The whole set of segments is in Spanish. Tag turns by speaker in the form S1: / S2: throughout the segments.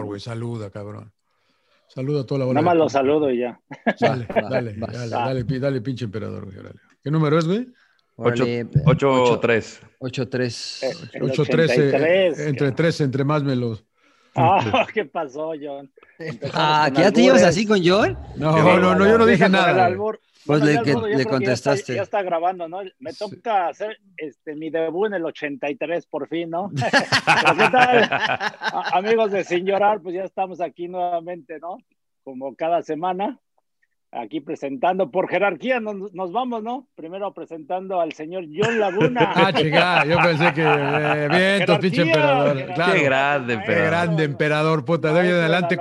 S1: güey, saluda, cabrón. Saluda a toda la bola.
S2: Nada más lo saludo y ya.
S1: Dale, dale, dale, dale, dale, pinche emperador, güey. órale. ¿Qué número es, güey?
S3: Órale,
S4: 8-3.
S3: 8-3.
S2: Eh, el
S1: 8-13.
S2: 83,
S1: Entre
S2: cabrón.
S1: 3, entre más me los.
S2: Ah, ¿qué pasó, John?
S3: Ah, ¿que ya te llevas así con John?
S1: No, no, no, yo no dije
S2: Deja con el
S1: nada.
S3: Pues
S2: Bueno,
S3: le que-
S2: que ya está-
S3: contestaste.
S2: Ya está, grabando, ¿no? Me toca hacer este, mi debut en el 83, por fin, ¿no? Amigos de Sin Llorar, pues ya estamos aquí nuevamente, ¿no? Como cada semana, aquí presentando por jerarquía, nos, nos vamos, ¿no? Primero presentando al señor John Laguna.
S1: Ah, chica, yo pensé que. eh, bien, tu pinche emperador.
S2: jerarquía.
S1: Claro.
S4: Qué grande,
S1: Qué
S4: emperador.
S1: grande emperador, puta. De hoy en adelante,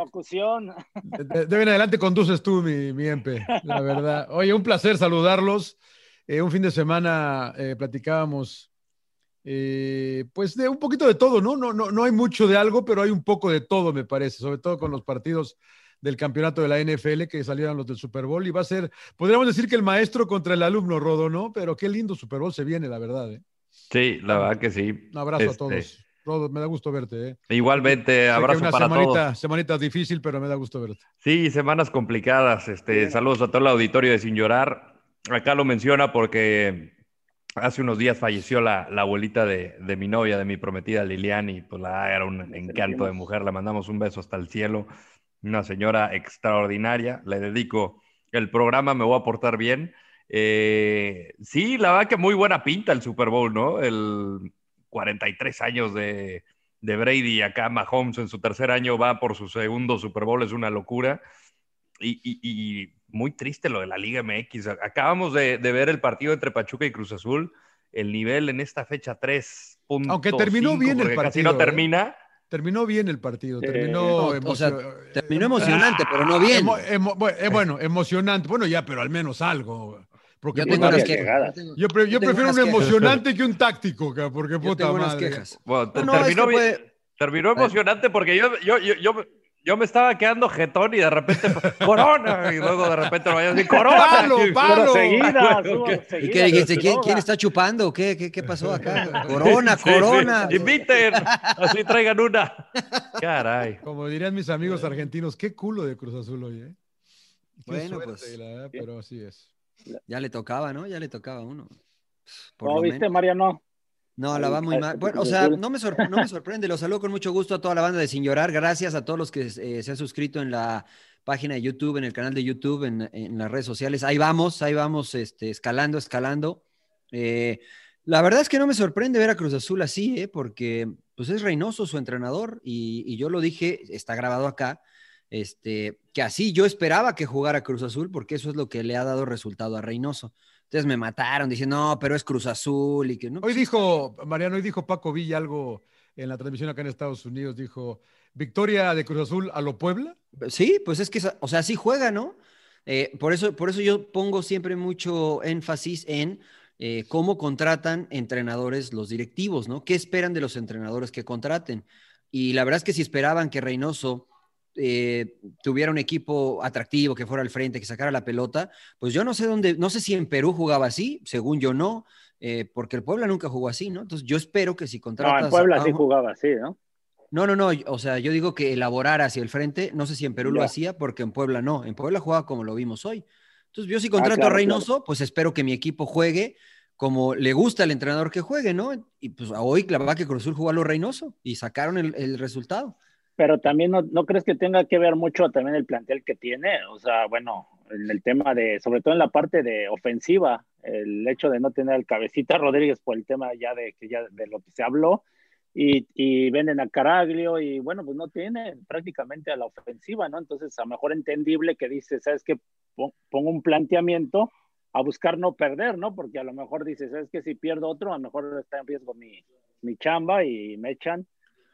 S1: de de hoy en adelante conduces tú, mi, mi empe, la verdad. Oye, un placer saludarlos. Eh, un fin de semana eh, platicábamos, eh, pues de un poquito de todo, ¿no? No, no, no hay mucho de algo, pero hay un poco de todo, me parece, sobre todo con los partidos del campeonato de la NFL que salieron los del Super Bowl y va a ser, podríamos decir que el maestro contra el alumno, Rodo, ¿no? Pero qué lindo Super Bowl se viene, la verdad, ¿eh?
S4: Sí, la verdad que sí.
S1: Un abrazo a
S4: Este,
S1: todos. Rodo, me da gusto verte, ¿eh?
S4: Igualmente,
S1: Sé que
S4: abrazo
S1: una
S4: para
S1: semanita,
S4: todos.
S1: semanita difícil, pero me da gusto verte.
S4: Sí, semanas complicadas. Este, saludos a todo el auditorio de Sin Llorar. Acá lo menciona porque hace unos días falleció la, la abuelita de, de mi novia, de mi prometida Lilian, y pues la, era un encanto de mujer. Le mandamos un beso hasta el cielo. Una señora extraordinaria. Le dedico el programa, me voy a portar bien. Eh, sí, la verdad que muy buena pinta el Super Bowl, ¿no? El 43 años de, de Brady acá Mahomes en su tercer año va por su segundo Super Bowl, es una locura. Y, y- y muy triste lo de la Liga MX. Acabamos de, de ver el partido entre Pachuca y Cruz Azul. El nivel en esta fecha 3.
S1: Aunque terminó bien el
S4: Casi
S1: partido,
S4: no
S1: ¿eh?
S4: termina.
S1: Terminó bien el partido, terminó,
S3: No, o sea, terminó emocionante, pero no bien.
S1: Emo- emo- bueno, eh, bueno, emocionante. Bueno, ya, pero al menos algo. Porque
S3: Yo tengo unas quejas. Yo tengo-
S1: yo, yo
S3: yo tengo
S1: prefiero un
S3: unas quejas.
S1: emocionante que un táctico, porque
S3: yo
S1: puta
S3: tengo unas
S1: madre.
S3: quejas.
S4: Bueno,
S3: No, es
S4: terminó,
S3: que
S4: bien-
S3: puede-
S4: terminó emocionante porque yo, yo, yo, yo, me estaba quedando jetón y de repente ¡Corona! Y luego de repente me vayan a decir ¡Corona!
S1: ¡Palo, palo!
S3: ¿Y qué dijiste? ¿Quién, quién está chupando? ¿Qué, qué, qué pasó acá? Corona,
S4: Sí, sí.
S3: corona.
S4: Inviten, así traigan una. Caray.
S1: Como dirían mis amigos argentinos, qué culo de Cruz Azul hoy, ¿eh? Qué
S3: Bueno,
S1: suerte,
S3: pues.
S1: la verdad, pero así es.
S3: Ya le tocaba, ¿no? Ya le tocaba a uno. Por
S2: ¿Cómo
S3: lo
S2: viste,
S3: menos.
S2: Mariano?
S3: No, la va muy mal. Bueno, o sea, no me, no me sorprende. Los saludo con mucho gusto a toda la banda de Sin Llorar. Gracias a todos los que eh, se han suscrito en la página de YouTube, en el canal de YouTube, en, en las redes sociales. Ahí vamos, ahí vamos, este, escalando, escalando. Eh, la verdad es que no me sorprende ver a Cruz Azul así, ¿eh? porque pues es Reynoso su entrenador y, y yo lo dije, está grabado acá, este, que así yo esperaba que jugara Cruz Azul porque eso es lo que le ha dado resultado a Reynoso. Entonces me mataron diciendo, no, pero es Cruz Azul y que no.
S1: Hoy dijo, Mariano, hoy dijo Paco Villa algo en la transmisión acá en Estados Unidos, dijo, victoria de Cruz Azul a lo Puebla.
S3: Sí, pues es que, o sea, sí juega, ¿no? Eh, por, eso, por eso yo pongo siempre mucho énfasis en eh, cómo contratan entrenadores los directivos, ¿no? ¿Qué esperan de los entrenadores que contraten? Y la verdad es que si esperaban que Reynoso eh, tuviera un equipo atractivo, que fuera al frente, que sacara la pelota, pues yo no sé dónde, no sé si en Perú jugaba así, según yo no, eh, porque el Puebla nunca jugó así, ¿no? Entonces yo espero que si contratas...
S2: No, en Puebla
S3: a
S2: sí jugaba así, ¿no?
S3: no, no, no. O sea, yo digo que elaborar hacia el frente, no sé si en Perú lo hacía, porque en Puebla no. En Puebla jugaba como lo vimos hoy. Entonces, yo si contrato
S2: claro,
S3: a Reynoso, pues espero que mi equipo juegue como le gusta al entrenador que juegue, ¿no? Y pues hoy la verdad que Cruz Azul jugó a lo Reynoso y sacaron el, el resultado.
S2: Pero también no, no crees que tenga que ver mucho también el plantel que tiene, o sea, bueno, en el tema de, sobre todo en la parte de ofensiva, el hecho de no tener al cabecita Rodríguez por el tema ya de que ya de lo que se habló, y, y venden a Caraglio, y bueno, pues no tiene prácticamente a la ofensiva, ¿no? Entonces, a lo mejor entendible que dice, ¿sabes qué? Pon- Pongo un planteamiento a buscar no perder, ¿no? Porque a lo mejor dice, ¿sabes qué? Si pierdo otro, a lo mejor está en riesgo mi, mi chamba y me echan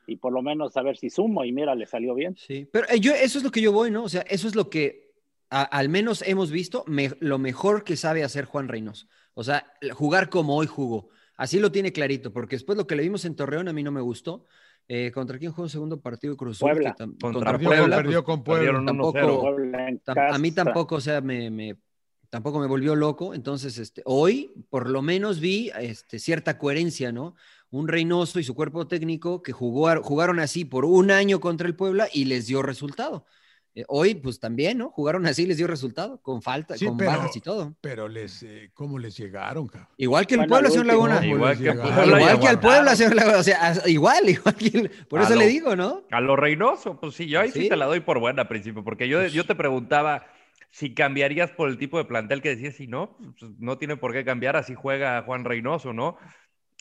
S2: y por lo menos a ver si sumo y mira, le salió bien.
S3: Sí. Pero eh, yo, eso es lo que yo voy, ¿no? O sea, eso es lo que a- al menos hemos visto, me- lo mejor que sabe hacer Juan Reynoso. O sea, jugar como hoy jugó. Así lo tiene clarito, porque después lo que le vimos en Torreón a mí no me gustó. Eh, ¿Contra quién jugó un segundo partido de Cruz Azul?
S2: Puebla.
S4: Contra
S1: Perdió,
S4: Puebla,
S1: perdió con Puebla.
S4: Perdieron
S3: Tampoco-
S4: 1-0.
S2: Puebla en
S3: Tam- a mí tampoco, o sea, me, me- tampoco me volvió loco. Entonces, este, hoy por lo menos vi este, cierta coherencia, ¿no? Un Reynoso y su cuerpo técnico que jugó, jugaron así por un año contra el Puebla y les dio resultado. Eh, hoy, pues también, ¿no? Jugaron así, les dio resultado, con falta, con bajas y todo.
S1: Pero les, eh, ¿cómo les llegaron, cabrón?
S3: Igual que el Puebla, señor Laguna.
S4: Igual que,
S3: igual que al Puebla, señor Laguna. O sea, igual, igual que Por eso le digo, ¿no?
S4: A lo Reynoso, pues sí, yo ahí sí, te la doy por buena al principio, porque yo, pues yo te preguntaba si cambiarías por el tipo de plantel que decías, si no, pues no tiene por qué cambiar, así juega Juan Reynoso, ¿no?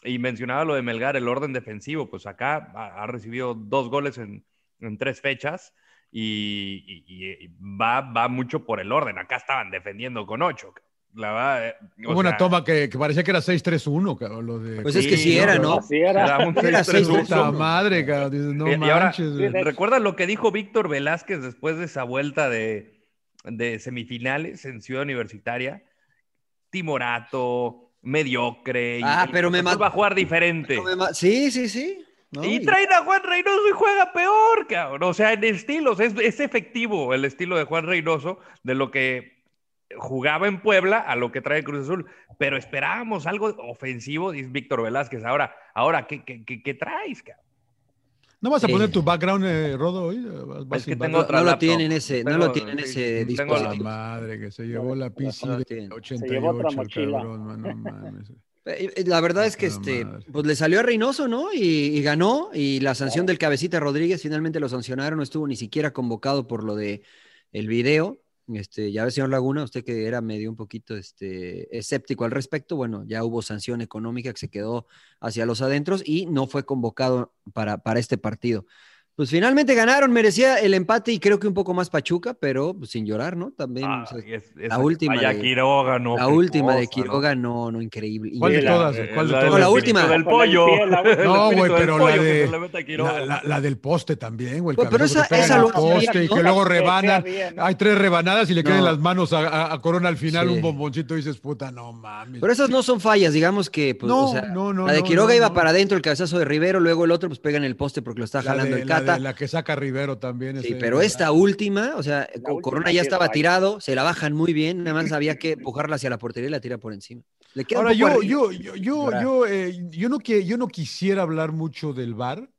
S4: Y mencionaba lo de Melgar, el orden defensivo, pues acá ha, recibido dos goles en, en tres fechas y, va, va mucho por el orden. Acá estaban defendiendo con ocho. La
S1: eh, Hubo una toma que, parecía que era 6-3-1, lo de...
S3: Pues es que sí era, ¿no?
S2: Sí era.
S1: un 6-3-1. madre, cabrón. No manches.
S4: ¿Recuerdas lo que dijo Víctor Velázquez después de esa vuelta de, de semifinales en Ciudad Universitaria? Timorato, mediocre.
S3: Ah, pero me
S4: va a jugar diferente.
S3: Sí, sí, sí.
S4: Y traen a Juan Reynoso y juega peor, cabrón. O sea, en estilos, es, es efectivo el estilo de Juan Reynoso de lo que jugaba en Puebla a lo que trae Cruz Azul. Pero esperábamos algo ofensivo, dice Víctor Velázquez. Ahora, ahora ¿qué, qué, qué, traes, cabrón?
S1: ¿No vas a poner tu background, eh, Rodo, hoy?
S4: Es que tengo
S3: no, lo tienen ese, no lo tienen ese dispositivo.
S1: Tengo la madre que se llevó la PC de 88, cabrón, no mames.
S3: Eh, la verdad es que este, pues le salió a Reynoso, ¿no? Y, ganó. Y la sanción del cabecita Rodríguez finalmente lo sancionaron. No estuvo ni siquiera convocado por lo de el video. Este, ya ve, señor Laguna, usted que era medio un poquito este, escéptico al respecto, bueno, ya hubo sanción económica que se quedó hacia los adentros y no fue convocado para, para este partido. Pues finalmente ganaron, merecía el empate y creo que un poco más Pachuca, pero pues, sin llorar, ¿no? También la última.
S4: de,
S3: Quiroga, no, la última de Quiroga, no, no, increíble.
S1: ¿Cuál de todas? ¿Cuál de todas?
S3: la última.
S4: Del pollo.
S1: No, güey, pero la, de, la, del poste también, güey.
S3: Pero esa, esa
S1: lo poste y que luego rebanan. Hay tres rebanadas y le caen las manos a, Corona al final, un bomboncito y dices, puta, no mames.
S3: Pero esas no son fallas, digamos que, pues, no, o sea, no, no, la de Quiroga iba para adentro, el cabezazo de Rivero, luego el otro pues pega en el poste porque lo está jalando el
S1: La que saca Rivero también.
S3: Sí, pero esta última, o sea, Corona ya estaba tirado, se la bajan muy bien, nada más había que empujarla hacia la portería y la tira por encima.
S1: Ahora, yo, yo, yo, yo, yo, eh, yo, no que, yo no quisiera hablar mucho del VAR,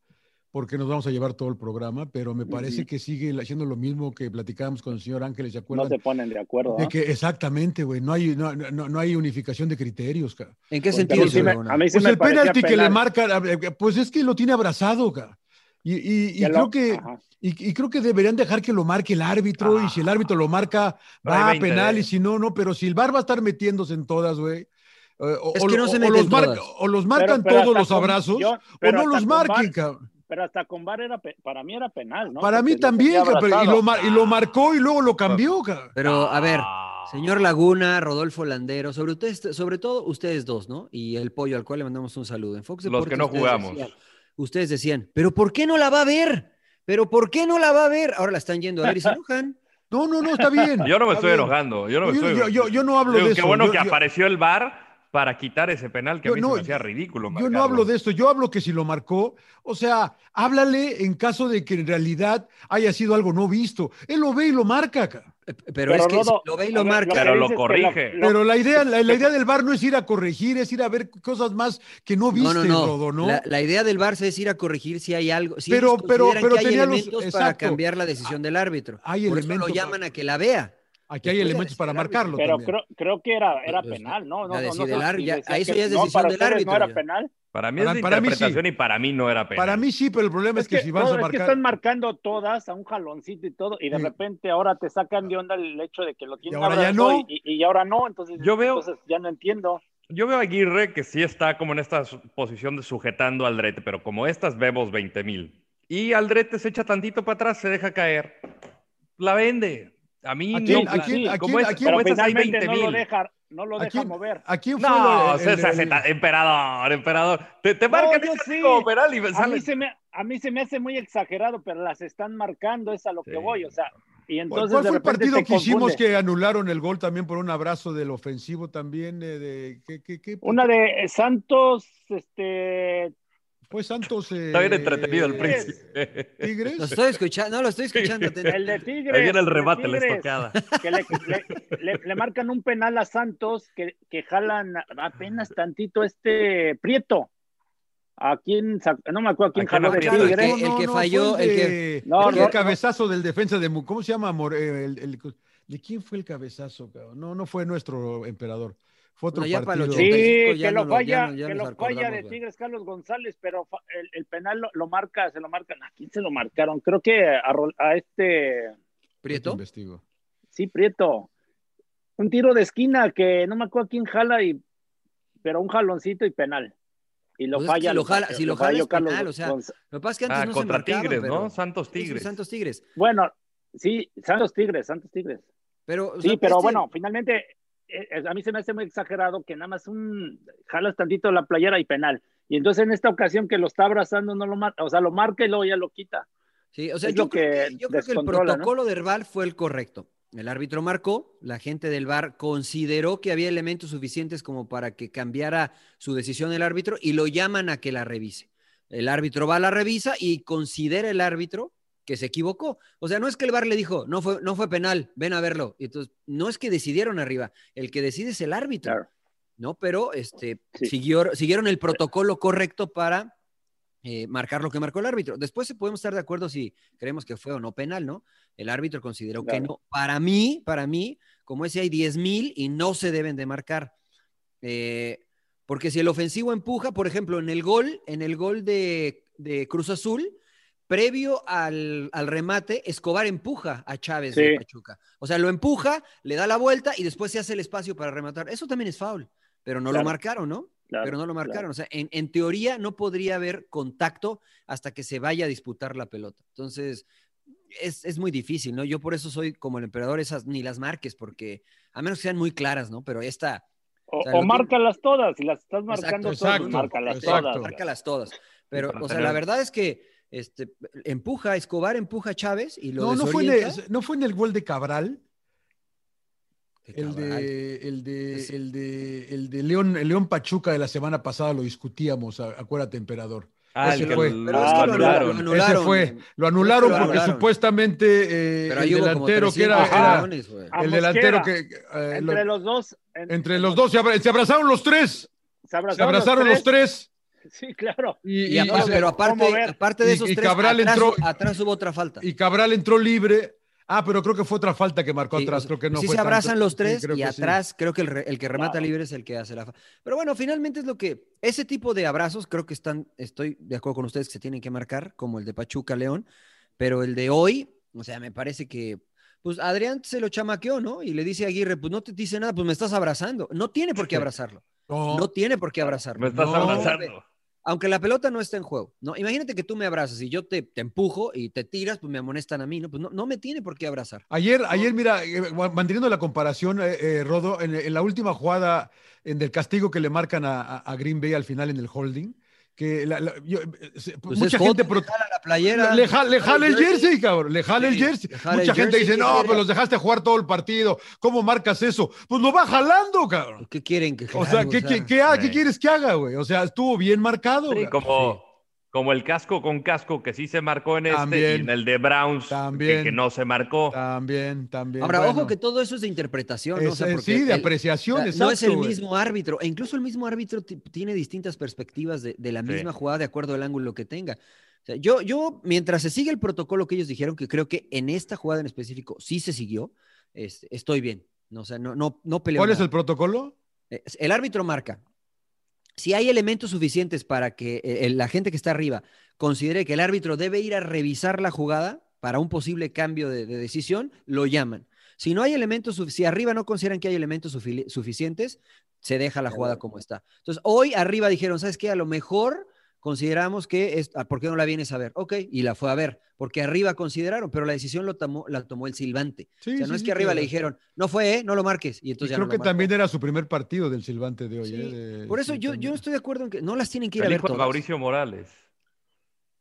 S1: porque nos vamos a llevar todo el programa, pero me parece que sigue haciendo lo mismo que platicábamos con el señor Ángeles, ¿se acuerdan?
S2: No se ponen de acuerdo.
S1: De que, exactamente, güey, no hay, no, no, no, hay unificación de criterios, cara.
S3: ¿En qué sentido?
S1: A mí sí pues el penalti que le marca, eh, pues es que lo tiene abrazado, cara. Y, creo que, y, creo que deberían dejar que lo marque el árbitro, y si el árbitro lo marca, va a penal, y si no, no, pero si el VAR va a estar metiéndose en todas, güey.
S3: Eh, o, es que no se los
S1: o, los marcan todos los abrazos, o no los marquen, cabrón.
S2: Pero hasta con VAR era, para mí era penal, ¿no?
S1: Para mí también, y, lo, y lo marcó y luego lo cambió, cabrón.
S3: Pero, a ver, señor Laguna, Rodolfo Landero, sobre, ustedes, sobre todo ustedes dos, ¿no? Y el pollo al cual le mandamos un saludo. En Fox
S4: Los que no jugamos
S3: ustedes decían, pero ¿por qué no la va a ver? ¿Pero por qué no la va a ver? Ahora la están yendo a ver y se enojan.
S1: No, no, no, está bien.
S4: Yo no me estoy enojando. Yo no, me estoy...
S1: yo, yo, no hablo de eso.
S4: Qué bueno que apareció el VAR para quitar ese penal que a mí se me hacía ridículo.
S1: Yo no hablo de esto, yo hablo que si lo marcó, o sea, háblale en caso de que en realidad haya sido algo no visto. Él lo ve y lo marca.
S3: Pero, es que lo ve y lo marca.
S4: pero lo corrige.
S1: pero la idea, la, idea del bar no es ir a corregir, es ir a ver cosas más que no viste, no, no,
S3: La, idea del bar es ir a corregir si hay algo. Si
S1: pero, pero, pero
S3: que hay elementos para cambiar la decisión del árbitro.
S1: Hay
S3: Por
S1: elementos.
S3: Eso lo llaman a que la vea.
S1: Aquí hay elementos para marcarlo.
S2: Pero creo, creo, que era, era penal, ¿no? no, no,
S3: no ya es decisión del árbitro.
S2: ¿No era penal?
S4: Para mí es para, interpretación y para mí no era penal.
S1: Para mí sí, pero el problema es, que, si vas a marcar. Es que
S2: están marcando todas a un jaloncito y todo, y de repente ahora te sacan de onda el hecho de que lo tienen
S1: y ahora ya no.
S2: Y, y, ahora no, entonces,
S4: yo veo,
S2: entonces ya no entiendo.
S4: Yo veo a Aguirre que sí está como en esta posición de sujetando al Drete, pero como estas vemos 20 mil. Y Aldrete se echa tantito para atrás, se deja caer. La vende. A mí
S1: ¿A quién, no, ¿a quién, ¿a quién,
S2: pero finalmente no lo deja, no lo deja mover.
S1: ¿A quién fue
S4: no, el, el, el, emperador, emperador. Te, te marcan
S2: no,
S4: sí.
S2: penal y a mí, se me, a mí se me hace muy exagerado, pero las están marcando, es a lo sí. que voy, o sea, y entonces
S1: ¿Cuál fue el partido que hicimos que anularon el gol también por un abrazo del ofensivo también? Eh, de, ¿qué, qué, qué?
S2: Una de Santos, este,
S1: pues Santos. Eh,
S4: Está bien entretenido el príncipe.
S1: Tigres.
S3: Lo estoy escuchando, no lo estoy escuchando.
S2: El de Tigres.
S4: Ahí viene el remate, la estocada.
S2: Que le, le, le, le, marcan un penal a Santos que, que jalan apenas tantito este Prieto. ¿A quién? No me acuerdo a quién
S4: ¿A quién
S2: jaló de
S4: aprieta?
S3: el que- el que falló, el que-
S2: No,
S1: el cabezazo del defensa de ¿Cómo se llama? More- eh, el- el- ¿De quién fue el cabezazo? cabrón? No, no fue nuestro emperador. Fue otro
S3: Bueno, ya para el
S1: partido.
S3: 85
S2: Sí,
S3: ya
S2: que lo falla, que lo falla de. Tigres Carlos González, pero el, el penal lo, lo marca, se lo marcan. ¿A quién se lo marcaron? Creo que a, este,
S3: Prieto.
S1: Investigo.
S2: sí, Prieto. Un tiro de esquina que no me acuerdo a quién jala, y, pero un jaloncito y penal. Y lo
S3: Pues es que
S2: falla.
S3: si lo jala- si lo jala es penal, o sea,
S2: Gonz-
S3: Lo que pasa es que antes
S4: Ah,
S3: no
S4: contra
S3: se
S4: Tigres,
S3: pero-
S4: ¿no? Santos
S3: Sí, sí,
S4: Tigres.
S3: Santos Tigres.
S2: Bueno, sí, Santos Tigres, Santos Tigres.
S3: Pero, o
S2: Sí, pero
S3: este-
S2: bueno, finalmente a mí se me hace muy exagerado que nada más un jalas tantito la playera y penal. Y entonces en esta ocasión que lo está abrazando no lo marca, o sea, lo marca y luego ya lo quita.
S3: Sí, o sea,
S2: Es
S3: yo, creo
S2: que
S3: que, yo creo que el
S2: descontrola, ¿no?
S3: protocolo del VAR fue el correcto. El árbitro marcó, la gente del VAR consideró que había elementos suficientes como para que cambiara su decisión el árbitro y lo llaman a que la revise. El árbitro va a la revisa y considera el árbitro que se equivocó. O sea, no es que el VAR le dijo, no fue, no fue penal, ven a verlo. Y Entonces, no es que decidieron arriba, el que decide es el árbitro.
S2: Claro.
S3: ¿no? Pero este,
S2: Sí.
S3: siguió- siguieron el protocolo correcto para eh, marcar lo que marcó el árbitro. Después podemos estar de acuerdo si creemos que fue o no penal, ¿no? El árbitro consideró que no. Para mí, para mí, como ese hay 10 mil y no se deben de marcar. Eh, porque si el ofensivo empuja, por ejemplo, en el gol, en el gol de, de Cruz Azul, previo al, al remate, Escobar empuja a Chávez de. Pachuca. O sea, lo empuja, le da la vuelta y después se hace el espacio para rematar. Eso también es foul, pero no lo marcaron, ¿no?
S2: Claro,
S3: pero no lo
S2: claro.
S3: marcaron. O sea, en, en teoría no podría haber contacto hasta que se vaya a disputar la pelota. Entonces, es, es muy difícil, ¿no? Yo por eso soy como el emperador, esas ni las marques, porque a menos que sean muy claras, ¿no? Pero esta,
S2: O,
S3: O sea,
S2: o
S3: lo que-
S2: márcalas todas, si las estás marcando
S1: Exacto,
S2: todas,
S1: exacto,
S2: márcalas
S1: exacto.
S2: todas.
S3: márcalas todas. Pero, o sea, la verdad es que este, empuja, Escobar empuja a Chávez y lo
S1: No, no fue, en el, no fue en el gol de Cabral. El de, el de, el de, el de León, el León Pachuca de la semana pasada lo discutíamos, acuérdate, emperador.
S4: Ah,
S1: Ese fue.
S3: Pero es que lo
S4: anularon.
S3: anularon.
S1: Ese fue. Lo anularon
S3: lo
S1: porque
S3: anularon.
S1: supuestamente eh, el delantero que era,
S3: 300
S1: era-
S3: millones, güey.
S2: A
S1: el delantero que eh,
S2: Entre
S1: lo-
S2: los dos. en-
S1: entre los dos se, abra- se abrazaron los tres.
S2: Se
S1: Se
S2: abrazaron,
S1: abrazaron los tres.
S2: Sí, claro.
S1: Y,
S3: Y
S1: y-
S3: aparte- pero aparte, de esos
S1: y
S3: tres,
S1: Cabral
S3: atrás,
S1: entró-
S3: atrás hubo otra falta.
S1: y Cabral entró libre. Ah, pero creo que fue otra falta que marcó
S3: Sí,
S1: atrás. creo que no
S3: sí
S1: fue
S3: se abrazan
S1: tanto.
S3: los tres y
S1: sí.
S3: atrás creo que el, re- el que remata
S2: Claro.
S3: libre es el que hace la falta. Pero bueno, finalmente es lo que ese tipo de abrazos creo que están, estoy de acuerdo con ustedes que se tienen que marcar, como el de Pachuca León, pero el de hoy, o sea, me parece que pues Adrián se lo chamaqueó, ¿no? Y le dice a Aguirre, pues no te dice nada, pues me estás abrazando. No tiene por qué abrazarlo.
S1: No,
S3: No tiene por qué abrazarlo.
S4: Me estás
S1: No.
S4: abrazando.
S3: Aunque la pelota no está en juego, ¿no? Imagínate que tú me abrazas y yo te, te empujo y te tiras, pues me amonestan a mí, ¿no? Pues no, no me tiene por qué abrazar.
S1: Ayer, ayer, mira, eh, manteniendo la comparación, eh, eh, Rodo, en, en la última jugada en del castigo que le marcan a, a- a Green Bay al final en el holding, que la- la- yo, eh, se-
S3: Pues
S1: mucha gente
S3: foto,
S1: pro-
S3: le jala la playera.
S1: le, ja- le jala el jersey, cabrón, le jala el
S3: Sí,
S1: jersey.
S3: le jala
S1: Mucha
S3: el
S1: gente
S3: jersey,
S1: dice,
S3: ¿qué
S1: no,
S3: quiere?
S1: pues los dejaste jugar todo el partido, ¿cómo marcas eso? Pues lo va jalando, cabrón.
S3: ¿Qué quieren que
S1: O sea? ¿qué, qué- qué ha- qué
S4: sí.
S1: quieres que haga, güey? O sea, estuvo bien marcado.
S4: Sí,
S1: güey.
S4: como, como el casco con casco que sí se marcó en este y en el de Browns
S1: También.
S4: que, que no se marcó.
S1: También, también.
S3: Ahora,
S1: bueno.
S3: ojo que todo eso es de interpretación, ¿no? O
S1: Es,
S3: sea, porque
S1: sí, de
S3: el-
S1: apreciación,
S3: o sea,
S1: exacto.
S3: no es el
S1: güey.
S3: mismo árbitro, e incluso el mismo árbitro ti- tiene distintas perspectivas de, de la
S4: Sí.
S3: misma jugada de acuerdo al ángulo que tenga. O sea, yo, yo, mientras se sigue el protocolo que ellos dijeron, que creo que en esta jugada en específico sí se siguió, este, estoy bien. No, o sea, no, no, no peleo
S1: ¿Cuál es el protocolo?
S3: El árbitro marca. Si hay elementos suficientes para que eh, el- la gente que está arriba considere que el árbitro debe ir a revisar la jugada para un posible cambio de, de decisión, lo llaman. Si no hay elementos, si arriba no consideran que hay elementos sufi- suficientes, se deja la jugada como está. Entonces, hoy arriba dijeron, ¿sabes qué? A lo mejor consideramos que es, ah, ¿por qué no la vienes a ver? Ok, y la fue a ver, porque arriba consideraron, pero la decisión lo tomó, la tomó el silbante.
S1: Sí,
S3: o sea,
S1: sí,
S3: no es
S1: sí,
S3: que arriba le dijeron, no fue, ¿eh? no lo marques, y
S1: Y
S3: entonces ya
S1: creo
S3: no
S1: que también era su primer partido del silbante de hoy.
S3: Sí,
S1: ¿eh? De-
S3: Por eso
S1: sí,
S3: yo, yo
S1: también.
S3: estoy de acuerdo en que no las tienen que ir a
S4: El
S3: ver
S4: hijo de
S3: todas.
S4: Mauricio Morales.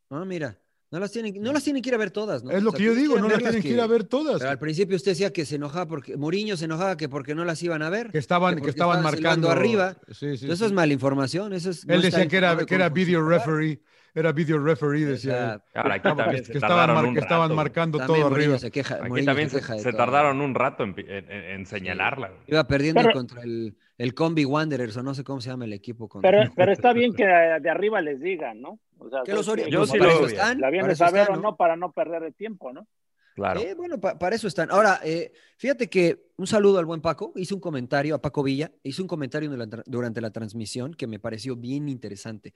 S3: Ah, mira, no las tienen, no las tienen que ir a ver todas, ¿no?
S1: Es lo
S3: O sea,
S1: que yo digo, no las tienen que ir a ver todas.
S3: Pero al principio usted decía que se enojaba porque Mourinho se enojaba que porque no las iban a ver.
S1: Que estaban,
S3: que
S1: que estaban marcando
S3: arriba.
S1: Sí, sí,
S3: Eso
S1: sí.
S3: es mala información. Eso es,
S1: Él decía que era, que era video referee. Era video referee, decía.
S4: Ahora, aquí también
S1: que,
S4: se
S1: que estaban,
S4: tardaron
S1: mar-
S4: un
S1: que estaban
S4: rato.
S1: marcando
S3: También
S1: todo
S3: Murillo
S1: arriba.
S3: se queja.
S4: Aquí también
S3: se
S4: se, se tardaron un rato en, en- en señalarla. güey.
S3: Iba perdiendo
S2: Pero-
S3: contra el, el Combi Wanderers, o no sé cómo se llama el equipo. Con...
S2: Pero, pero está bien que de arriba les digan, ¿no? O sea,
S3: Que los ori-
S4: Yo sí lo
S3: están.
S2: la bien de saber
S3: están,
S2: o no para no perder el tiempo, ¿no?
S4: Claro.
S3: Bueno, pa- para eso están. Ahora, eh, fíjate que un saludo al buen Paco. Hizo un comentario a Paco Villa. Hizo un comentario durante la, durante la transmisión que me pareció bien interesante.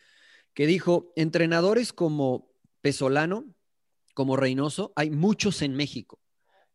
S3: Que dijo: entrenadores como Pesolano, como Reynoso, hay muchos en México.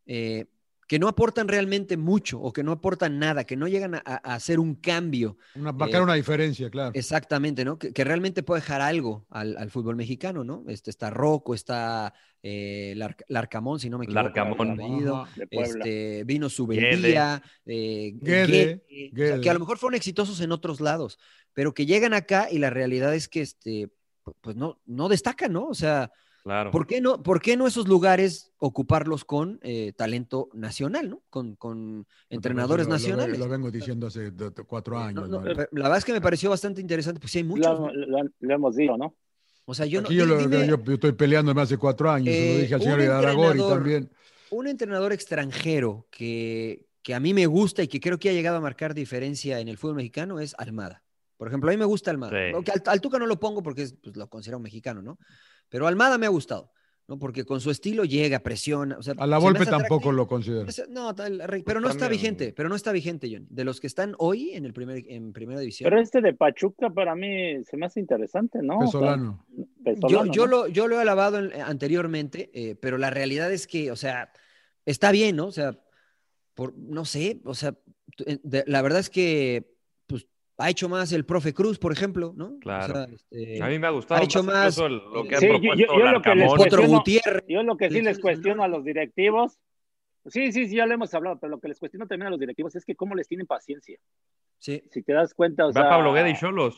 S3: eh, que no aportan realmente mucho o que no aportan nada, que no llegan a, a hacer un cambio
S1: Una, marcar
S3: Eh,
S1: una diferencia, claro.
S3: Exactamente, ¿no? Que, que realmente puede dejar algo al, al fútbol mexicano, ¿no? Este, está Rocco, está eh, Lar- Larcamón, si no me equivoco.
S4: Larcamón.
S3: apellido. Este, vino Subeldía, eh,
S1: Guede,
S3: Guede, o sea,
S1: Guede.
S3: que a lo mejor fueron exitosos en otros lados, pero que llegan acá y la realidad es que este, pu- pues no, no destacan, ¿no? O sea,
S4: Claro.
S3: ¿por qué no, por qué no esos lugares ocuparlos con eh, talento nacional, ¿no? Con, con entrenadores
S1: Lo- lo-
S3: nacionales.
S1: Lo, vengo diciendo hace cuatro
S3: Eh,
S1: años.
S3: no, no,
S1: ¿no?
S3: la verdad es que me pareció bastante interesante, pues sí hay muchos.
S2: Lo,
S3: ¿no?
S2: lo- lo hemos dicho, ¿no?
S3: O sea, yo no.
S1: Aquí yo,
S3: di-
S1: lo-
S3: dime
S1: yo- yo estoy peleando hace cuatro años, se
S3: Eh,
S1: lo dije al
S3: un
S1: señor Aragori
S3: entrenador-
S1: también.
S3: un entrenador extranjero que, que a mí me gusta y que creo que ha llegado a marcar diferencia en el fútbol mexicano es Almada. Por ejemplo, a mí me gusta Almada.
S4: Sí.
S3: Al, al Tuca no lo pongo porque es, pues, lo considero un mexicano, ¿no? Pero Almada me ha gustado, ¿no? Porque con su estilo llega, presiona. O sea,
S1: A la Volpe tampoco lo considero.
S3: No, tal- pero no está vigente, pero no está vigente, Johnny. De los que están hoy en el primer, en primera división.
S2: Pero este de Pachuca para mí se me hace interesante, ¿no?
S1: Pesolano.
S2: O sea,
S3: Yo,
S2: Pesolano,
S3: yo,
S2: ¿no?
S3: lo, yo lo he alabado en- anteriormente, eh, pero la realidad es que, o sea, está bien, ¿no? O sea, por, no sé, o sea, eh, de- la verdad es que ha hecho más el profe Cruz, por ejemplo, ¿no?
S4: Claro.
S3: O sea, este,
S4: A mí me ha gustado
S3: ha hecho más,
S4: el- lo que ha
S2: Sí, yo- yo-
S4: propuesto
S2: yo lo que les
S4: Larcamón.
S3: Potro
S2: cuestiono-
S3: Gutiérrez.
S2: Yo lo que sí les cuestiono
S3: no.
S2: a los directivos, sí, sí, sí, ya lo hemos hablado, pero lo que les cuestiono también a los directivos es que cómo les tienen paciencia.
S3: Sí.
S2: Si te das cuenta, o
S4: Va
S2: sea,
S4: Pablo Guede y Cholos.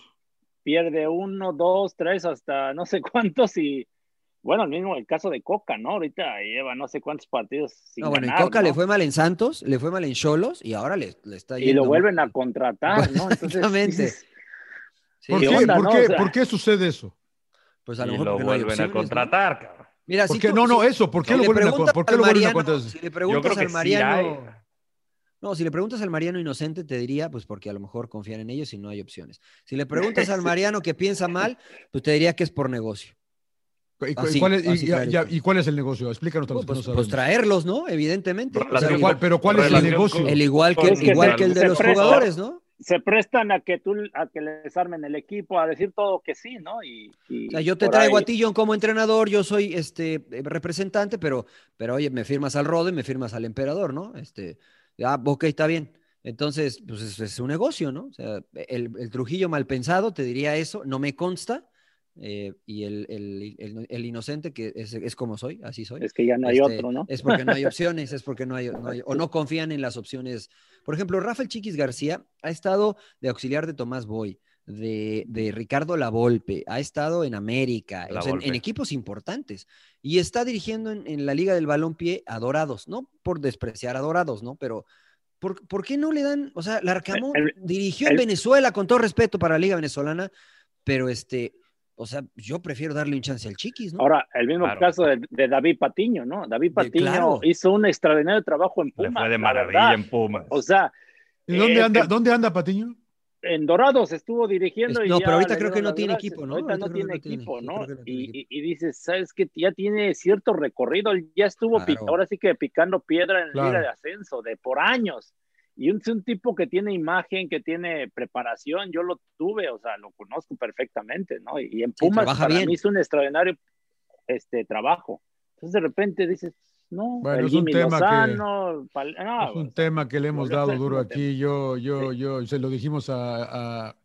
S2: pierde uno, dos, tres, hasta no sé cuántos y bueno, el mismo el caso de Coca, ¿no? Ahorita lleva no sé cuántos partidos sin
S3: No, bueno, en
S2: ganar,
S3: Coca
S2: ¿no?
S3: le fue mal en Santos, le fue mal en Cholos y ahora le, le está
S2: y
S3: yendo
S2: lo vuelven
S3: mal.
S2: a contratar, ¿no?
S3: Exactamente. Sí,
S1: ¿Por,
S2: ¿Qué
S1: qué,
S2: onda,
S1: por
S2: no?
S1: qué-
S2: O sea-
S1: por qué sucede eso?
S3: Pues a lo
S4: Y
S3: mejor
S4: lo
S3: porque no
S4: vuelven a contratar, cabrón.
S3: Mira,
S1: ¿Por
S3: si
S1: qué?
S3: tú-
S1: No, no, eso. ¿Por qué
S3: si
S1: lo
S3: le
S1: vuelven a,
S3: preguntas
S1: ¿por qué
S3: al
S1: lo vuelven a
S3: Mariano-
S1: contratar?
S3: Si le preguntas al Mariano. No, si le preguntas al Mariano inocente, te diría, pues porque a lo mejor confían en ellos y no hay opciones. Si le preguntas al Mariano que piensa mal, pues te diría que es por negocio.
S1: ¿Y,
S3: Así,
S1: cuál es, y-
S3: así
S1: y-
S3: clarito.
S1: y- y cuál es el negocio? Explícanos a los
S3: Pues,
S1: que no
S3: pues
S1: sabemos.
S3: traerlos, ¿no? Evidentemente. O sea,
S4: Relación
S1: pero,
S3: igual,
S1: cuál, pero ¿cuál es el negocio?
S4: con-
S3: el igual que,
S2: Es que
S3: igual
S2: se-
S3: que el de los
S2: presta.
S3: jugadores, ¿no?
S2: se prestan a que tú a que les armen el equipo, a decir todo que sí, ¿no? Y, y
S3: O sea, yo te traigo
S2: ahí-
S3: a ti, John, como entrenador, yo soy este eh, representante, pero, pero oye, me firmas al Rode, me firmas al emperador, ¿no? Este, ah, ok, está bien. Entonces, pues es, es un negocio, ¿no? O sea, el, el Trujillo mal pensado te diría eso, no me consta, eh, y el, el- el- el inocente, que es, es como soy, así soy.
S2: Es que ya no hay
S3: Este,
S2: otro, ¿no?
S3: Es porque no hay opciones, es porque no hay, no hay- o no confían en las opciones. Por ejemplo, Rafael Chiquis García ha estado de auxiliar de Tomás Boy, de, de Ricardo Lavolpe, ha estado en América,
S4: La
S3: o sea, en, en equipos importantes, y está dirigiendo en, en la Liga del Balompié a Dorados, no por despreciar a Dorados, ¿no? Pero ¿por, por qué no le dan, o sea, Larcamón
S2: El-
S3: dirigió en
S2: el-
S3: Venezuela, con todo respeto para la Liga Venezolana, pero este, o sea, yo prefiero darle un chance al Chiquis, ¿no?
S2: Ahora, el mismo
S4: Claro.
S2: caso de, de David Patiño, ¿no? David
S3: De-
S2: Patiño
S3: claro.
S2: hizo un extraordinario trabajo en
S4: Le
S2: Pumas.
S4: fue de
S2: la
S4: maravilla
S2: verdad.
S4: en Pumas.
S2: O sea,
S1: ¿Y dónde
S2: eh,
S1: anda,
S2: que-
S1: dónde anda Patiño?
S2: en Dorados estuvo dirigiendo
S3: Es-
S2: y
S3: no, pero ahorita
S2: le
S3: creo que no tiene equipo, ¿no?
S2: Ahorita no
S3: creo que
S2: tiene
S3: no tiene-
S2: equipo, ¿no?
S3: no tiene
S2: Y,
S3: equipo.
S2: y- y dices, ¿sabes qué? Ya tiene cierto recorrido, él ya estuvo,
S3: Claro.
S2: ahora sí que picando piedra en
S1: Claro.
S2: Liga de Ascenso, de por años. Y un, es un tipo que tiene imagen, que tiene preparación, yo lo tuve, o sea, lo conozco perfectamente, ¿no? Y en
S3: Sí,
S2: Pumas
S3: trabaja
S2: para
S3: bien.
S2: mí es un extraordinario este, trabajo. Entonces de repente dices, no,
S1: Bueno, es un tema que-
S2: Lozano, Pal- no,
S1: es un tema que le hemos dado duro aquí. Yo, yo, yo, se lo dijimos a, a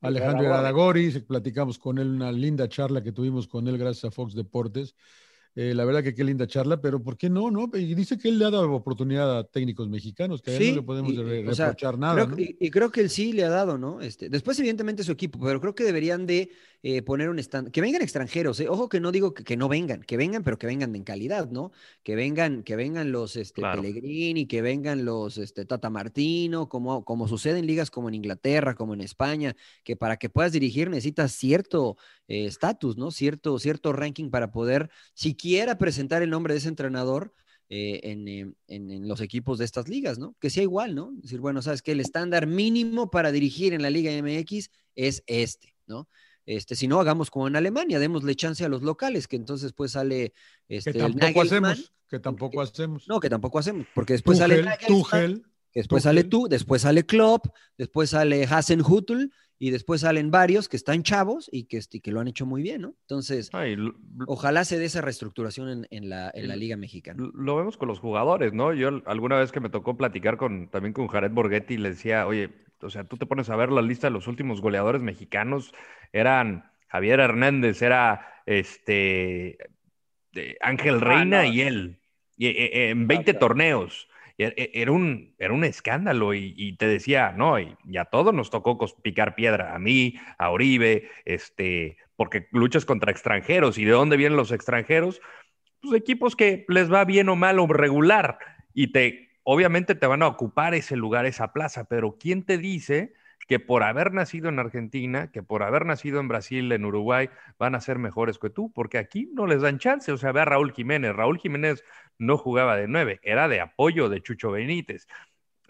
S1: Alejandro. Iraragori, platicamos con él una linda charla que tuvimos con él gracias a Fox Deportes. Eh, la verdad que qué linda charla, pero ¿por qué no? no? Y dice que él le ha dado oportunidad a técnicos mexicanos, que a él
S3: Sí,
S1: no le podemos
S3: y-
S1: re-
S3: o sea,
S1: reprochar nada.
S3: Creo
S1: ¿no?
S3: y, y creo que él sí le ha dado, ¿no? Este, después, evidentemente, su equipo, pero creo que deberían de eh, poner un stand, que vengan extranjeros, eh, ojo que no digo que, no vengan, que vengan, pero que vengan en calidad, ¿no? Que vengan, que vengan los este, Pellegrini, que vengan los este, Tata Martino, como, como sucede en ligas como en Inglaterra, como en España, que para que puedas dirigir necesitas cierto eh, estatus, ¿no? Cierto, cierto ranking para poder siquiera presentar el nombre de ese entrenador eh, en, en, los equipos de estas ligas, ¿no? Que sea igual, ¿no? decir, bueno, sabes que el estándar mínimo para dirigir en la Liga MX es este, ¿no? Este, si no, hagamos como en Alemania, démosle chance a los locales, que entonces pues sale este,
S1: que tampoco hacemos, que tampoco hacemos.
S3: No, que tampoco hacemos, porque después sale Tuchel, después sale tú, después sale Klopp, después sale Hasenhutl y después salen varios que están chavos y que, este, que lo han hecho muy bien, ¿no? Entonces, ojalá se dé esa reestructuración en, la, Liga Mexicana.
S4: Lo vemos con los jugadores, ¿no? Yo alguna vez que me tocó platicar con, también con Jared Borghetti, le decía, oye, o sea, tú te pones a ver la lista de los últimos goleadores mexicanos, eran Javier Hernández, era este Ángel ah, Reina y él, y, e, e, en 20 torneos. E, e, era un, era un escándalo y, te decía, no, y, a todos nos tocó picar piedra, a mí, a Oribe, este, porque luchas contra extranjeros. ¿Y de dónde vienen los extranjeros? Pues equipos que les va bien o mal o regular y te, obviamente te van a ocupar ese lugar, esa plaza, pero ¿quién te dice que por haber nacido en Argentina, que por haber nacido en Brasil, en Uruguay, van a ser mejores que tú, porque aquí no les dan chance. O sea, ve a Raúl Jiménez. Raúl Jiménez no jugaba de nueve, era de apoyo de Chucho Benítez.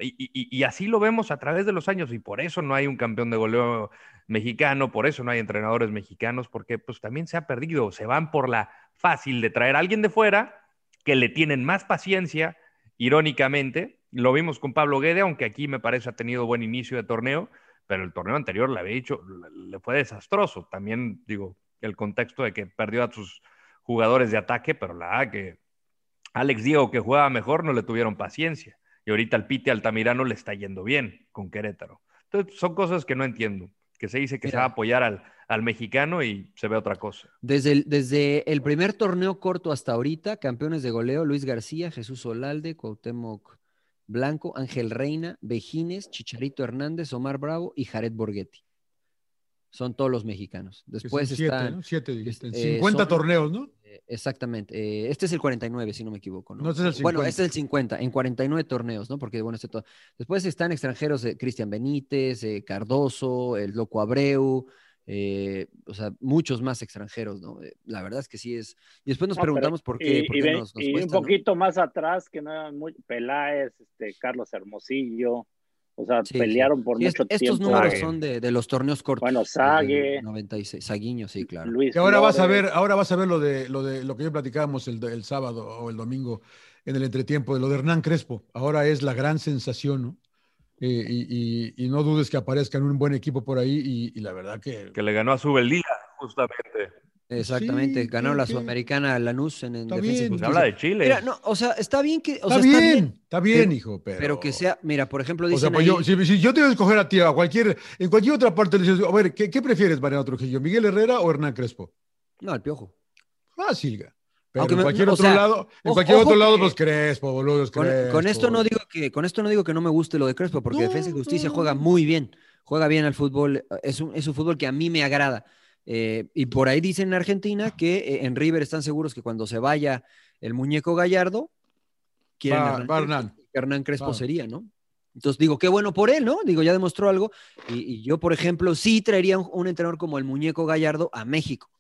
S4: Y, así lo vemos a través de los años y por eso no hay un campeón de goleo mexicano, por eso no hay entrenadores mexicanos, porque pues también se ha perdido, se van por la fácil de traer a alguien de fuera que le tienen más paciencia, irónicamente, lo vimos con Pablo Guede, aunque aquí me parece ha tenido buen inicio de torneo, pero el torneo anterior le había dicho, le fue desastroso. También digo, el contexto de que perdió a sus jugadores de ataque, pero la que Alex Diego, que jugaba mejor, no le tuvieron paciencia. Y ahorita al Pite Altamirano le está yendo bien con Querétaro. Entonces, son cosas que no entiendo. Que se dice que se va a apoyar al, al, mexicano y se ve otra cosa.
S3: Desde el, desde el primer torneo corto hasta ahorita, campeones de goleo, Luis García, Jesús Olalde, Cuauhtémoc Blanco, Ángel Reina, Bejines, Chicharito Hernández, Omar Bravo y Jared Borghetti. Son todos los mexicanos. Después
S1: siete,
S3: están.
S1: ¿no? Siete, dijiste. 50 eh, torneos, ¿no?
S3: Eh, exactamente. Eh, este es el 49, si no me equivoco. ¿no?
S1: no este es el 50.
S3: Bueno, este es el 50, en 49 torneos, ¿no? Porque, bueno, este todo. Después están extranjeros Cristian Benítez, Cardoso, el Loco Abreu, eh, o sea, muchos más extranjeros, ¿no? Eh, la verdad es que sí es. Y después nos preguntamos por qué.
S2: Y, un poquito más atrás, que no eran muy. Peláez, este, Carlos Hermosillo. O sea, pelearon por mucho tiempo.
S3: Estos números son de, los torneos cortos.
S2: Bueno, Sague.
S3: 96. Saguiño, sí, claro.
S1: y ahora vas a ver, ahora vas a ver lo de lo de lo que ya platicábamos el, el sábado o el domingo en el entretiempo, de lo de Hernán Crespo. Ahora es la gran sensación, ¿no? Y, no dudes que aparezca en un buen equipo por ahí y, la verdad que...
S4: Que le ganó a su justamente.
S3: Exactamente, ganó la Sudamericana Lanús en, en
S4: defensa pues habla de Chile.
S3: Mira, no, o sea, está bien que.
S1: está, bien, está bien, hijo, pero.
S3: Pero que sea, mira, por ejemplo, dicen.
S1: Pues yo, si, yo te voy a escoger a ti, a cualquier, en cualquier otra parte, le dices, a ver, ¿qué, qué prefieres, Mariano Trujillo? ¿Miguel Herrera o Hernán Crespo?
S3: No, el piojo.
S1: Fácil, en cualquier otro lado, en cualquier otro lado, pues Crespo, boludo.
S3: Con, esto no digo que, con esto no digo que no me guste lo de Crespo, porque Defensa y Justicia juega muy bien, juega bien al fútbol, es un, es un fútbol que a mí me agrada. Eh, y por ahí dicen en Argentina que eh, en River están seguros que cuando se vaya el muñeco Gallardo, quieren Hernán, Hernán, Crespo sería, ¿no? Entonces digo, qué bueno por él, ¿no? Digo, ya demostró algo. Y, yo, por ejemplo, sí traería un entrenador como el muñeco Gallardo a México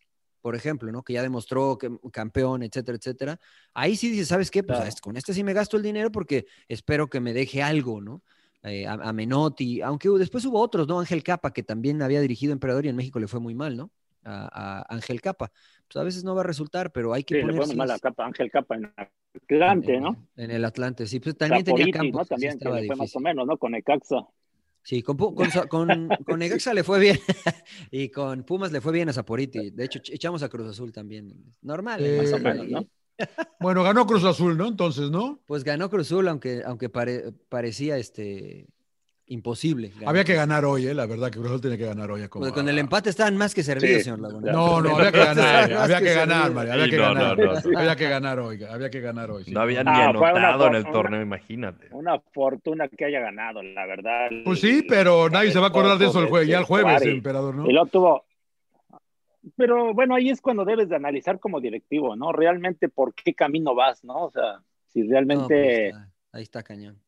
S3: por ejemplo, ¿no? Que ya demostró que campeón, etcétera, etcétera. Ahí sí dice, ¿sabes qué? Pues con este sí me gasto el dinero porque espero que me deje algo, ¿no? Eh, a, Menotti, aunque después hubo otros, ¿no? Ángel Capa, que también había dirigido Emperador y en México le fue muy mal, ¿no? A, Ángel Capa. Pues a veces no va a resultar, pero hay que
S2: sí, Le fue muy mal a Capa, Ángel Capa en Atlante, ¿no?
S3: En, el Atlante, sí, pues también tenía campo.
S2: ¿no? También que fue más o menos, ¿no? Con Ecaxa.
S3: Sí, con, con, con, con le fue bien y con Pumas le fue bien a Zaporiti. De hecho, echamos a Cruz Azul también. Normal,
S1: eh, más o menos, ¿no? Bueno, ganó Cruz Azul, ¿no? Entonces, ¿no?
S3: Pues ganó Cruz Azul, aunque, aunque parecía este, imposible.
S1: Había que ganar hoy, ¿eh? la verdad que Cruz tiene que ganar hoy.
S3: Como... con el empate estaban más que servidos, señor Laguna.
S1: No, no, había que ganar, había que, ganar, María, había que ganar. había que ganar hoy, había que ganar hoy.
S4: No había ni ah, anotado en el torneo, imagínate.
S2: Una fortuna que haya ganado, la verdad.
S1: Pues sí, pero nadie se va a acordar de eso el jueves, ya el jueves, emperador, ¿no?
S2: Y lo tuvo, pero bueno, ahí es cuando debes de analizar como directivo, ¿no? Realmente por qué camino vas, ¿no? O sea, si realmente...
S3: No, pues, ahí está cañón.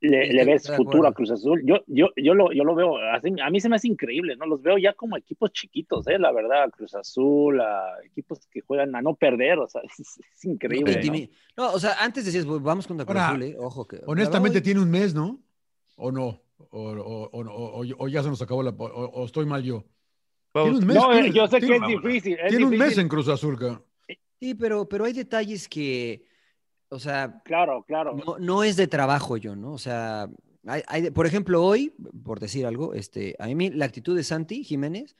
S2: Le, le ves futuro a Cruz Azul. Yo, yo, yo, lo, yo lo veo, así, a mí se me hace increíble, ¿no? Los veo ya como equipos chiquitos, ¿eh? La verdad, a Cruz Azul, a equipos que juegan a no perder, o sea, es, es increíble.
S3: No,
S2: ¿no?
S3: no, o sea, antes decías, "Pues, vamos contra Cruz Azul, ¿eh? Ojo que.
S1: Honestamente tiene un mes, ¿no? ¿O no? O, o- o- o- ya se nos acabó la... O, o estoy mal yo. Tiene un mes.
S2: No, eh,
S1: tiene-
S2: yo sé que
S1: tiene-
S2: es difícil. es
S1: Tiene un mes
S2: difícil.
S1: en Cruz Azul, cabrón.
S3: Sí, pero, pero hay detalles que, o sea,
S2: Claro, claro.
S3: no, no es de trabajo yo, ¿no? O sea, hay, hay de- por ejemplo, hoy, por decir algo, este, a mí la actitud de Santi Jiménez,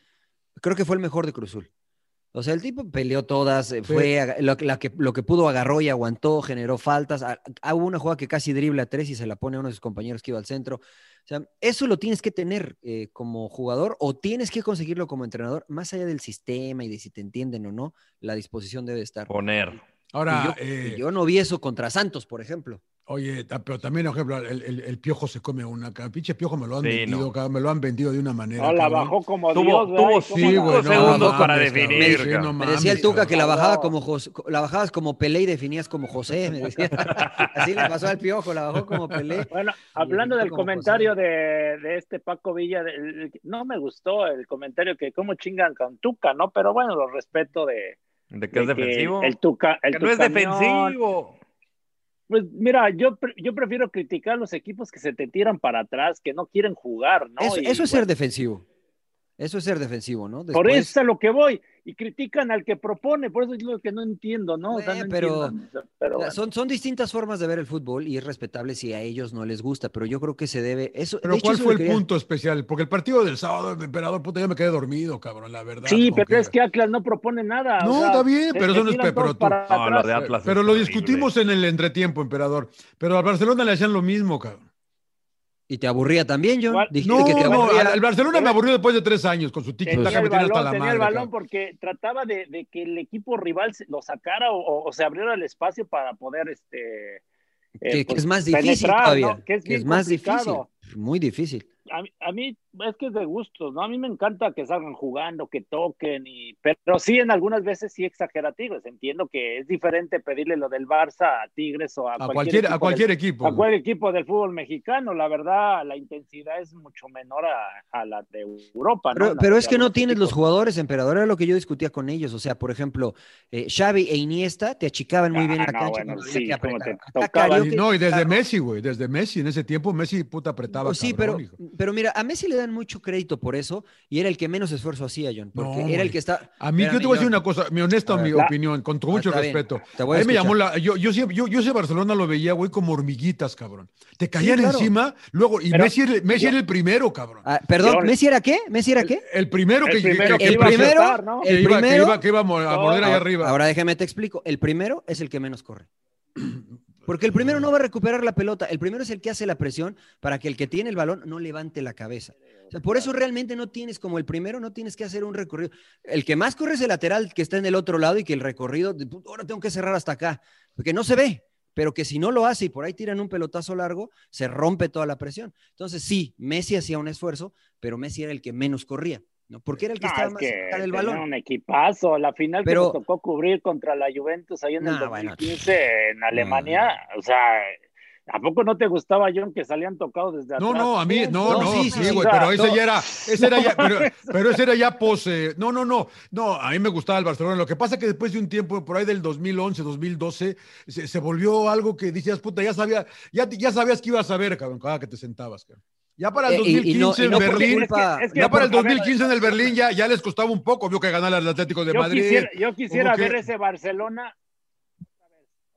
S3: creo que fue el mejor de Cruzul. O sea, el tipo peleó todas, eh,
S1: Sí.
S3: fue lo, la que, lo que pudo agarró y aguantó, generó faltas. Hubo una jugada que casi dribla a tres y se la pone a uno de sus compañeros que iba al centro. O sea, eso lo tienes que tener eh, como jugador o tienes que conseguirlo como entrenador, más allá del sistema y de si te entienden o no, la disposición debe estar.
S4: Poner.
S1: Ahora,
S3: y yo,
S1: eh,
S3: y yo no vi eso contra Santos, por ejemplo.
S1: Oye, pero también, por ejemplo, el, el- el piojo se come una. Pinche piojo me lo han
S4: Sí,
S1: vendido,
S4: no.
S1: me lo han vendido de una manera.
S2: No, la
S1: cabrón.
S2: bajó como
S4: Tuvo-
S2: Dios,
S4: tuvo
S1: Sí,
S4: Cinco segundos
S1: no
S4: para
S1: mames,
S4: definir,
S1: sí,
S3: Me decía el Tuca
S1: cabrón.
S3: que la bajaba como José, la bajabas como Pelé y definías como José, me decía. Así le pasó al piojo, la bajó como Pelé.
S2: Bueno, hablando del comentario de, de este Paco Villa, no me gustó el comentario que cómo chingan con Tuca, ¿no? Pero bueno, lo respeto de,
S4: ¿De qué es
S2: de
S4: defensivo?
S2: el Tuca, el
S4: que no es defensivo.
S2: Pues mira, yo, pre- yo prefiero criticar a los equipos que se te tiran para atrás, que no quieren jugar, ¿no?
S3: Eso,
S2: Y,
S3: eso es ser defensivo. Eso es ser defensivo, ¿no?
S2: Por eso es a lo que voy. Y critican al que propone, por eso es lo que no entiendo, ¿no? O sea,
S3: Eh,
S2: no
S3: pero-
S2: entiendo, bueno.
S3: son, son distintas formas de ver el fútbol y es respetable si a ellos no les gusta, pero yo creo que se debe. Eso,
S1: Pero ¿cuál fue el
S3: quería-
S1: punto especial? Porque el partido del sábado, emperador, puta, ya me quedé dormido, cabrón, la verdad.
S2: Sí, pero es que Atlas no propone nada. o
S1: No,
S2: sea,
S1: está bien, pero eso no es pero
S2: todos
S1: tú-
S2: para
S4: No, lo
S2: atrás.
S4: de Atlas
S1: Pero
S4: es
S1: lo discutimos en el entretiempo, emperador. Pero al Barcelona le hacían lo mismo, cabrón.
S3: Y te aburría también, John. Dijiste
S1: No,
S3: que te
S1: no,
S3: aburría.
S1: al, al Barcelona me aburrió después de tres años con su tiki
S2: Tenía el balón,
S1: hasta la
S2: tenía
S1: madre.
S2: el balón
S1: cabrón.
S2: porque trataba de, de que el equipo rival lo sacara o, o- o se abriera el espacio para poder este eh,
S3: que, que
S2: pues,
S3: es más difícil
S2: penetrar,
S3: todavía.
S2: ¿no? Que es bien
S3: más
S2: complicado.
S3: difícil. Muy difícil.
S2: A, a mí es que es de gustos, ¿no? A mí me encanta que salgan jugando, que toquen, y, pero sí en algunas veces sí exagerativos. Entiendo que es diferente pedirle lo del Barça a Tigres o a,
S1: A cualquier, a
S2: equipo
S1: cualquier
S2: del-
S1: equipo.
S2: a cualquier equipo del fútbol mexicano. La verdad, la intensidad es mucho menor a, a la de Europa, ¿no?
S3: Pero,
S2: En la-
S3: pero
S2: de
S3: es que no tienes los jugadores, emperador. Era lo que yo discutía con ellos. O sea, por ejemplo, eh, Xavi e Iniesta te achicaban muy bien
S2: Ah,
S3: la
S2: no,
S3: cancha.
S2: bueno, sí,
S3: que
S2: como te tocaban.
S1: Y no, y desde
S3: claro.
S1: Messi, güey, desde Messi. En ese tiempo Messi puta apretaba.
S3: Pues sí,
S1: cabrón,
S3: pero,
S1: hijo.
S3: pero mira, a Messi le dan mucho crédito por eso y era el que menos esfuerzo hacía, John, porque
S1: No,
S3: era el que está.
S1: A mí, yo te voy a decir una cosa, mi honesta mi
S2: La-
S1: opinión, con tu mucho
S3: bien.
S1: respeto.
S3: Te voy a
S1: a mí me llamó la. Yo, yo, siempre- yo, yo ese Barcelona lo veía, güey, como hormiguitas, cabrón. Te caían
S3: claro.
S1: encima, luego. Y
S2: Pero-
S1: Messi, era- Messi
S2: yo-
S1: era el primero, cabrón.
S3: Ah, perdón,
S2: Yo-
S3: ¿Messi era qué? ¿Messi era qué?
S1: El primero que,
S2: El primero
S1: que-
S2: que
S3: El
S2: iba a
S3: primero,
S2: aceptar, ¿no?
S1: que
S3: el
S1: iba, que
S3: primero.
S1: iba- que iba a mo- a morder ahí arriba.
S3: Ahora déjame te explico. El primero es el que menos corre. Porque el primero no va a recuperar la pelota. El primero es el que hace la presión para que el que tiene el balón no levante la cabeza. O sea, por eso realmente no tienes, como el primero, no tienes que hacer un recorrido. El que más corre es el lateral que está en el otro lado y que el recorrido, de, "Puta, ahora tengo que cerrar hasta acá, porque no se ve. Pero que si no lo hace y por ahí tiran un pelotazo largo, se rompe toda la presión. Entonces, sí, Messi hacía un esfuerzo, pero Messi era el que menos corría, ¿no? Porque era el que
S2: No,
S3: estaba
S2: es
S3: más
S2: que
S3: cerca del balón.
S2: un equipazo. La final
S3: Pero-
S2: que nos tocó cubrir contra la Juventus ahí en el
S3: No, bueno.
S2: 2015 en Alemania, o sea, ¿a poco no te gustaba, John, que salían tocados desde
S1: No,
S2: atrás?
S1: no, a mí, no,
S3: No,
S1: no,
S3: sí,
S1: sí, güey, pero ese
S2: no.
S1: ya era, ese era ya, pero, pero ese era ya pose, no, no, no, no, a mí me gustaba el Barcelona, lo que pasa es que después de un tiempo, por ahí del 2011, 2012, se, se volvió algo que decías, puta, ya sabía, ya, ya sabías que ibas a ver, cabrón, cada que te sentabas, cabrón. Ya para el
S3: Eh, y- y
S1: 2015
S3: no- y no
S1: en Berlín, ya para el
S2: a ver,
S1: 2015 en el Berlín ya, ya les costaba un poco, vio que ganar el Atlético de
S2: yo
S1: Madrid.
S2: quisiera, yo quisiera
S1: que-
S2: ver ese Barcelona,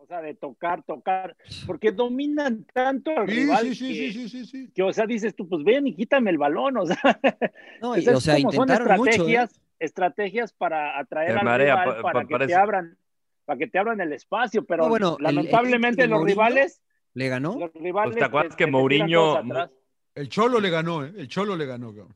S2: sea, de tocar, tocar, porque dominan tanto al
S1: Sí,
S2: rival
S1: sí, sí,
S2: que,
S1: sí, sí, sí, sí.
S2: que, o sea, dices tú, pues ven y quítame el balón, o sea,
S3: No, y-
S2: es
S3: o sea,
S2: como son
S3: mucho. ¿eh?
S2: estrategias, estrategias para atraer al
S4: marea,
S2: rival,
S4: pa-
S2: para
S4: pa-
S2: que
S4: parece.
S2: te abran, para que te abran el espacio, pero
S3: No, bueno, el- el
S2: lamentablemente los
S3: Mourinho,
S2: rivales,
S3: ¿Le ganó?
S2: los rivales
S4: Pues, ¿te acuerdas que
S2: te tiran
S4: Mourinho-.
S1: El Cholo le ganó, ¿eh? El Cholo le ganó, cabrón.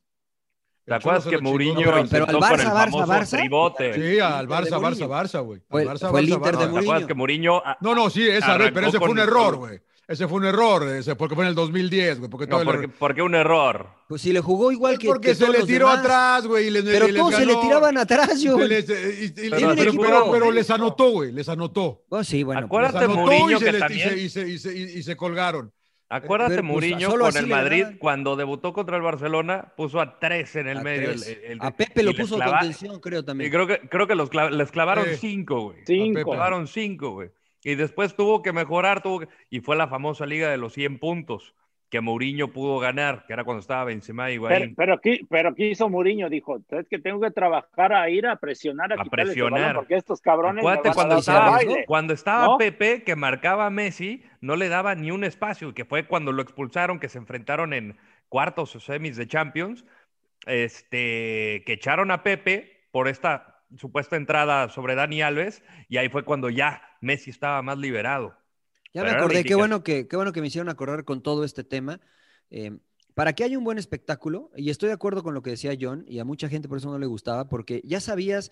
S4: ¿Te
S1: El
S4: acuerdas que Mourinho
S3: pero- pero
S4: intentó
S3: al
S4: con el
S3: Barça, Barça,
S4: famoso
S3: Barça.
S4: tribote?
S1: Sí, al Barça, Barça,
S3: Mourinho.
S1: Barça, güey.
S3: Fue-
S1: Barça,
S3: fue el
S1: Barça,
S3: Inter de
S1: Barça.
S4: ¿Te acuerdas
S3: Mourinho.
S4: que Mourinho
S1: No, no, sí, esa vez, pero ese fue un error, güey. ese fue un error, ese, porque fue en el 2010, güey. Porque,
S4: No,
S1: todo el-
S4: porque, porque un error.
S3: Pues si le jugó igual que.
S1: porque
S3: que
S1: se
S3: todos
S1: le
S3: los
S1: tiró
S3: demás.
S1: atrás, güey. y les-
S3: Pero
S1: y les
S3: todos se le tiraban atrás, yo.
S1: Se les- y- y-
S4: Pero
S1: pero,
S3: un equipo-
S1: pero- pero les anotó, güey. Les anotó.
S3: Oh, sí, bueno.
S4: Acuérdate- Mourinho, que también-
S1: y se colgaron.
S4: Acuérdate,
S3: Pero, pues,
S4: Mourinho
S3: solo
S4: con el Madrid, cuando debutó contra el Barcelona, puso a tres en el
S3: A
S4: medio. el- el-
S3: a Pepe lo
S4: y
S3: puso
S4: clava-
S3: contención, creo
S4: Y
S3: también.
S4: creo que, creo que los clav- les clavaron cinco, güey.
S2: Cinco.
S4: Clavaron cinco, güey. Y después tuvo que mejorar, tuvo que- y fue la famosa liga de los 100 puntos que Mourinho pudo ganar, que era cuando estaba Benzema y
S2: Pero,
S4: Higuaín.
S2: pero aquí, pero aquí hizo Mourinho, dijo, es que tengo que trabajar a ir a presionar, a,
S4: A presionar.
S2: porque estos cabrones
S4: cuando
S3: estaba-
S2: baile".
S4: Cuando estaba
S2: ¿No?
S4: Pepe, que marcaba a Messi, no le daba ni un espacio, que fue cuando lo expulsaron, que se enfrentaron en cuartos o semis de Champions, este, que echaron a Pepe por esta supuesta entrada sobre Dani Alves, y ahí fue cuando ya Messi estaba más liberado.
S3: Ya me acordé, qué bueno que, qué bueno que me hicieron acordar con todo este tema. Eh, para que haya un buen espectáculo, y estoy de acuerdo con lo que decía John, y a mucha gente por eso no le gustaba, porque ya sabías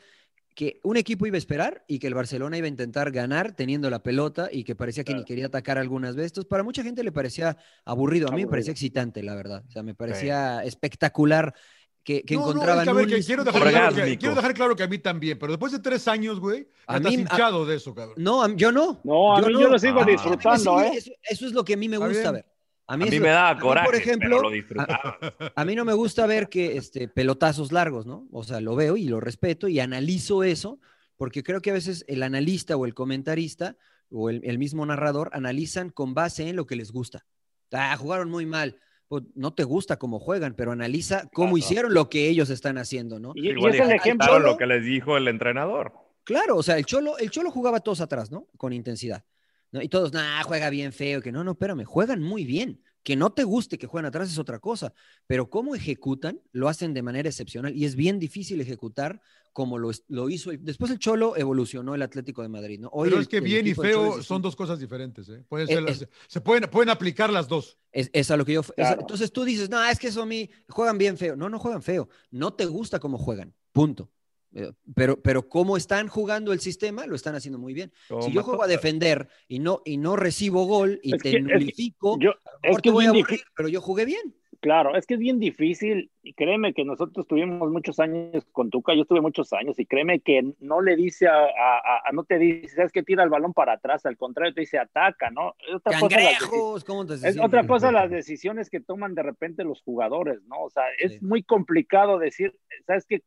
S3: que un equipo iba a esperar y que el Barcelona iba a intentar ganar teniendo la pelota y que parecía que ni quería atacar algunas veces. Entonces, para mucha gente le parecía aburrido. A mí me parecía excitante, la verdad. O sea, me parecía espectacular que, que
S1: No, no,
S3: encontraban
S1: es que, a ver,
S3: un
S1: que quiero, dejar claro que,
S4: Orgásmico.
S1: quiero dejar claro que a mí también, pero después de tres años, güey,
S3: A
S1: estás
S3: mí- a-
S1: hinchado de eso, cabrón.
S3: No, a- yo no.
S2: No, a mí yo lo sigo
S4: Ah.
S3: Me
S2: disfrutando,
S3: sigue-
S2: ¿eh?
S3: Eso, eso es lo que a mí me gusta ver. A
S4: A
S3: mí,
S4: me
S3: a
S4: daba
S3: mí,
S4: coraje,
S3: por ejemplo,
S4: pero lo disfrutaba.
S3: A mí no me gusta ver que este, pelotazos largos, ¿no? O sea, lo veo y lo respeto y analizo eso, porque creo que a veces el analista o el comentarista o el, el mismo narrador analizan con base en lo que les gusta. Ah, jugaron muy mal. Pues no te gusta cómo juegan, pero analiza cómo
S2: Claro.
S3: hicieron lo que ellos están haciendo, ¿no?
S2: Y, y
S4: Igual
S2: es el ejemplo.
S4: lo que les dijo el entrenador.
S3: Claro, o sea, el Cholo, el Cholo jugaba todos atrás, ¿no? Con intensidad. ¿no? Y todos, nah, juega bien feo, que no, no, espérame, juegan muy bien. Que no te guste que jueguen atrás es otra cosa, pero cómo ejecutan, lo hacen de manera excepcional y es bien difícil ejecutar como lo, lo hizo. el- después el Cholo evolucionó el Atlético de Madrid, ¿no? Hoy
S1: pero
S3: el-
S1: es que bien y feo
S3: es
S1: son dos cosas diferentes, ¿eh? Pueden
S3: Es-
S1: ser las-
S3: es-
S1: se pueden, pueden aplicar las dos.
S3: Es, es a lo que yo.
S2: Claro.
S3: entonces tú dices, no, es que eso a mí juegan bien feo. No, no juegan feo. No te gusta cómo juegan. Punto. Eh, Pero, pero cómo están jugando el sistema, lo están haciendo muy bien.
S4: Como
S3: si yo juego a defender y no, y no recibo gol y te
S2: que-
S3: nulifico,
S2: Yo, es que
S3: te voy a aburrir, pero yo jugué bien.
S2: Claro, es que es bien difícil y créeme que nosotros tuvimos muchos años con Tuca, yo tuve muchos años y créeme que no le dice a, a- a- a- no te dice, sabes que tira el balón para atrás, al contrario te dice ataca, ¿no? Es otra cosa las deci-
S3: Cangrejos, ¿cómo te
S2: es otra cosa las decisiones que toman de repente los jugadores, ¿no? O sea, es
S3: Sí.
S2: muy complicado decir, sabes que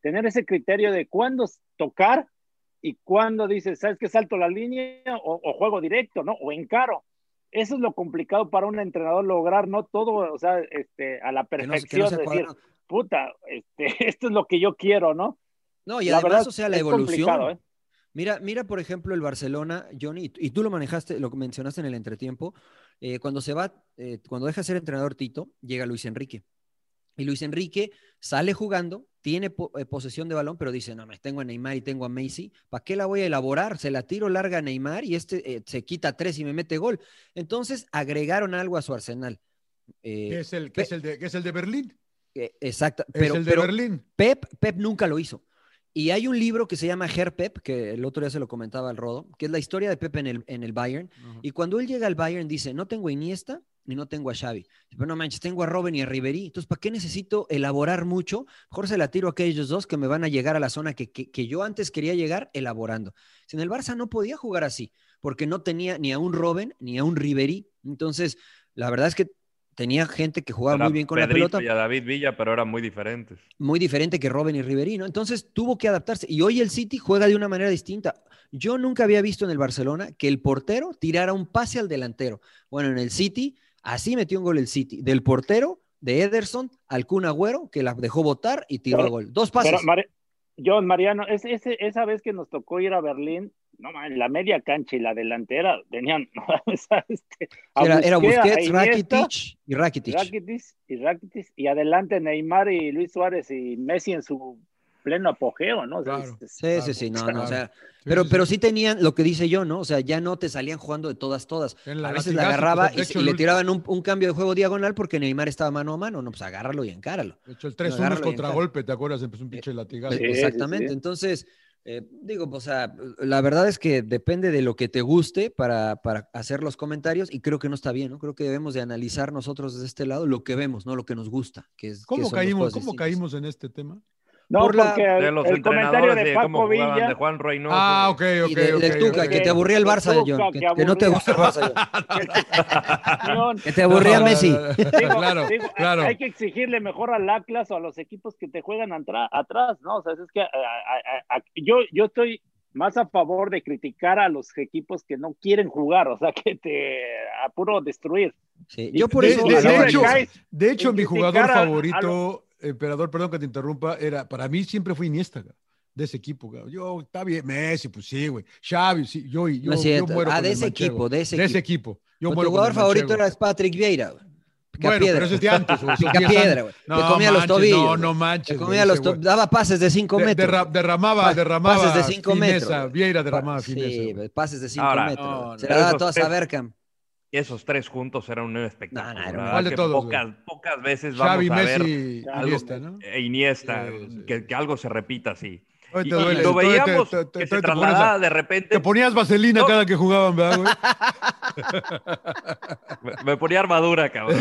S2: tener ese criterio de cuándo tocar y cuándo dices, sabes que salto la línea o, o juego directo, ¿no? O encaro. Eso es lo complicado para un entrenador lograr, no todo, o sea, este, a la
S3: Que no, que no
S2: perfección, decir, puta, este, esto es lo que yo quiero, ¿no?
S3: No, y
S2: la
S3: además,
S2: verdad,
S3: o sea, la evolución.
S2: ¿eh?
S3: Mira, mira, por ejemplo, el Barcelona, Johnny, y- y tú lo manejaste, lo mencionaste en el entretiempo, eh, cuando se va, eh, cuando deja de ser entrenador Tito, llega Luis Enrique. Y Luis Enrique sale jugando, tiene eh, posesión de balón, pero dice, no, me tengo a Neymar y tengo a Messi, ¿para qué la voy a elaborar? Se la tiro larga a Neymar y este eh, se quita tres y me mete gol. Entonces agregaron algo a su arsenal. Eh,
S1: Que es el,
S3: Pe-
S1: es el, de, que es el de Berlín.
S3: eh, exacta,
S1: Es
S3: pero,
S1: el de
S3: pero-
S1: Berlín.
S3: Pep, Pep nunca lo hizo. Y hay un libro que se llama Her Pep, que el otro día se lo comentaba al Rodo, que es la historia de Pep en el, en el Bayern. Y cuando él llega al Bayern dice, no tengo Iniesta ni no tengo a Xavi. Pero no manches, tengo a Robben y a Ribery. Entonces, ¿para qué necesito elaborar mucho? Mejor se la tiro a aquellos dos que me van a llegar a la zona que, que- que yo antes quería llegar elaborando. Si en el Barça no podía jugar así, porque no tenía ni a un Robben ni a un Ribery. Entonces, la verdad es que tenía gente que jugaba
S4: Era
S3: muy bien con
S4: Pedrito
S3: la pelota
S4: y a David Villa, pero eran muy diferentes.
S3: muy diferente que Robben y Ribery, ¿no? Entonces tuvo que adaptarse. Y hoy el City juega de una manera distinta. Yo nunca había visto en el Barcelona que el portero tirara un pase al delantero. Bueno, en el City, así metió un gol el City. Del portero, de Ederson, al Kun Agüero, que la dejó botar y tiró
S2: Pero-
S3: el gol. Dos pases.
S2: Pero, John, Mariano, es, esa vez que nos tocó ir a Berlín, no man, la media cancha y la delantera tenían, este, a
S3: era, era
S2: Busquets, a
S3: Busquets,
S2: Iniesta,
S3: Rakitic y Rakitic.
S2: Rakitic y Rakitic, y adelante Neymar y Luis Suárez y Messi en su pleno apogeo, ¿no? O sea,
S1: Claro.
S2: es- es-
S3: Sí, sí, sí, no, no, o sea,
S1: Sí,
S3: pero,
S1: sí,
S3: pero
S1: sí.
S3: tenían lo que dice yo, ¿no? O sea, ya no te salían jugando de todas, todas.
S1: En la
S3: a veces la
S1: latigazo,
S3: agarraba
S1: pues,
S3: y,
S1: hecho,
S3: y le tiraban un, un cambio de juego diagonal porque Neymar estaba mano a mano. No, pues agárralo y encáralo.
S1: De hecho, el 3-1 es contragolpe, ¿te acuerdas? Empezó un pinche latigazo.
S2: Sí,
S3: Exactamente.
S2: sí.
S3: Entonces, Eh, digo, o sea, la verdad es que depende de lo que te guste para, para, hacer los comentarios y creo que no está bien, ¿no? Creo que debemos de analizar nosotros desde este lado lo que vemos, no lo que nos gusta. Que es,
S1: ¿Cómo, caímos, ¿cómo caímos en este tema?
S2: No,
S4: Por
S2: porque
S4: la,
S2: el,
S4: de los
S2: el comentario de
S4: de,
S2: Paco
S4: cómo jugaban,
S2: Villa.
S4: de Juan Reynoso.
S1: Ah, ok, ok.
S3: Y de,
S1: ok,
S3: de Tuca,
S1: ok.
S3: que te aburría el Barça,
S2: Tuca,
S3: John.
S2: que
S3: Que, que no te gusta el Barça, Que te aburría
S1: No,
S3: Messi.
S1: no.
S2: Digo,
S1: claro,
S2: digo,
S1: claro.
S2: Hay que exigirle mejor al Atlas o a los equipos que te juegan atrás, ¿no? O sea, es que a- a- a- a- yo, yo estoy más a favor de criticar a los equipos que no quieren jugar, o sea, que te apuro destruir.
S3: Sí, Yo por
S1: De-
S3: eso.
S1: de- de hecho-
S2: caes
S1: De hecho, mi jugador
S2: a- a
S1: favorito, emperador, perdón que te interrumpa, era, para mí siempre fue Iniesta, de ese equipo. cabrón. Yo, está bien, Messi, pues sí, güey. Xavi, sí, yo, yo,
S3: No es
S1: yo muero
S3: Ah, de ese
S1: manchego.
S3: equipo, de ese
S1: De ese equipo. Yo
S3: tu
S1: muero
S3: jugador favorito era Patrick Vieira. güey. Pica
S1: Bueno,
S3: piedra.
S1: pero ese es de antes, güey, esos
S3: Pica
S1: 10
S3: piedra,
S1: años.
S3: güey.
S1: No
S3: Te comía los
S1: manches,
S3: tobillos.
S1: No, no manches.
S3: Te comía los
S1: ese güey.
S3: to- Daba pases de 5
S1: De-
S3: metros.
S1: derra- derramaba, derramaba.
S3: pases de cinco
S1: fineza,
S3: metros.
S1: Vieira derramaba
S3: Sí,
S1: fineza. güey,
S3: pases de 5
S4: Ahora,
S3: metros.
S1: no,
S3: güey.
S1: no,
S3: Se la daba
S4: tres-
S3: a Berkham.
S4: Esos tres juntos eran un espectáculo.
S1: ¿Cuál de
S4: que
S1: todos,
S4: pocas, pocas veces vamos
S1: Xavi,
S4: a ver
S1: Messi,
S2: algo-
S1: Iniesta, ¿no?
S4: e Iniesta,
S1: Sí, sí.
S4: Que, que algo se repita así.
S1: Hoy
S4: Y,
S1: te
S4: y
S1: duele,
S4: lo
S1: todavía te-
S4: veíamos
S1: te- te-
S4: que se
S1: a-
S4: trasladaba de repente.
S1: Te ponías vaselina
S4: No.
S1: cada que jugaban, ¿verdad, güey?
S4: Me, me ponía armadura, cabrón.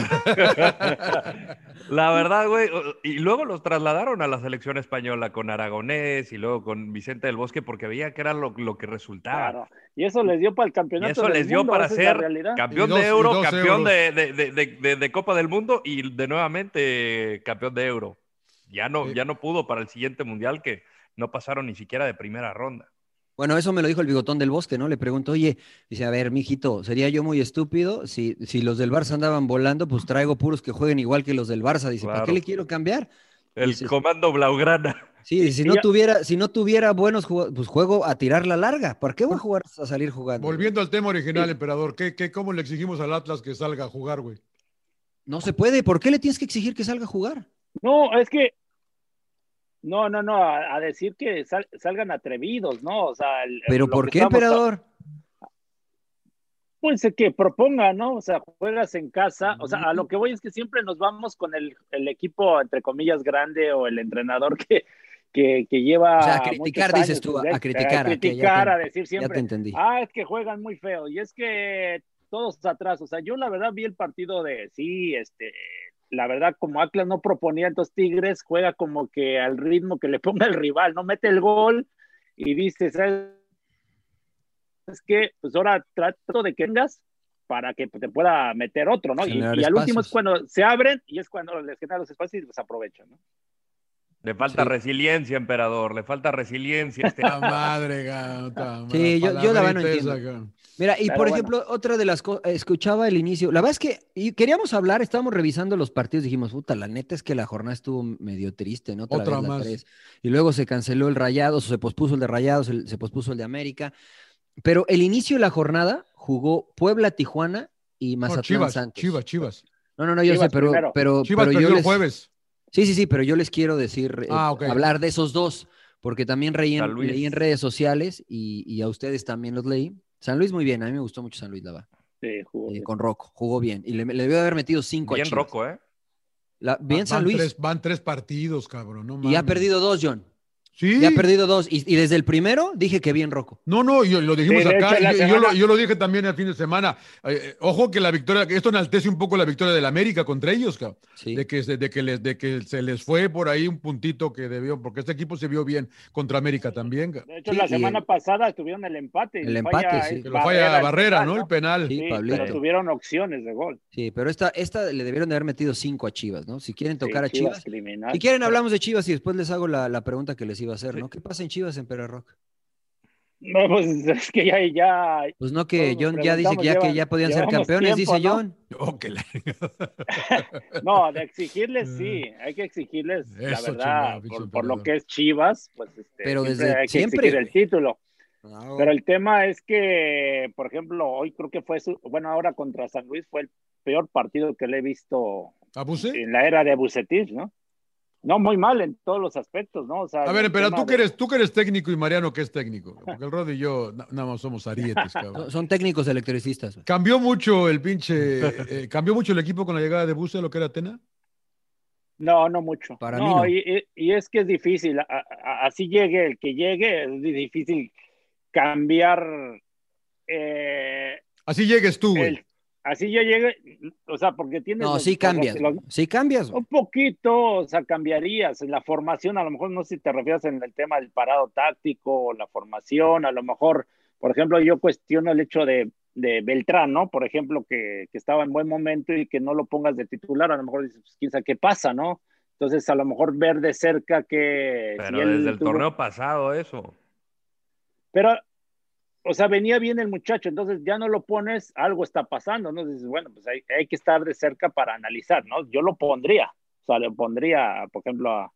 S4: La verdad, güey. Y luego los trasladaron a la selección española con Aragonés y luego con Vicente del Bosque porque veía que era lo, lo que resultaba.
S2: Claro. Y eso les dio para el
S4: Y
S2: campeonato.
S4: eso
S2: del
S4: les dio
S2: mundo,
S4: para ser
S2: realidad.
S4: campeón
S1: Y dos-
S4: de
S1: y
S4: euro, campeón de, de- de- de- de- de Copa del Mundo y de nuevamente campeón de euro. Ya no,
S1: Sí.
S4: ya no pudo para el siguiente mundial que no pasaron ni siquiera de primera ronda.
S3: Bueno, eso me lo dijo el bigotón del bosque, ¿no? Le pregunto, oye, dice, a ver, mijito, ¿sería yo muy estúpido? Si, si los del Barça andaban volando, pues traigo puros que jueguen igual que los del Barça. Dice, ¿para qué le quiero cambiar?
S4: El comando Blaugrana.
S3: Sí, si no tuviera, si no tuviera buenos jugadores, pues juego a tirar la larga. ¿Por qué voy a jugar a salir jugando?
S1: Volviendo al tema original, emperador, ¿qué, qué, ¿cómo le exigimos al Atlas que salga a jugar, güey?
S3: No se puede. ¿Por qué le tienes que exigir que salga a jugar?
S2: No, es que. No, no, no, a, a decir que sal- salgan atrevidos, ¿no? O sea, el-
S3: ¿Pero por qué, emperador?
S2: Pues eh, que proponga, ¿no? O sea, juegas en casa. O sea, a lo que voy es que siempre nos vamos con el, el equipo, entre comillas, grande o el entrenador que, que, que lleva.
S3: O sea, a criticar, dices tú, a-
S2: pues,
S3: a criticar,
S2: A
S3: a ya
S2: criticar,
S3: te-
S2: a decir
S3: Ya
S2: siempre.
S3: te entendí.
S2: Ah, es que juegan muy feo. Y es que todos atrás. O sea, yo la verdad vi el partido de sí, este. La verdad, como Atlas no proponía, entonces Tigres juega como que al ritmo que le ponga el rival, no mete el gol y dice, ¿sabes qué? Pues ahora trato de que vengas para que te pueda meter otro, ¿no? Y, al último es cuando se abren y es cuando les generan los espacios y los aprovechan, ¿no?
S4: Le falta
S3: Sí.
S4: resiliencia, emperador. Le falta resiliencia. Este...
S1: La madre, gata.
S3: Sí, yo- yo la verdad no entiendo. Mira, y
S2: Pero
S3: por
S2: bueno.
S3: ejemplo, otra de las cosas, escuchaba el inicio, la verdad es que y queríamos hablar, estábamos revisando los partidos, dijimos, puta, la neta es que la jornada estuvo medio triste, ¿no? Otra,
S1: Otra
S3: vez la
S1: más.
S3: tres. Y luego se canceló el Rayados, o se pospuso el de Rayados, el- se pospuso el de América. Pero el inicio de la jornada jugó Puebla, Tijuana y
S1: No,
S3: Mazatlán
S1: Chivas,
S3: Santos.
S1: Chivas, Chivas.
S3: No, no, no, yo
S2: Chivas
S3: sé, pero,
S2: primero.
S3: pero,
S1: Chivas
S3: pero yo les,
S1: jueves.
S3: Sí, sí, sí, pero yo les quiero decir, eh,
S1: Ah,
S3: hablar de esos dos, porque también reí en- leí en redes sociales y, y a ustedes también los leí. San Luis muy bien, a mí me gustó mucho San Luis Lava,
S2: Sí, jugó
S3: eh,
S2: bien.
S3: con Rocco, jugó bien y le, le debió haber metido cinco a
S4: Bien roco, ¿eh?
S3: La- bien
S1: Van
S3: San Luis
S1: Tres, van tres partidos, cabrón. No
S3: y ha
S1: mames.
S3: perdido dos, John.
S1: Sí.
S3: Y ha perdido dos y, y desde el primero dije que bien Rocco.
S1: No, no, yo, lo dijimos
S2: Sí,
S1: acá,
S2: hecho,
S1: yo, lo, yo lo dije también el fin de semana. Eh, eh, ojo que la victoria, que esto enaltece un poco la victoria del América contra ellos, cabrón.
S3: Sí.
S1: De, que, se- de, que les, de que se les fue por ahí un puntito que debió, porque este equipo se vio bien contra América también. cabrón.
S2: De hecho,
S3: Sí,
S2: la semana
S3: el-
S2: pasada tuvieron el empate.
S3: El
S2: falla
S3: empate, sí.
S2: el
S1: Que lo falla Barrera,
S2: penal,
S1: ¿no? El penal.
S3: Sí,
S2: Sí,
S3: Pablito.
S2: pero tuvieron opciones de gol.
S3: Sí, pero esta, esta le debieron de haber metido cinco a Chivas, ¿no? Si quieren tocar
S2: Sí,
S3: a Chivas.
S2: criminal.
S3: Si quieren hablamos de Chivas y después les hago la, la pregunta que les iba a hacer, ¿no? ¿Qué pasa en Chivas en Perro Rock?
S2: No, pues es que ya, ya
S3: Pues no que John ya dice que ya, que ya podían ser campeones,
S2: tiempo,
S3: dice
S2: ¿no?
S3: John.
S1: Oh, que la-
S2: No, de exigirles sí, hay que exigirles, la verdad, por, por lo que es Chivas, pues este,
S3: Pero
S2: siempre
S3: desde
S2: hay que
S3: siempre,
S2: exigir el título. Pero el tema es que, por ejemplo, hoy creo que fue, su, bueno, ahora contra San Luis fue el peor partido que le he visto en la era de Bucetich, ¿no? No, muy mal en todos los aspectos, ¿no? O sea,
S1: A ver, pero tú que, eres, tú que eres técnico y Mariano que es técnico, porque el Rod y yo na- nada más somos arietes, cabrón.
S3: Son- técnicos electricistas. güey.
S1: ¿Cambió mucho el pinche, eh, cambió mucho el equipo con la llegada de Buse, lo que era Atena?
S2: No, no mucho.
S3: Para
S2: no,
S3: mí no.
S2: Y, y, es que es difícil, a, a, así llegue el que llegue, es difícil cambiar. Eh,
S1: así llegues tú, güey.
S2: Así yo llegue, o sea, porque tienes.
S3: No, sí cambias. Los, sí cambias.
S2: Un poquito, o sea, cambiarías en la formación, a lo mejor no sé si te refieres en el tema del parado táctico o la formación, a lo mejor, por ejemplo, yo cuestiono el hecho de, de Beltrán, ¿no? Por ejemplo, que, que, estaba en buen momento y que no lo pongas de titular, a lo mejor dices, pues quién sabe qué pasa, ¿no? Entonces, a lo mejor ver de cerca que.
S4: Pero si desde el tuvo... torneo pasado, eso.
S2: Pero o sea, venía bien el muchacho, entonces ya no lo pones, algo está pasando, ¿no? Dices, bueno, pues hay, hay, que estar de cerca para analizar, ¿no? Yo lo pondría, o sea, le pondría, por ejemplo, a.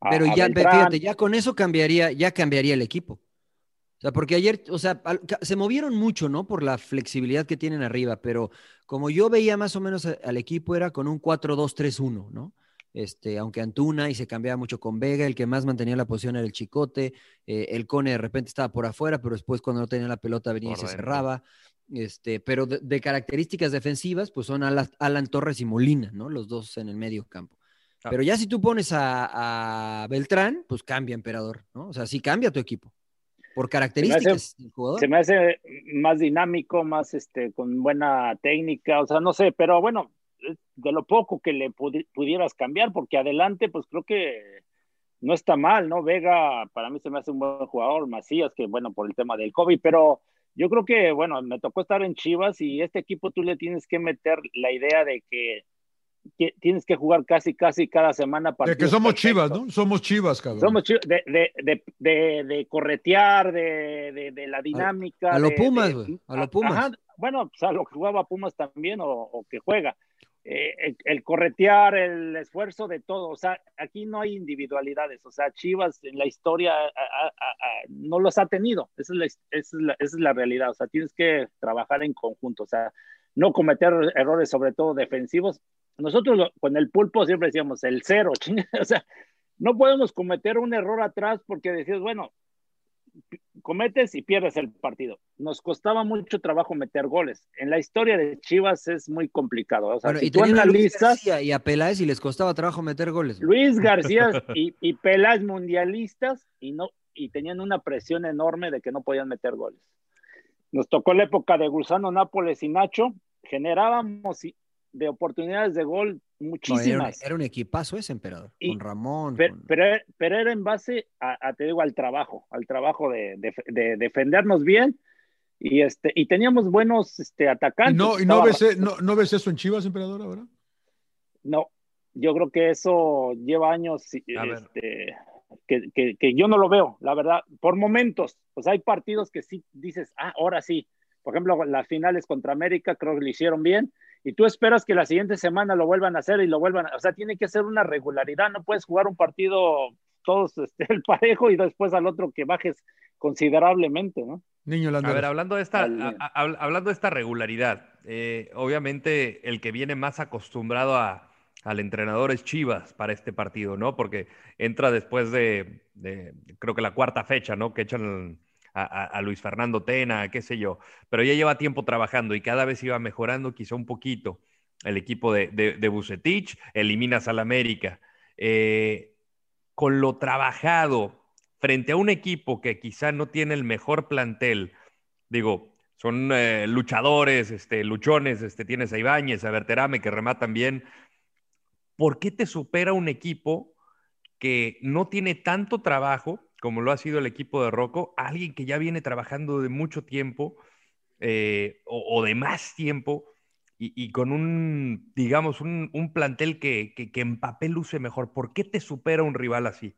S2: a
S3: pero ya,
S2: a
S3: fíjate, ya con eso cambiaría, ya cambiaría el equipo. O sea, porque ayer, o sea, se movieron mucho, ¿no? Por la flexibilidad que tienen arriba, pero como yo veía más o menos al equipo era con un 4-2-3-1, ¿no? Este, aunque Antuna y se cambiaba mucho con Vega, el que más mantenía la posición era el Chicote, eh, el Cone de repente estaba por afuera, pero después cuando no tenía la pelota venía Correcto. y se cerraba. Este, pero de, de, características defensivas, pues son Alan, Alan, Torres y Molina, ¿no? Los dos en el medio campo. Ah. Pero ya si tú pones a, a, Beltrán, pues cambia, emperador, ¿no? O sea, sí cambia tu equipo. Por características
S2: del jugador. Se me hace más dinámico, más este, con buena técnica, o sea, no sé, pero bueno, de lo poco que le pudi pudieras cambiar, porque adelante, pues creo que no está mal, ¿no? Vega, para mí se me hace un buen jugador, Macías, que bueno, por el tema del COVID, pero yo creo que, bueno, me tocó estar en Chivas y este equipo tú le tienes que meter la idea de que, que tienes que jugar casi, casi cada semana.
S1: De que somos perfectos. Chivas, ¿no? Somos Chivas, cabrón.
S2: Somos Chivas, de, de, de, corretear, de, de, la dinámica.
S3: A, a lo Pumas, güey, a lo Pumas.
S2: Ajá, bueno, pues a lo que jugaba Pumas también o, o que juega. Eh, el, el, corretear, el esfuerzo de todo. O sea, aquí no hay individualidades. O sea, Chivas en la historia a, a, a, no los ha tenido. Esa es, la, esa, es la, esa es, la, realidad. O sea, tienes que trabajar en conjunto. O sea, no cometer errores, sobre todo defensivos. Nosotros lo, con el pulpo siempre decíamos el cero. o sea, no podemos cometer un error atrás porque decías, bueno, cometes y pierdes el partido. Nos costaba mucho trabajo meter goles. En la historia de Chivas es muy complicado. O sea,
S3: bueno,
S2: si
S3: y
S2: tú analizas
S3: y a Peláez y les costaba trabajo meter goles.
S2: Luis García y, y Peláez mundialistas y no y tenían una presión enorme de que no podían meter goles. Nos tocó la época de Gusano, Nápoles y Nacho, generábamos de oportunidades de gol muchísimas.
S3: No, era, un, era, un, equipazo ese emperador, y, con Ramón.
S2: Pero,
S3: con...
S2: pero, pero, era en base a, a, te digo, al trabajo, al trabajo de, de, de, defendernos bien. Y, este, y teníamos buenos este, atacantes.
S1: ¿Y no, y no, ves, no, no, ves eso en Chivas, emperador, ahora?
S2: No, yo creo que eso lleva años este, que, que, que, yo no lo veo, la verdad, por momentos. Pues hay partidos que sí dices, ah, ahora sí. Por ejemplo, las finales contra América creo que lo hicieron bien y tú esperas que la siguiente semana lo vuelvan a hacer y lo vuelvan, a, o sea, tiene que ser una regularidad, no puedes jugar un partido todos este, el parejo y después al otro que bajes considerablemente, ¿no?
S1: Niño
S4: A ver, hablando de esta, a, a, hablando de esta regularidad, eh, obviamente el que viene más acostumbrado a, al entrenador es Chivas para este partido, ¿no? Porque entra después de, de creo que la cuarta fecha, ¿no? Que echan a, a, Luis Fernando Tena, qué sé yo, pero ya lleva tiempo trabajando y cada vez iba mejorando quizá un poquito el equipo de, de, de Bucetich, eliminas al América. Eh, con lo trabajado frente a un equipo que quizá no tiene el mejor plantel, digo, son eh, luchadores, este, luchones, este, tienes a Ibáñez, a Berterame que rematan bien. ¿Por qué te supera un equipo que no tiene tanto trabajo, como lo ha sido el equipo de Rocco, alguien que ya viene trabajando de mucho tiempo eh, o, o, de más tiempo y, y con un, digamos, un, un plantel que, que, que, en papel luce mejor. ¿Por qué te supera un rival así?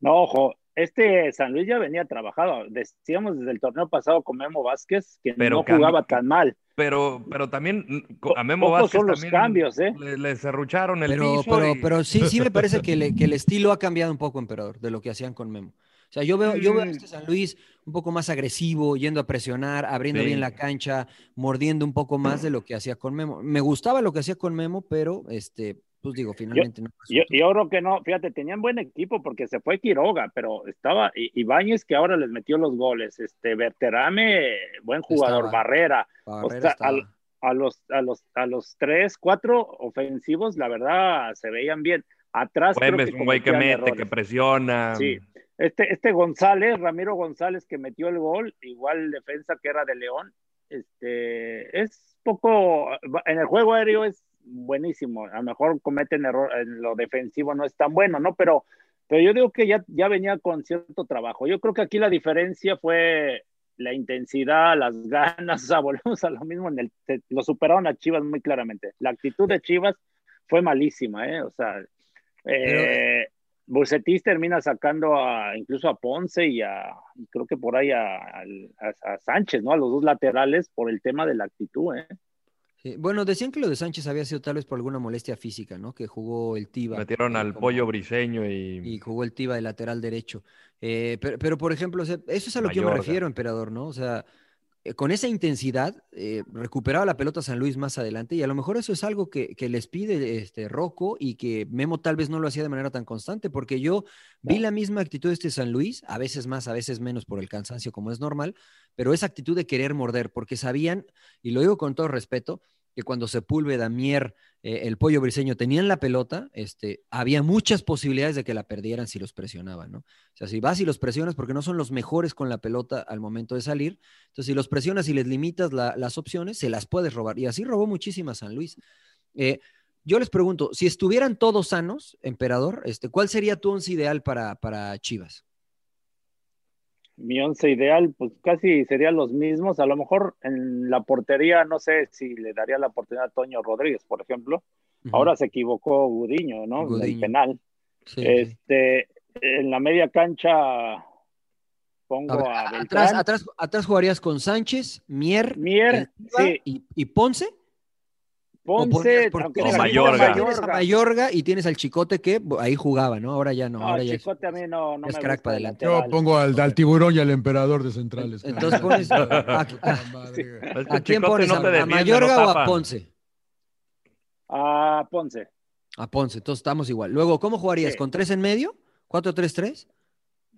S2: No, ojo, este San Luis ya venía trabajado. Decíamos desde el torneo pasado con Memo Vázquez que pero no jugaba tan mal.
S4: Pero, pero también a Memo Vázquez
S2: son los cambios, ¿eh?
S4: Le, le cerrucharon el
S3: pero,
S4: piso.
S3: Pero,
S4: y...
S3: pero sí, sí me parece que, le, que, el estilo ha cambiado un poco, emperador, de lo que hacían con Memo. O sea, yo veo, yo veo a este San Luis un poco más agresivo, yendo a presionar, abriendo sí. bien la cancha, mordiendo un poco más de lo que hacía con Memo. Me gustaba lo que hacía con Memo, pero este, pues digo, finalmente
S2: yo,
S3: no.
S2: Yo, yo, creo que no, fíjate, tenían buen equipo porque se fue Quiroga, pero estaba Ibáñez que ahora les metió los goles, este Berterame, buen jugador, estaba, Barrera, Barrera o sea, al, a los, a los, a los tres, cuatro ofensivos, la verdad, se veían bien. Atrás.
S4: Güemes, un güey que mete, que presiona.
S2: Sí. Este, este González, Ramiro González, que metió el gol, igual defensa que era de León, este, es poco, en el juego aéreo es buenísimo, a lo mejor cometen error, en lo defensivo no es tan bueno, ¿no? Pero, pero yo digo que ya, ya venía con cierto trabajo. Yo creo que aquí la diferencia fue la intensidad, las ganas, o sea, volvemos a lo mismo, en el, lo superaron a Chivas muy claramente. La actitud de Chivas fue malísima, ¿eh? O sea, eh, termina sacando a, incluso a Ponce y a, creo que por ahí a, a, Sánchez, ¿no? A los dos laterales por el tema de la actitud, ¿eh?
S3: Bueno, decían que lo de Sánchez había sido tal vez por alguna molestia física, ¿no? Que jugó el Tiba.
S4: Metieron
S3: eh,
S4: al pollo briseño y.
S3: Y jugó el Tiba de lateral derecho. Eh, pero, por ejemplo, eso es a lo que yo me refiero, emperador, ¿no? O sea, eh, con esa intensidad eh, recuperaba la pelota San Luis más adelante y a lo mejor eso es algo que, les pide este Rocco y que Memo tal vez no lo hacía de manera tan constante porque yo vi la misma actitud de este San Luis, a veces más, a veces menos por el cansancio como es normal, pero esa actitud de querer morder porque sabían, y lo digo con todo respeto, que cuando Sepúlveda, Mier, eh, el pollo briseño tenían la pelota, este, había muchas posibilidades de que la perdieran si los presionaban, ¿no? O sea, si vas y los presionas, porque no son los mejores con la pelota al momento de salir, entonces si los presionas y les limitas las opciones, se las puedes robar. Y así robó muchísimas San Luis. Eh, yo les pregunto, si estuvieran todos sanos, emperador, este, ¿cuál sería tu once ideal para, para Chivas?
S2: Mi once ideal, pues casi serían los mismos. A lo mejor en la portería, no sé si le daría la oportunidad a Toño Rodríguez, por ejemplo. Ahora se equivocó Gudiño, ¿no? En el penal. este, en la media cancha pongo a,
S3: atrás, atrás, atrás, jugarías con Sánchez, Mier,
S2: Mier
S3: y, y, Ponce.
S2: Ponce,
S3: tienes
S4: Mayorga.
S3: Mayorga y tienes al Chicote que ahí jugaba, ¿no? Ahora ya no. ahora
S2: ya
S3: Chicote
S2: a mí no, no
S3: es crack para adelante.
S1: Yo pongo al, tiburón y al emperador de centrales.
S3: Entonces pones a, quién pones? ¿A, Mayorga o a Ponce?
S2: A Ponce.
S3: A Ponce, entonces estamos igual. Luego, ¿cómo jugarías? ¿Con tres en medio? ¿4-3-3?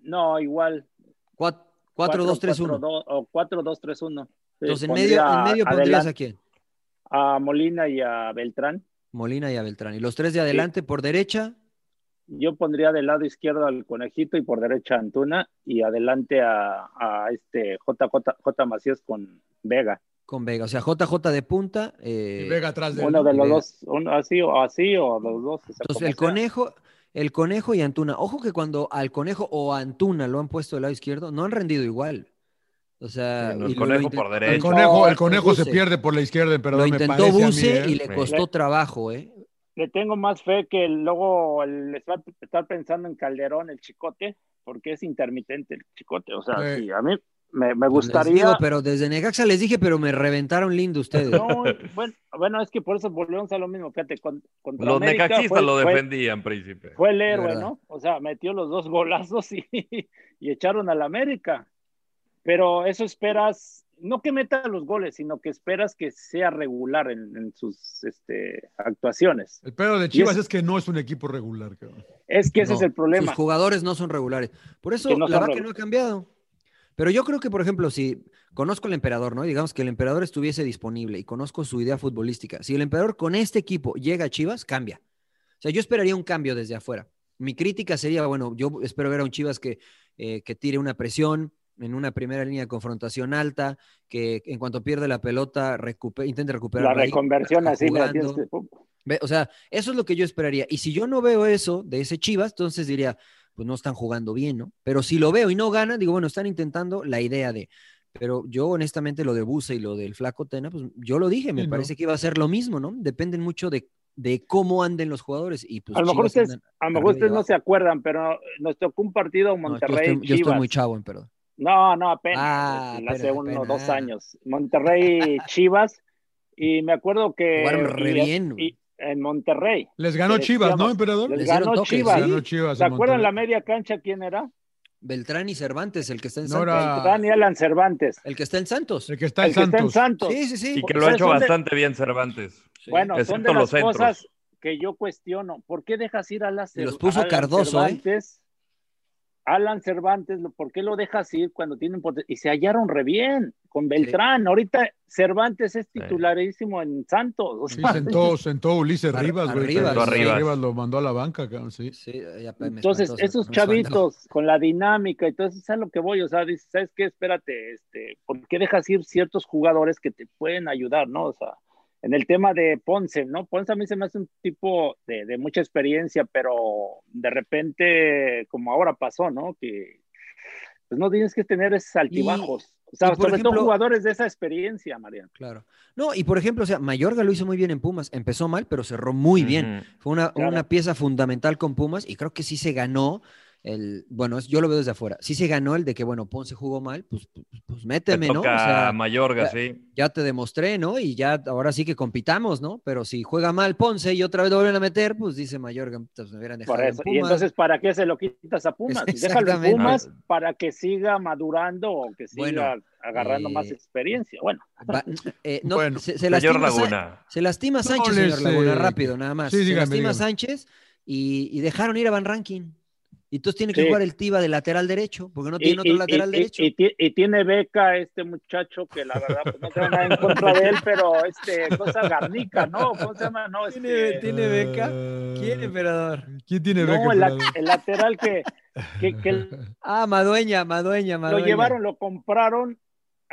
S2: No, igual.
S3: 4-2-3-1.
S2: O 4-2-3-1.
S3: Entonces, en medio, en medio pondrías a quién?
S2: A Molina y a Beltrán.
S3: Molina y a Beltrán. ¿Y los tres de adelante por derecha?
S2: Yo pondría del lado izquierdo al Conejito y por derecha a Antuna y adelante a, este JJ J Macías con Vega.
S3: Con Vega, o sea, JJ de punta.
S1: Eh, Vega atrás de
S2: Uno de los dos, uno así o así o los dos.
S3: Entonces, el conejo, el conejo y Antuna. Ojo que cuando al conejo o a Antuna lo han puesto del lado izquierdo, no han rendido igual. O sea,
S4: el conejo por derecha.
S1: El conejo, el conejo se pierde por la izquierda, pero
S3: lo intentó Buse ¿eh? y le costó trabajo, ¿eh?
S2: Le tengo más fe que luego el, estar pensando en Calderón, el chicote, porque es intermitente el chicote. O sea, sí, a mí me, me pues gustaría.
S3: pero desde Necaxa les dije, pero me reventaron lindo ustedes.
S2: No, bueno, bueno, es que por eso volvemos a lo mismo. Fíjate, contra
S4: los necaxistas lo defendían, príncipe.
S2: Fue el héroe, ¿no? O sea, metió los dos golazos y, y echaron al América pero eso esperas, no que meta los goles, sino que esperas que sea regular en, sus este, actuaciones.
S1: El pedo de Chivas es, que no es un equipo regular.
S2: Es que ese es el problema.
S3: Sus jugadores no son regulares. Por eso la verdad que no ha cambiado. Pero yo creo que, por ejemplo, si conozco al emperador, ¿no? Digamos que el emperador estuviese disponible y conozco su idea futbolística. Si el emperador con este equipo llega a Chivas, cambia. O sea, yo esperaría un cambio desde afuera. Mi crítica sería, bueno, yo espero ver a un Chivas que, eh, que tire una presión, en una primera línea de confrontación alta, que en cuanto pierde la pelota intente recuperar.
S2: La reconversión así.
S3: O sea, eso es lo que yo esperaría. Y si yo no veo eso de ese Chivas, entonces diría, pues no están jugando bien, ¿no? Pero si lo veo y no ganan, digo, bueno, están intentando la idea de... Pero yo honestamente lo de Busa y lo del Flaco Tena, pues yo lo dije, me parece que iba a ser lo mismo, ¿no? Dependen mucho de, de cómo anden los jugadores. Y pues
S2: a lo mejor ustedes, a lo mejor ustedes no se acuerdan, pero nos tocó un partido Monterrey.
S3: yo, estoy, muy chavo, en perdón.
S2: No, no, apenas, ah, este, hace unos dos años. Monterrey Chivas, y me acuerdo que... en Monterrey.
S1: Les ganó Chivas, ¿no, emperador?
S2: Les, ganó, Chivas. ¿Se acuerdan la media cancha quién era?
S3: Beltrán y Cervantes, el que está en Santos.
S2: Beltrán y Alan Cervantes.
S3: El que está en Santos.
S1: El que está en, Santos.
S3: Sí, sí, sí.
S4: Y que lo ha hecho bastante bien Cervantes.
S2: Bueno, son de las cosas que yo cuestiono. ¿Por qué dejas ir a las
S3: Los puso Cardoso, ¿eh?
S2: Alan Cervantes, ¿por qué lo dejas ir cuando tienen Y se hallaron re bien con Beltrán. Ahorita Cervantes es titularísimo en Santos.
S1: sí, sentó, Ulises Rivas, güey. Rivas. lo mandó a la banca, sí.
S2: Entonces, esos chavitos con la dinámica y todo eso, es lo que voy. O sea, dices, ¿sabes qué? Espérate, este, ¿por qué dejas ir ciertos jugadores que te pueden ayudar, no? O sea, en el tema de Ponce, ¿no? Ponce a mí se me hace un tipo de, mucha experiencia, pero de repente, como ahora pasó, ¿no? Que pues no tienes que tener esos altibajos. o sea, sobre todo jugadores de esa experiencia, Mariano.
S3: Claro. No, y por ejemplo, o sea, Mayorga lo hizo muy bien en Pumas. Empezó mal, pero cerró muy bien. Fue una, una pieza fundamental con Pumas y creo que sí se ganó el, bueno, yo lo veo desde afuera. Sí se ganó el de que, bueno, Ponce jugó mal, pues, pues, pues méteme, ¿no? O
S4: sea, Mayorga, sí.
S3: Ya te demostré, ¿no? Y ya ahora sí que compitamos, ¿no? Pero si juega mal Ponce y otra vez lo vuelven a meter, pues dice Mayorga, pues me hubieran dejado
S2: Y entonces, ¿para qué se lo quitas a Pumas? Déjalo en Pumas para que siga madurando o que siga agarrando más eh, experiencia. Bueno.
S3: Eh, no, se, lastima, Laguna. Se lastima Sánchez, señor Laguna, rápido, nada más. se lastima Sánchez y, y dejaron ir a Van Ranking. Y entonces tiene que jugar el Tiba de lateral derecho, porque no tiene otro lateral derecho.
S2: Y, tiene beca este muchacho que la verdad pues, no tengo nada en contra de él, pero este, cosa garnica, ¿no? ¿Cómo se llama? No,
S3: ¿Tiene,
S2: este,
S3: beca? ¿Quién, emperador?
S1: ¿Quién tiene beca?
S2: No, el, lateral que... que,
S3: ah, Madueña, Madueña, Madueña.
S2: Lo llevaron, lo compraron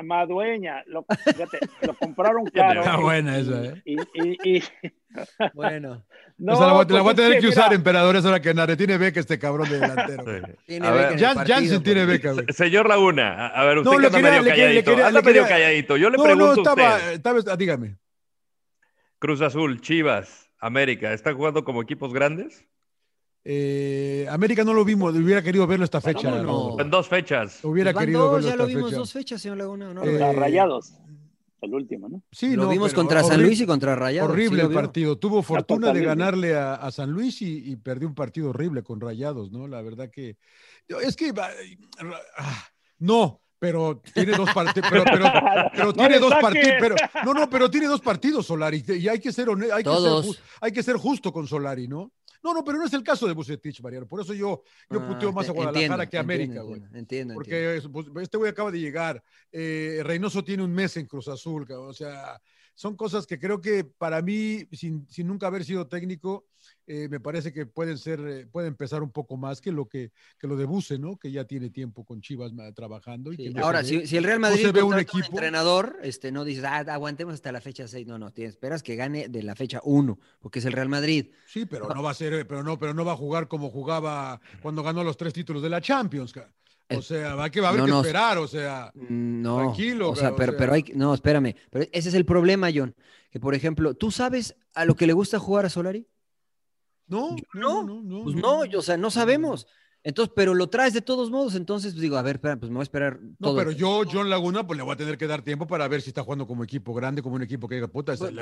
S2: Madueña, lo, fíjate, lo compraron caro.
S1: Está buena esa, ¿eh?
S2: Y,
S3: bueno.
S1: No, o sea, la, voy, a tener que, usar, emperador, es hora que Nare tiene beca este cabrón de delantero.
S3: Tiene beca
S1: Jansen tiene beca, güey.
S4: Señor Laguna, a ver, usted no, que anda medio calladito. anda medio calladito. Yo le no, pregunto no, estaba, a
S1: usted. dígame.
S4: Cruz Azul, Chivas, América, ¿están jugando como equipos grandes?
S1: Eh, América no lo vimos, hubiera querido verlo esta fecha.
S4: En dos fechas.
S1: Hubiera querido verlo
S3: ya lo vimos dos fechas, señor Laguna.
S2: No, eh, Rayados. El último, ¿no?
S1: Sí,
S3: lo vimos contra San Luis y contra Rayados.
S1: Horrible el partido. Tuvo fortuna de ganarle a, San Luis y, perdió un partido horrible con Rayados, ¿no? La verdad que. Es que. Ah, no, pero tiene dos partidos, pero, pero, tiene dos partidos, pero no, no, pero tiene dos partidos Solari y hay que ser hay que ser, hay que ser justo con Solari, ¿no? No, no, pero no es el caso de Bucetich, Mariano. Por eso yo, yo ah, puteo más a Guadalajara que a América, güey.
S3: Entiendo,
S1: Porque pues, este güey acaba de llegar. Eh, Reynoso tiene un mes en Cruz Azul, O sea, son cosas que creo que para mí, sin, sin nunca haber sido técnico, eh, me parece que pueden ser, eh, pueden empezar un poco más que lo que, que lo de Buse, ¿no? Que ya tiene tiempo con Chivas trabajando. Y
S3: Ahora, si, el Real Madrid ve un, equipo, entrenador, este, no dices, ah, aguantemos hasta la fecha 6. No, no, tienes, esperas que gane de la fecha 1, porque es el Real Madrid.
S1: Sí, pero no va a ser, pero no, pero no va a jugar como jugaba cuando ganó los tres títulos de la Champions. O sea, va, que, va a haber que esperar, o sea,
S3: no, tranquilo. O sea, pero, pero hay, no, espérame, pero ese es el problema, John, que por ejemplo, ¿tú sabes a lo que le gusta jugar a Solari?
S1: No, no, no,
S3: no, pues no, o sea, no sabemos. Entonces, pero lo traes de todos modos, entonces pues, digo, a ver, espera, pues me voy a esperar.
S1: No, pero yo, John Laguna, pues le voy a tener que dar tiempo para ver si está jugando como equipo grande, como un equipo que diga, puta, pues,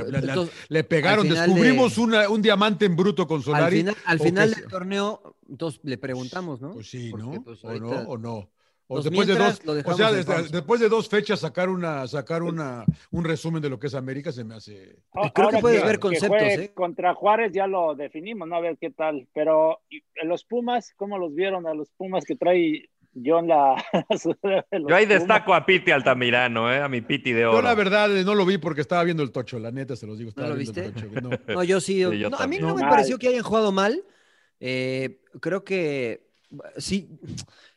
S1: le, pegaron, descubrimos un diamante en bruto con Solari.
S3: Al final, del torneo, entonces le preguntamos, ¿no?
S1: Pues sí, ¿no? o no, o no. O, después, de dos, o sea, después de dos fechas sacar una sacar una un resumen de lo que es América se me hace.
S3: Creo que puedes ver conceptos. ¿eh?
S2: Contra Juárez ya lo definimos, no a ver qué tal. Pero los Pumas, ¿cómo los vieron a los Pumas que trae John la?
S4: Yo ahí destaco a Piti Altamirano, ¿eh? a mi Piti de oro.
S1: Yo la verdad no lo vi porque estaba viendo el tocho, la neta se los digo.
S3: ¿No lo viste? no. yo sí. a mí no me pareció que hayan jugado mal. Eh, creo que sí,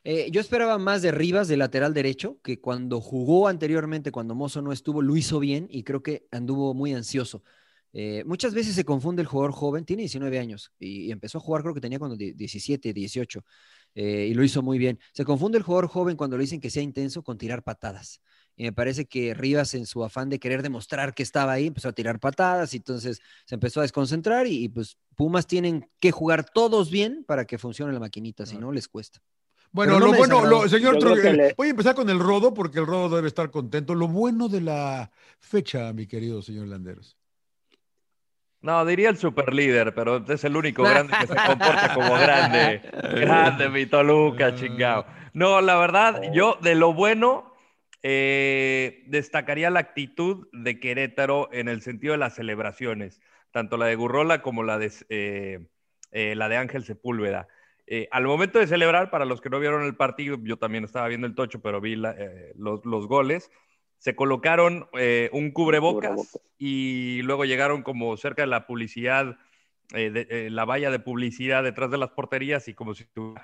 S3: eh, yo esperaba más de Rivas, de lateral derecho, que cuando jugó anteriormente, cuando Mozo no estuvo, lo hizo bien y creo que anduvo muy ansioso. Eh, muchas veces se confunde el jugador joven, tiene 19 años y, empezó a jugar, creo que tenía cuando 17, 18, eh, y lo hizo muy bien. Se confunde el jugador joven cuando le dicen que sea intenso con tirar patadas. Y me parece que Rivas, en su afán de querer demostrar que estaba ahí, empezó a tirar patadas y entonces se empezó a desconcentrar. Y, pues Pumas tienen que jugar todos bien para que funcione la maquinita, si no les cuesta.
S1: Bueno, lo bueno, señor voy a empezar con el rodo porque el rodo debe estar contento. Lo bueno de la fecha, mi querido señor Landeros.
S4: No, diría el superlíder, pero es el único grande que se comporta como grande. Grande, mi Toluca, chingado. No, la verdad, yo de lo bueno, eh, destacaría la actitud de Querétaro en el sentido de las celebraciones, tanto la de Gurrola como la de, eh, eh, la de Ángel Sepúlveda. Eh, al momento de celebrar, para los que no vieron el partido, yo también estaba viendo el tocho, pero vi eh, los, goles, se colocaron eh, un cubrebocas, y luego llegaron como cerca de la publicidad, de, la valla de publicidad detrás de las porterías y como si tuviera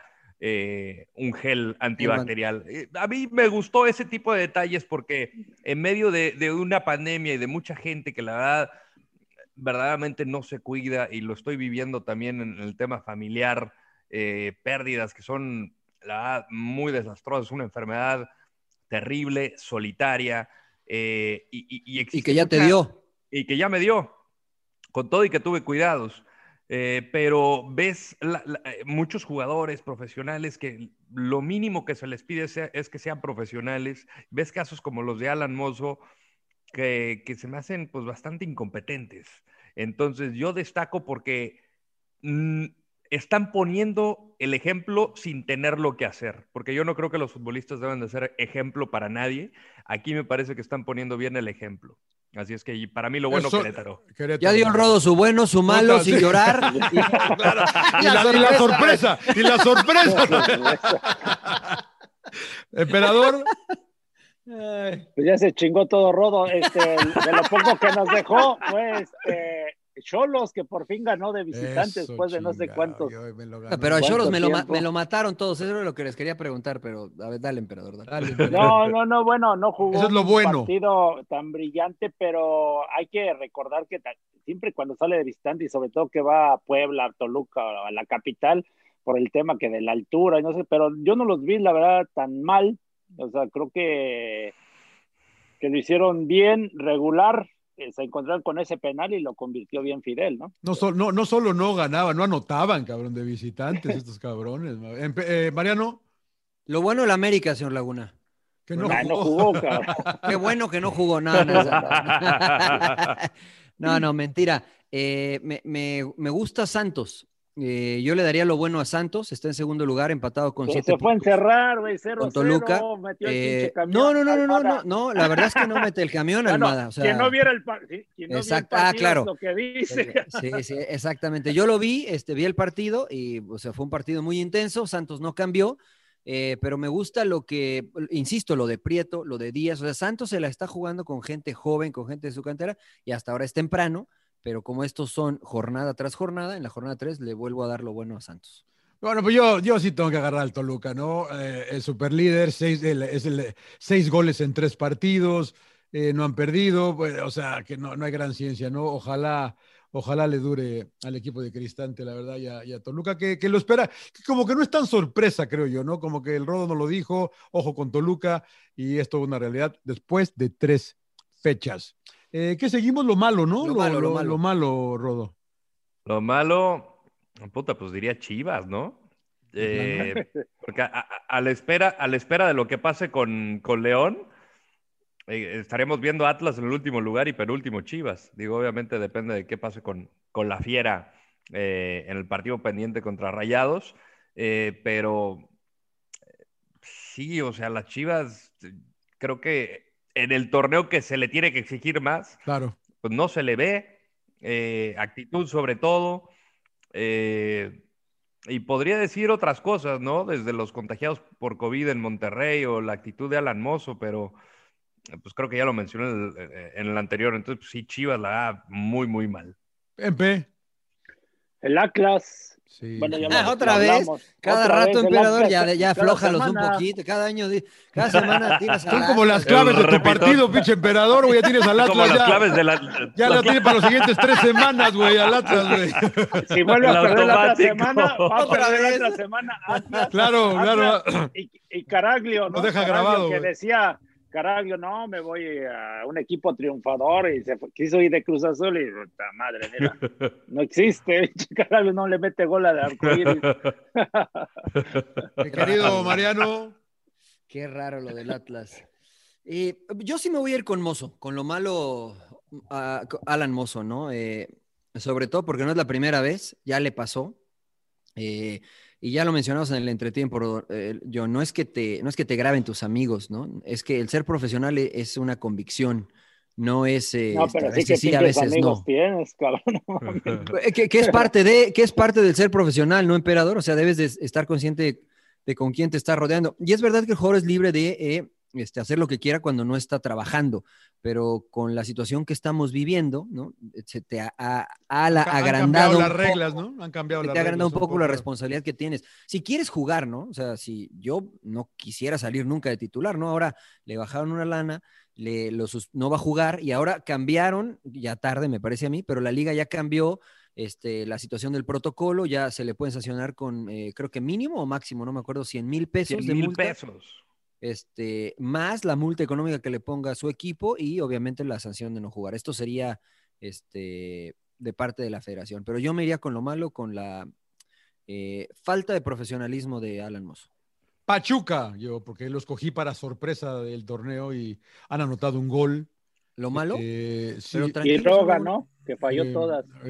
S4: un gel antibacterial. a mí me gustó ese tipo de detalles porque en medio de, de una pandemia y de mucha gente que la verdad verdaderamente no se cuida y lo estoy viviendo también en el tema familiar, eh, pérdidas que son la muy desastrosas, una enfermedad terrible, solitaria. Eh, y,
S3: que ya te dio.
S4: Y que ya me dio, con todo y que tuve cuidados. Eh, pero ves muchos jugadores profesionales que lo mínimo que se les pide es que sean profesionales. Ves casos como los de Alan Mozo, que, se me hacen pues bastante incompetentes. Entonces yo destaco porque mm, están poniendo el ejemplo sin tener lo que hacer, porque yo no creo que los futbolistas deben de ser ejemplo para nadie. Aquí me parece que están poniendo bien el ejemplo. Así es que para mí lo bueno Querétaro.
S3: Ya dio el rodo su bueno, su malo, sin llorar.
S1: y, la, sorpresa, y la sorpresa. Emperador.
S2: Pues ya se chingó todo rodo. Este, de lo poco que nos dejó, pues este, Cholos, que por fin ganó de visitantes después de no sé cuántos.
S3: Pero a Cholos me lo, me lo, mataron todos, eso es lo que les quería preguntar, pero a ver, dale, emperador. Dale.
S2: No, no, no, bueno, no jugó
S1: eso es lo bueno.
S2: un partido tan brillante, pero hay que recordar que siempre cuando sale de visitante y sobre todo que va a Puebla, a Toluca, a la capital, por el tema que de la altura, y no sé, pero yo no los vi, la verdad, tan mal. O sea, creo que, que lo hicieron bien, regular, se encontraron con ese penal y lo convirtió bien Fidel, ¿no?
S1: No, no, no solo no ganaban, no anotaban, cabrón, de visitantes estos cabrones. Eh, Mariano.
S3: Lo bueno de la América, señor Laguna.
S1: Que no, jugó. cabrón.
S3: Qué bueno que no jugó nada. No, no, mentira. Eh, me, me, me gusta Santos. Eh, yo le daría lo bueno a Santos, está en segundo lugar, empatado con siete.
S2: Se fue a encerrar, güey, cero,
S3: con Toluca. Eh, no, no, no, no, no, no, la verdad es que no mete el camión Almada. O sea,
S2: quien no viera el, partido,
S3: ah, claro.
S2: lo que dice.
S3: Sí, sí, exactamente. Yo lo vi, este, vi el partido y, o sea, fue un partido muy intenso. Santos no cambió. Eh, pero me gusta lo que, insisto, lo de Prieto, lo de Díaz, o sea, Santos se la está jugando con gente joven, con gente de su cantera, y hasta ahora es temprano, pero como estos son jornada tras jornada, en la jornada 3 le vuelvo a dar lo bueno a Santos.
S1: Bueno, pues yo, yo sí tengo que agarrar al Toluca, ¿no? Eh, el superlíder, seis, es el, seis goles en tres partidos, eh, no han perdido, o sea, que no, no hay gran ciencia, ¿no? Ojalá, ojalá le dure al equipo de Cristante, la verdad, y a, Toluca, que, que, lo espera, como que no es tan sorpresa, creo yo, ¿no? Como que el Rodo no lo dijo, ojo con Toluca, y esto es una realidad después de tres fechas. Eh, ¿Qué seguimos? Lo malo, ¿no?
S3: Lo, malo, lo, malo.
S1: Lo malo, Rodo.
S4: Lo malo, puta, pues diría Chivas, ¿no? Eh, porque a, la espera, a la espera de lo que pase con, con León, eh, estaremos viendo Atlas en el último lugar y penúltimo Chivas. Digo, obviamente depende de qué pase con, con la Fiera en el partido pendiente contra Rayados, pero sí, o sea, las Chivas creo que en el torneo que se le tiene que exigir más,
S1: claro.
S4: pues no se le ve, eh, actitud sobre todo, eh, y podría decir otras cosas, ¿no? Desde los contagiados por COVID en Monterrey o la actitud de Alan Mozo, pero pues creo que ya lo mencioné en el, anterior, entonces pues, sí, Chivas la da muy, muy mal.
S1: MP.
S2: El Atlas
S3: bueno, ah, otra vez, cada rato, emperador, ya, ya aflójalos un poquito. Cada año, cada semana tienes
S1: Son como las claves de tu partido, pinche emperador, güey. Ya tienes al Atlas.
S4: Como
S1: ya,
S4: claves de la,
S1: ya lo tienes para las siguientes tres semanas, güey, al Atlas, güey.
S2: Si vuelve a perder la otra semana, va a perder la otra semana. Atlas,
S1: claro, claro.
S2: Y, y Caraglio,
S1: ¿no? Lo deja grabado.
S2: Que decía Caraglio, no, me voy a un equipo triunfador y se quiso ir de Cruz Azul y puta madre, mira, no existe, Caraglio no le mete gol de arcoíris.
S1: Mi querido Mariano.
S3: Qué raro lo del Atlas. y yo sí me voy a ir con Mozo, con lo malo Alan Mozo, ¿no? Eh, sobre todo porque no es la primera vez, ya le pasó. Eh, y ya lo mencionamos en el entretiempo, eh, yo, no es, que te, no es que te graben tus amigos, ¿no? Es que el ser profesional e, es una convicción. no es. eh,
S2: No,
S3: este,
S2: pero
S3: a
S2: sí que
S3: sí, a veces
S2: amigos
S3: no.
S2: tienes, cabrón.
S3: Eh, Que, que es parte de, que es parte del ser profesional, ¿no, emperador? O sea, debes de estar consciente de, de con quién te estás rodeando. Y es verdad que el jugador es libre de eh, este, hacer lo que quiera cuando no está trabajando, pero con la situación que estamos viviendo, ¿no? Se te ha, ha- ha la-
S1: Han
S3: agrandado
S1: cambiado
S3: un
S1: las
S3: poco-
S1: reglas, ¿no? Han cambiado
S3: se
S1: las
S3: te ha agrandado un
S1: reglas
S3: poco la responsabilidad que tienes. Si quieres jugar, ¿no? O sea, si yo no quisiera salir nunca de titular, ¿no? Ahora le bajaron una lana, le, lo no va a jugar y ahora cambiaron, ya tarde me parece a mí, pero la liga ya cambió este, la situación del protocolo, ya se le pueden sancionar con, eh, creo que mínimo o máximo, no me acuerdo, 100 mil pesos
S4: 100
S3: de
S4: mil pesos.
S3: Este, más la multa económica que le ponga a su equipo y obviamente la sanción de no jugar. Esto sería este, de parte de la federación, pero yo me iría con lo malo, con la eh, falta de profesionalismo de Alan Mosso.
S1: Pachuca, yo, porque los cogí para sorpresa del torneo y han anotado un gol.
S3: ¿Lo malo?
S1: Eh, sí,
S3: Pero
S2: Y Roga. ¿no? Que falló
S1: eh,
S2: todas.
S1: Y,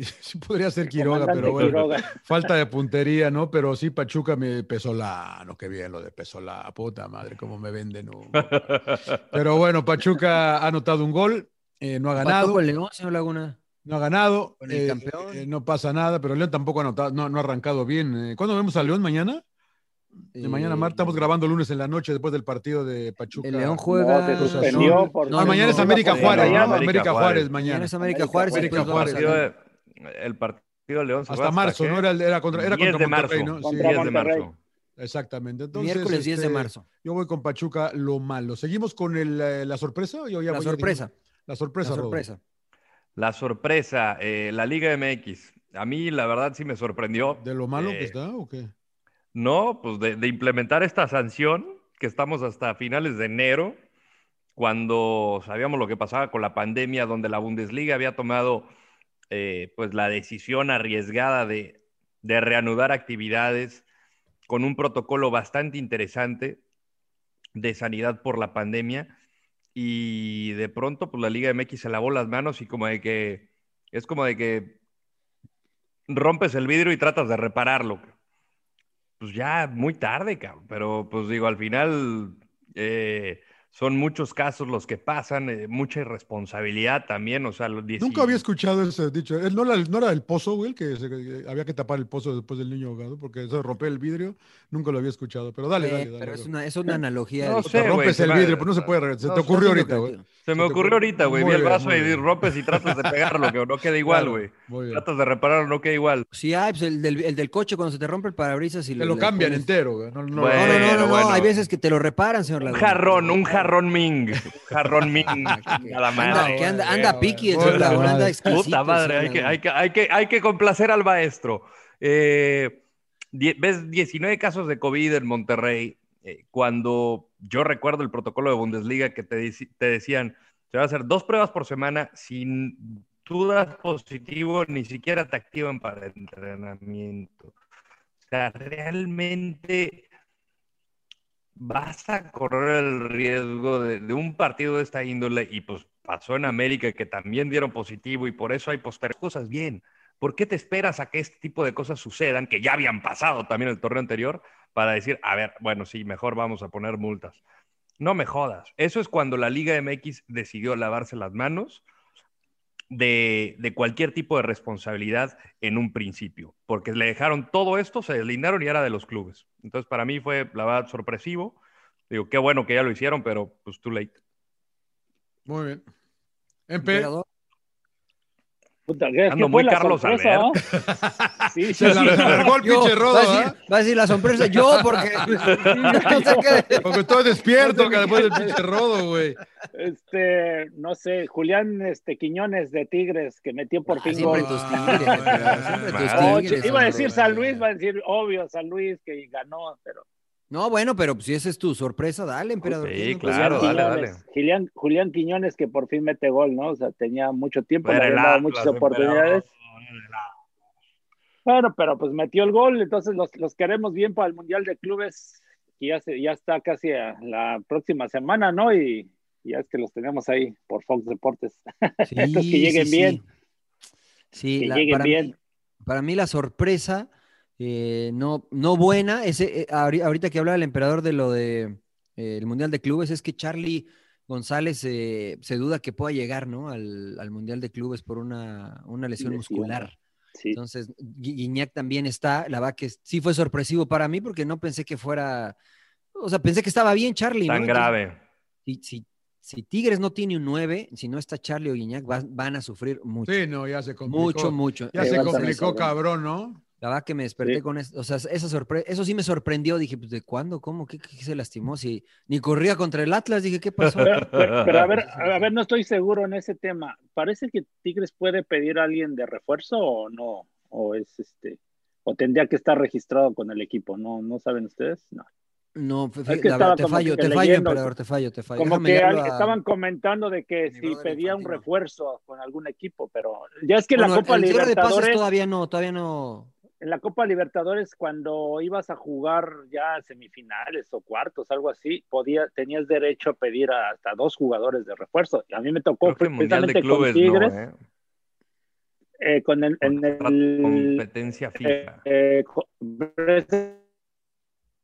S1: y- sí podría ser Quiroga, pero bueno,
S2: Quiroga.
S1: falta de puntería, ¿no? Pero sí, Pachuca me Pesolano, qué bien lo de Pesolano, puta madre, cómo me venden. ¿no? Pero bueno, Pachuca ha anotado un gol, eh, no ha ganado.
S3: con León, señor Laguna.
S1: No ha ganado,
S3: Con el
S1: eh,
S3: campeón.
S1: eh, no pasa nada, pero León tampoco ha anotado, no, no ha arrancado bien. Eh, ¿Cuándo vemos a León mañana? De mañana,
S3: Eh,
S1: Mar, estamos grabando lunes en la noche después del partido de Pachuca.
S3: El León juega.
S2: suspendió por.
S3: No, no,
S1: mañana
S3: no,
S1: es América
S2: no,
S1: Juárez,
S2: no,
S1: ¿no?
S2: América
S1: Juárez,
S4: Juárez.
S3: Mañana
S1: mañana.
S3: es América Juárez.
S1: América Juárez.
S3: vamos
S4: El partido de- el partido de León se
S1: Hasta marzo,
S4: qué?
S1: ¿no? Era, era contra, era
S4: 10
S1: contra
S4: de
S1: Monterrey,
S4: marzo.
S1: ¿no?
S2: Contra
S4: 10 de marzo.
S1: exactamente. Entonces,
S3: Miércoles 10 de
S1: este,
S3: marzo.
S1: Yo voy con Pachuca lo malo. ¿Seguimos con el, eh, la sorpresa? Yo ya
S3: La
S1: voy- ya
S3: sorpresa.
S1: La sorpresa,
S3: La sorpresa.
S4: La sorpresa, eh, la Liga MX. A mí, la verdad, sí me sorprendió.
S1: ¿De lo malo
S4: Eh,
S1: que está o qué?
S4: No, pues de, implementar esta sanción, que estamos hasta finales de enero, cuando sabíamos lo que pasaba con la pandemia, donde la Bundesliga había tomado eh, pues la decisión arriesgada de, de reanudar actividades con un protocolo bastante interesante de sanidad por la pandemia. Y de pronto, pues la Liga MX se lavó las manos y como de que es como de que rompes el vidrio y tratas de repararlo. Pues ya muy tarde, cabrón. Pero pues digo, al final eh, son muchos casos los que pasan, eh, mucha irresponsabilidad también. O sea, los 10
S1: Nunca había escuchado ese dicho. Él no era, el- no era el pozo, güey, el que, se- que había que tapar el pozo después del niño ahogado, porque eso de romper el vidrio, nunca lo había escuchado. Pero dale,
S3: Eh,
S1: dale, dale.
S3: pero es una, es una analogía.
S4: No
S3: de-
S1: Te
S4: sé, güey,
S1: rompes
S4: se
S1: el vidrio, pero no se puede. Se
S4: no
S1: te ocurrió ahorita, güey.
S4: Se me
S1: Se te
S4: ocurrió ahorita, güey. Vi el vaso y rompes y tratas de pegarlo, que no queda igual,
S1: Claro,
S4: güey.
S1: bien.
S4: Tratas de repararlo, no queda igual.
S3: Sí, hay, pues el del, el del coche cuando se te rompe el parabrisas y
S1: Te lo
S3: le
S1: cambian
S3: pones-
S1: entero, güey. No, no,
S3: No,
S4: Bueno,
S3: no, no, no, no,
S4: bueno.
S3: hay veces que te lo reparan, señor
S4: Un
S3: Laguna.
S4: jarrón, un jarrón Ming. Un jarrón Ming. Nada más.
S3: Anda, que anda, anda piqui Laguna, anda.
S4: Puta madre, hay que,
S3: Laguna.
S4: hay, que, hay, que, hay que complacer al maestro. Eh, ves 19 casos de COVID en Monterrey, eh, cuando yo recuerdo el protocolo de Bundesliga que te, decían, se va a hacer dos pruebas por semana, sin tú das positivo, ni siquiera te activan para el entrenamiento. O sea, realmente vas a correr el riesgo de, un partido de esta índole y pues pasó en América que también dieron positivo y por eso hay poster cosas bien. ¿Por qué te esperas a que este tipo de cosas sucedan, que ya habían pasado también el torneo anterior, para decir, a ver, bueno, sí, mejor vamos a poner multas? No me jodas. Eso es cuando la Liga MX decidió lavarse las manos de, de cualquier tipo de responsabilidad en un principio, porque le dejaron todo esto, se deslindaron y era de los clubes. Entonces, para mí fue, la verdad, sorpresivo. Digo, qué bueno que ya lo hicieron, pero pues too late.
S1: Muy bien. Empe,
S3: Emperador.
S2: Puta, ¿qué-
S4: Ando
S2: qué
S4: muy Carlos
S2: sorpresa,
S4: Albert.
S1: se la largó el pinche rodo,
S3: va, a decir, va a decir la sorpresa yo, porque no sé qué-
S1: Porque estoy despierto que después del pinche rodo, güey.
S2: Este, no sé, Julián este, Quiñones de Tigres, que metió por
S3: Ah,
S2: fin
S3: siempre
S2: gol.
S3: tus tigres, emperador, siempre tus
S4: Ah,
S3: tigres,
S2: iba a decir San Luis, va a decir obvio San Luis que ganó, pero
S3: No, bueno, pero pues, si esa es tu sorpresa, dale, emperador.
S4: Sí,
S3: ¿qué no
S4: claro,
S3: pasa?
S4: dale,
S2: Quiñones,
S4: dale.
S2: Julián, Julián Quiñones que por fin mete gol, ¿no? O sea, tenía mucho tiempo, le habían dado muchas oportunidades. Bueno, pero pues metió el gol, entonces los, los queremos bien para el Mundial de Clubes, que ya, se, ya está casi a la próxima semana, ¿no? Y, y ya es que los tenemos ahí por Fox Deportes.
S3: Sí,
S2: Entonces, que lleguen
S3: sí,
S2: bien.
S3: Sí,
S2: Que
S3: la-
S2: lleguen
S3: para,
S2: bien.
S3: Mí, para mí la sorpresa, eh, no, no buena, ese, eh, ahori- ahorita que hablaba el emperador de lo de eh, el Mundial de Clubes, es que Charlie González eh, se duda que pueda llegar, ¿no? Al, al Mundial de Clubes por una, una lesión
S2: Lesión.
S3: muscular.
S2: Sí.
S3: Entonces, Gui- Guiñac también está. La verdad que sí fue sorpresivo para mí porque no pensé que fuera. O sea, pensé que estaba bien Charlie.
S4: Tan grave.
S3: Si, si- si Tigres no tiene un 9, si no está Charlie o Guiñac, va- van a sufrir mucho.
S1: Sí, no, ya se complicó.
S3: mucho, mucho.
S1: Ya se
S2: va
S1: complicó,
S2: cabrón,
S1: ¿no?
S3: La verdad que me desperté
S2: Sí.
S3: con eso. O sea, esa sorpresa, eso sí me sorprendió. Dije, pues, ¿de cuándo? ¿Cómo? ¿Qué, qué se lastimó? Si ni corría contra el Atlas, dije, ¿qué pasó?
S2: Pero, pero- pero a ver, a ver, no estoy seguro en ese tema. Parece que Tigres puede pedir a alguien de refuerzo o no, o es este, o tendría que estar registrado con el equipo. No, no saben ustedes. No.
S3: No,
S2: Es que
S3: verdad, te fallo,
S2: que
S3: te fallo, emperador, te fallo, te fallo.
S2: Como
S3: Déjame
S2: que
S3: a-
S2: estaban comentando de que si pedía un refuerzo con algún equipo, pero ya es que
S3: Bueno,
S2: la Copa
S3: el cierre de pases
S2: Libertadores,
S3: todavía no, todavía no.
S2: En la Copa Libertadores cuando ibas a jugar ya semifinales o cuartos, algo así, podía, tenías derecho a pedir a hasta dos jugadores de refuerzo. Y a mí me tocó
S4: el
S2: precisamente con Tigres,
S4: no, ¿eh?
S2: eh, con el, en el
S4: competencia FIFA.
S2: eh,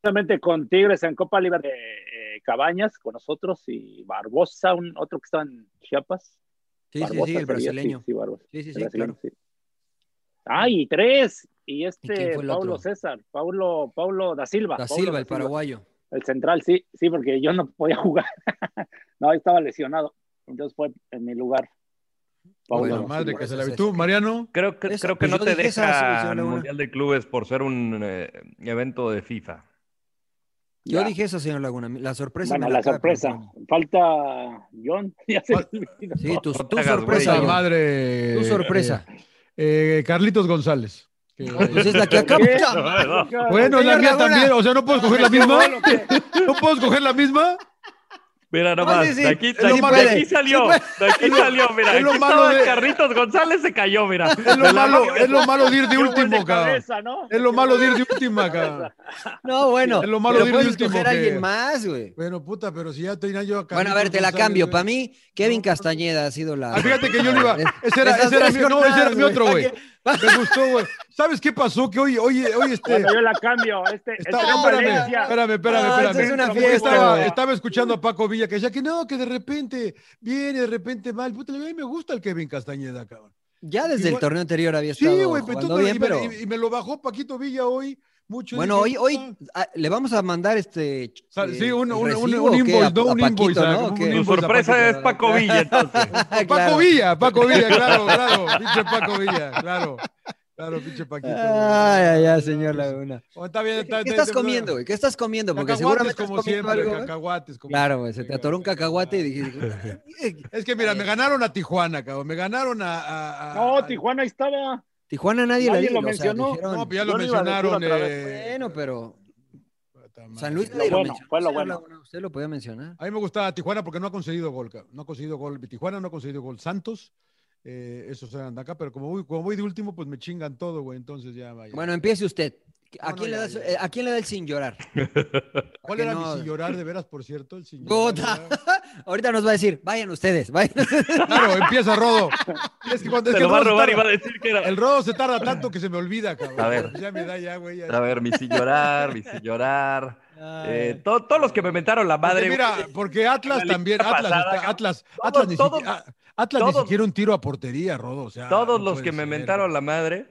S2: precisamente con Tigres en Copa Libertadores, eh, Cabañas con nosotros y Barbosa, un otro que estaba en Chiapas.
S3: Sí, sí,
S2: Barbosa
S3: sí, el
S2: sería,
S3: brasileño.
S2: Sí, sí.
S3: Sí, sí,
S2: el
S3: sí,
S2: brasileño,
S3: claro.
S2: sí. Ah, y tres. Y
S3: quién
S2: este
S3: fue el
S2: Paulo
S3: otro?
S2: César, Paulo, Paulo da Silva.
S3: Da
S2: Paulo
S3: Silva, el paraguayo.
S2: El central, sí, sí, porque yo no podía jugar. no, ahí estaba lesionado. Entonces fue en mi lugar. Paulo
S3: Bueno,
S1: madre que se la ¿Tú,
S3: ese.
S1: Mariano?
S4: Creo que,
S3: Esa-
S4: creo que
S3: pues
S4: no te deja el
S3: Laguna.
S4: Mundial de Clubes por ser un eh, evento de FIFA.
S3: Yo
S2: Ya.
S3: dije eso, señor Laguna. La sorpresa.
S2: Bueno,
S3: me
S2: la sorpresa. Falta John. Ya se.
S3: Sí, tu, tu sorpresa.
S1: Madre.
S3: Tu sorpresa.
S1: eh, eh, Carlitos González. Que-
S3: Pues es la.
S1: Bueno, la
S3: Señor
S1: mía
S3: Laguna.
S1: también. O sea, ¿no puedo escoger la misma? ¿No puedo escoger la misma?
S4: Mira
S3: No,
S4: nomás,
S3: sí, sí,
S4: de aquí,
S3: sí
S4: de aquí-
S1: puede,
S4: de aquí
S3: sí
S4: salió,
S3: puede.
S4: de aquí salió, mira,
S1: es lo
S4: aquí
S1: malo de-
S4: Carlitos González se cayó, mira.
S1: Es lo
S4: la
S1: malo, es lo malo de ir de último, cabrón. Es lo malo de ir de última, cabrón.
S3: No, bueno.
S1: Es lo malo de ir de último que-
S3: alguien más, güey.
S1: Bueno, puta, pero si ya tenía yo acá.
S3: Bueno, a ver, te la cambio. Para mí, Kevin Castañeda ha sido la.
S1: Ah, fíjate que yo le iba. Ese era, ese era mi, no, ese era mi otro, güey. Me gustó, güey. ¿Sabes qué pasó? Que hoy, hoy, hoy este.
S2: Bueno, yo la cambio. Este,
S1: Está-
S2: este
S1: espérame, espérame, espérame,
S3: Ah,
S1: espérame.
S3: esto es una
S1: Porque
S3: fiesta,
S1: estaba, estaba escuchando a Paco Villa que decía que no, que de repente viene, de repente mal. Puta, a mí me gusta el Kevin Castañeda, cabrón.
S3: Ya desde
S1: Igual-
S3: el torneo anterior había estado
S1: Sí, güey, pero
S3: bien, pero...
S1: y- y me lo bajó Paquito Villa hoy
S3: Bueno, hoy, hoy ah, le vamos a mandar este... Eh,
S1: sí, un, un, un, un
S3: ¿o
S1: invoice,
S3: A-
S1: ¿no?
S3: a
S1: Un invoice.
S3: ¿O?
S4: Tu
S1: invoice a
S4: sorpresa
S1: Paquito.
S4: es Paco Villa, entonces.
S1: Paco
S3: Claro.
S1: Villa, Paco Villa, claro, claro. Pinche Paco Villa, claro. Claro, pinche Paquito.
S3: ay, ay, señor Laguna.
S1: Oh, está bien,
S3: ¿Qué,
S1: está-
S3: qué
S1: está-
S3: estás
S1: está-
S3: comiendo, güey? ¿Qué estás comiendo? Porque seguramente
S1: como
S3: estás comiendo
S1: siempre,
S3: algo, ¿eh?
S1: cacahuates. como
S3: Claro, güey, se te atoró un cacahuate y dije...
S1: Es que mira, me ganaron a Tijuana, cabrón. Me ganaron a. a- a-
S2: No,
S1: a-
S2: Tijuana ahí estaba.
S3: Tijuana nadie,
S2: Nadie
S3: la
S2: lo
S3: dijo, o sea,
S2: mencionó.
S3: dijeron-
S1: No, pues ya lo mencionaron. eh,
S3: Bueno, pero. San Luis
S2: Lo bueno, fue lo bueno.
S3: Usted lo podía mencionar.
S1: A mí me gustaba Tijuana porque no ha conseguido gol, cabrón. No ha conseguido gol. Tijuana no ha conseguido gol. Santos, eh, esos eran de acá, pero como voy, como voy de último, pues me chingan todo, güey. Entonces ya vaya.
S3: Bueno, empiece usted. ¿A,
S1: No, no,
S3: quién, le da,
S1: ya,
S3: ¿A quién le da el sin llorar?
S1: ¿Cuál
S3: que
S1: era
S3: no-
S1: mi sin llorar de veras, por cierto? El sin llorar,
S3: Ahorita nos va a decir, vayan ustedes, vayan.
S1: Claro, empieza Rodo. Es que cuando es
S4: Se
S1: que
S4: lo va a
S1: el Rodo
S4: robar
S1: se
S4: y va a
S1: tarda-
S4: decir que era.
S1: El Rodo se tarda tanto que se me olvida, cabrón.
S4: A ver.
S1: Ya me da ya, güey. ya.
S4: A ver, mi sin llorar, mi sin llorar. Eh, to- todos los que me mentaron la
S1: Porque
S4: madre.
S1: mira,
S4: güey.
S1: porque Atlas también,
S4: pasada,
S1: Atlas, está-. Atlas,
S4: Todos-
S1: Atlas, ni,
S4: todos-
S1: siquiera, Atlas ni siquiera un tiro a portería, Rodo. O sea,
S4: Todos
S1: no
S4: los que me
S1: ser, güey.
S4: la madre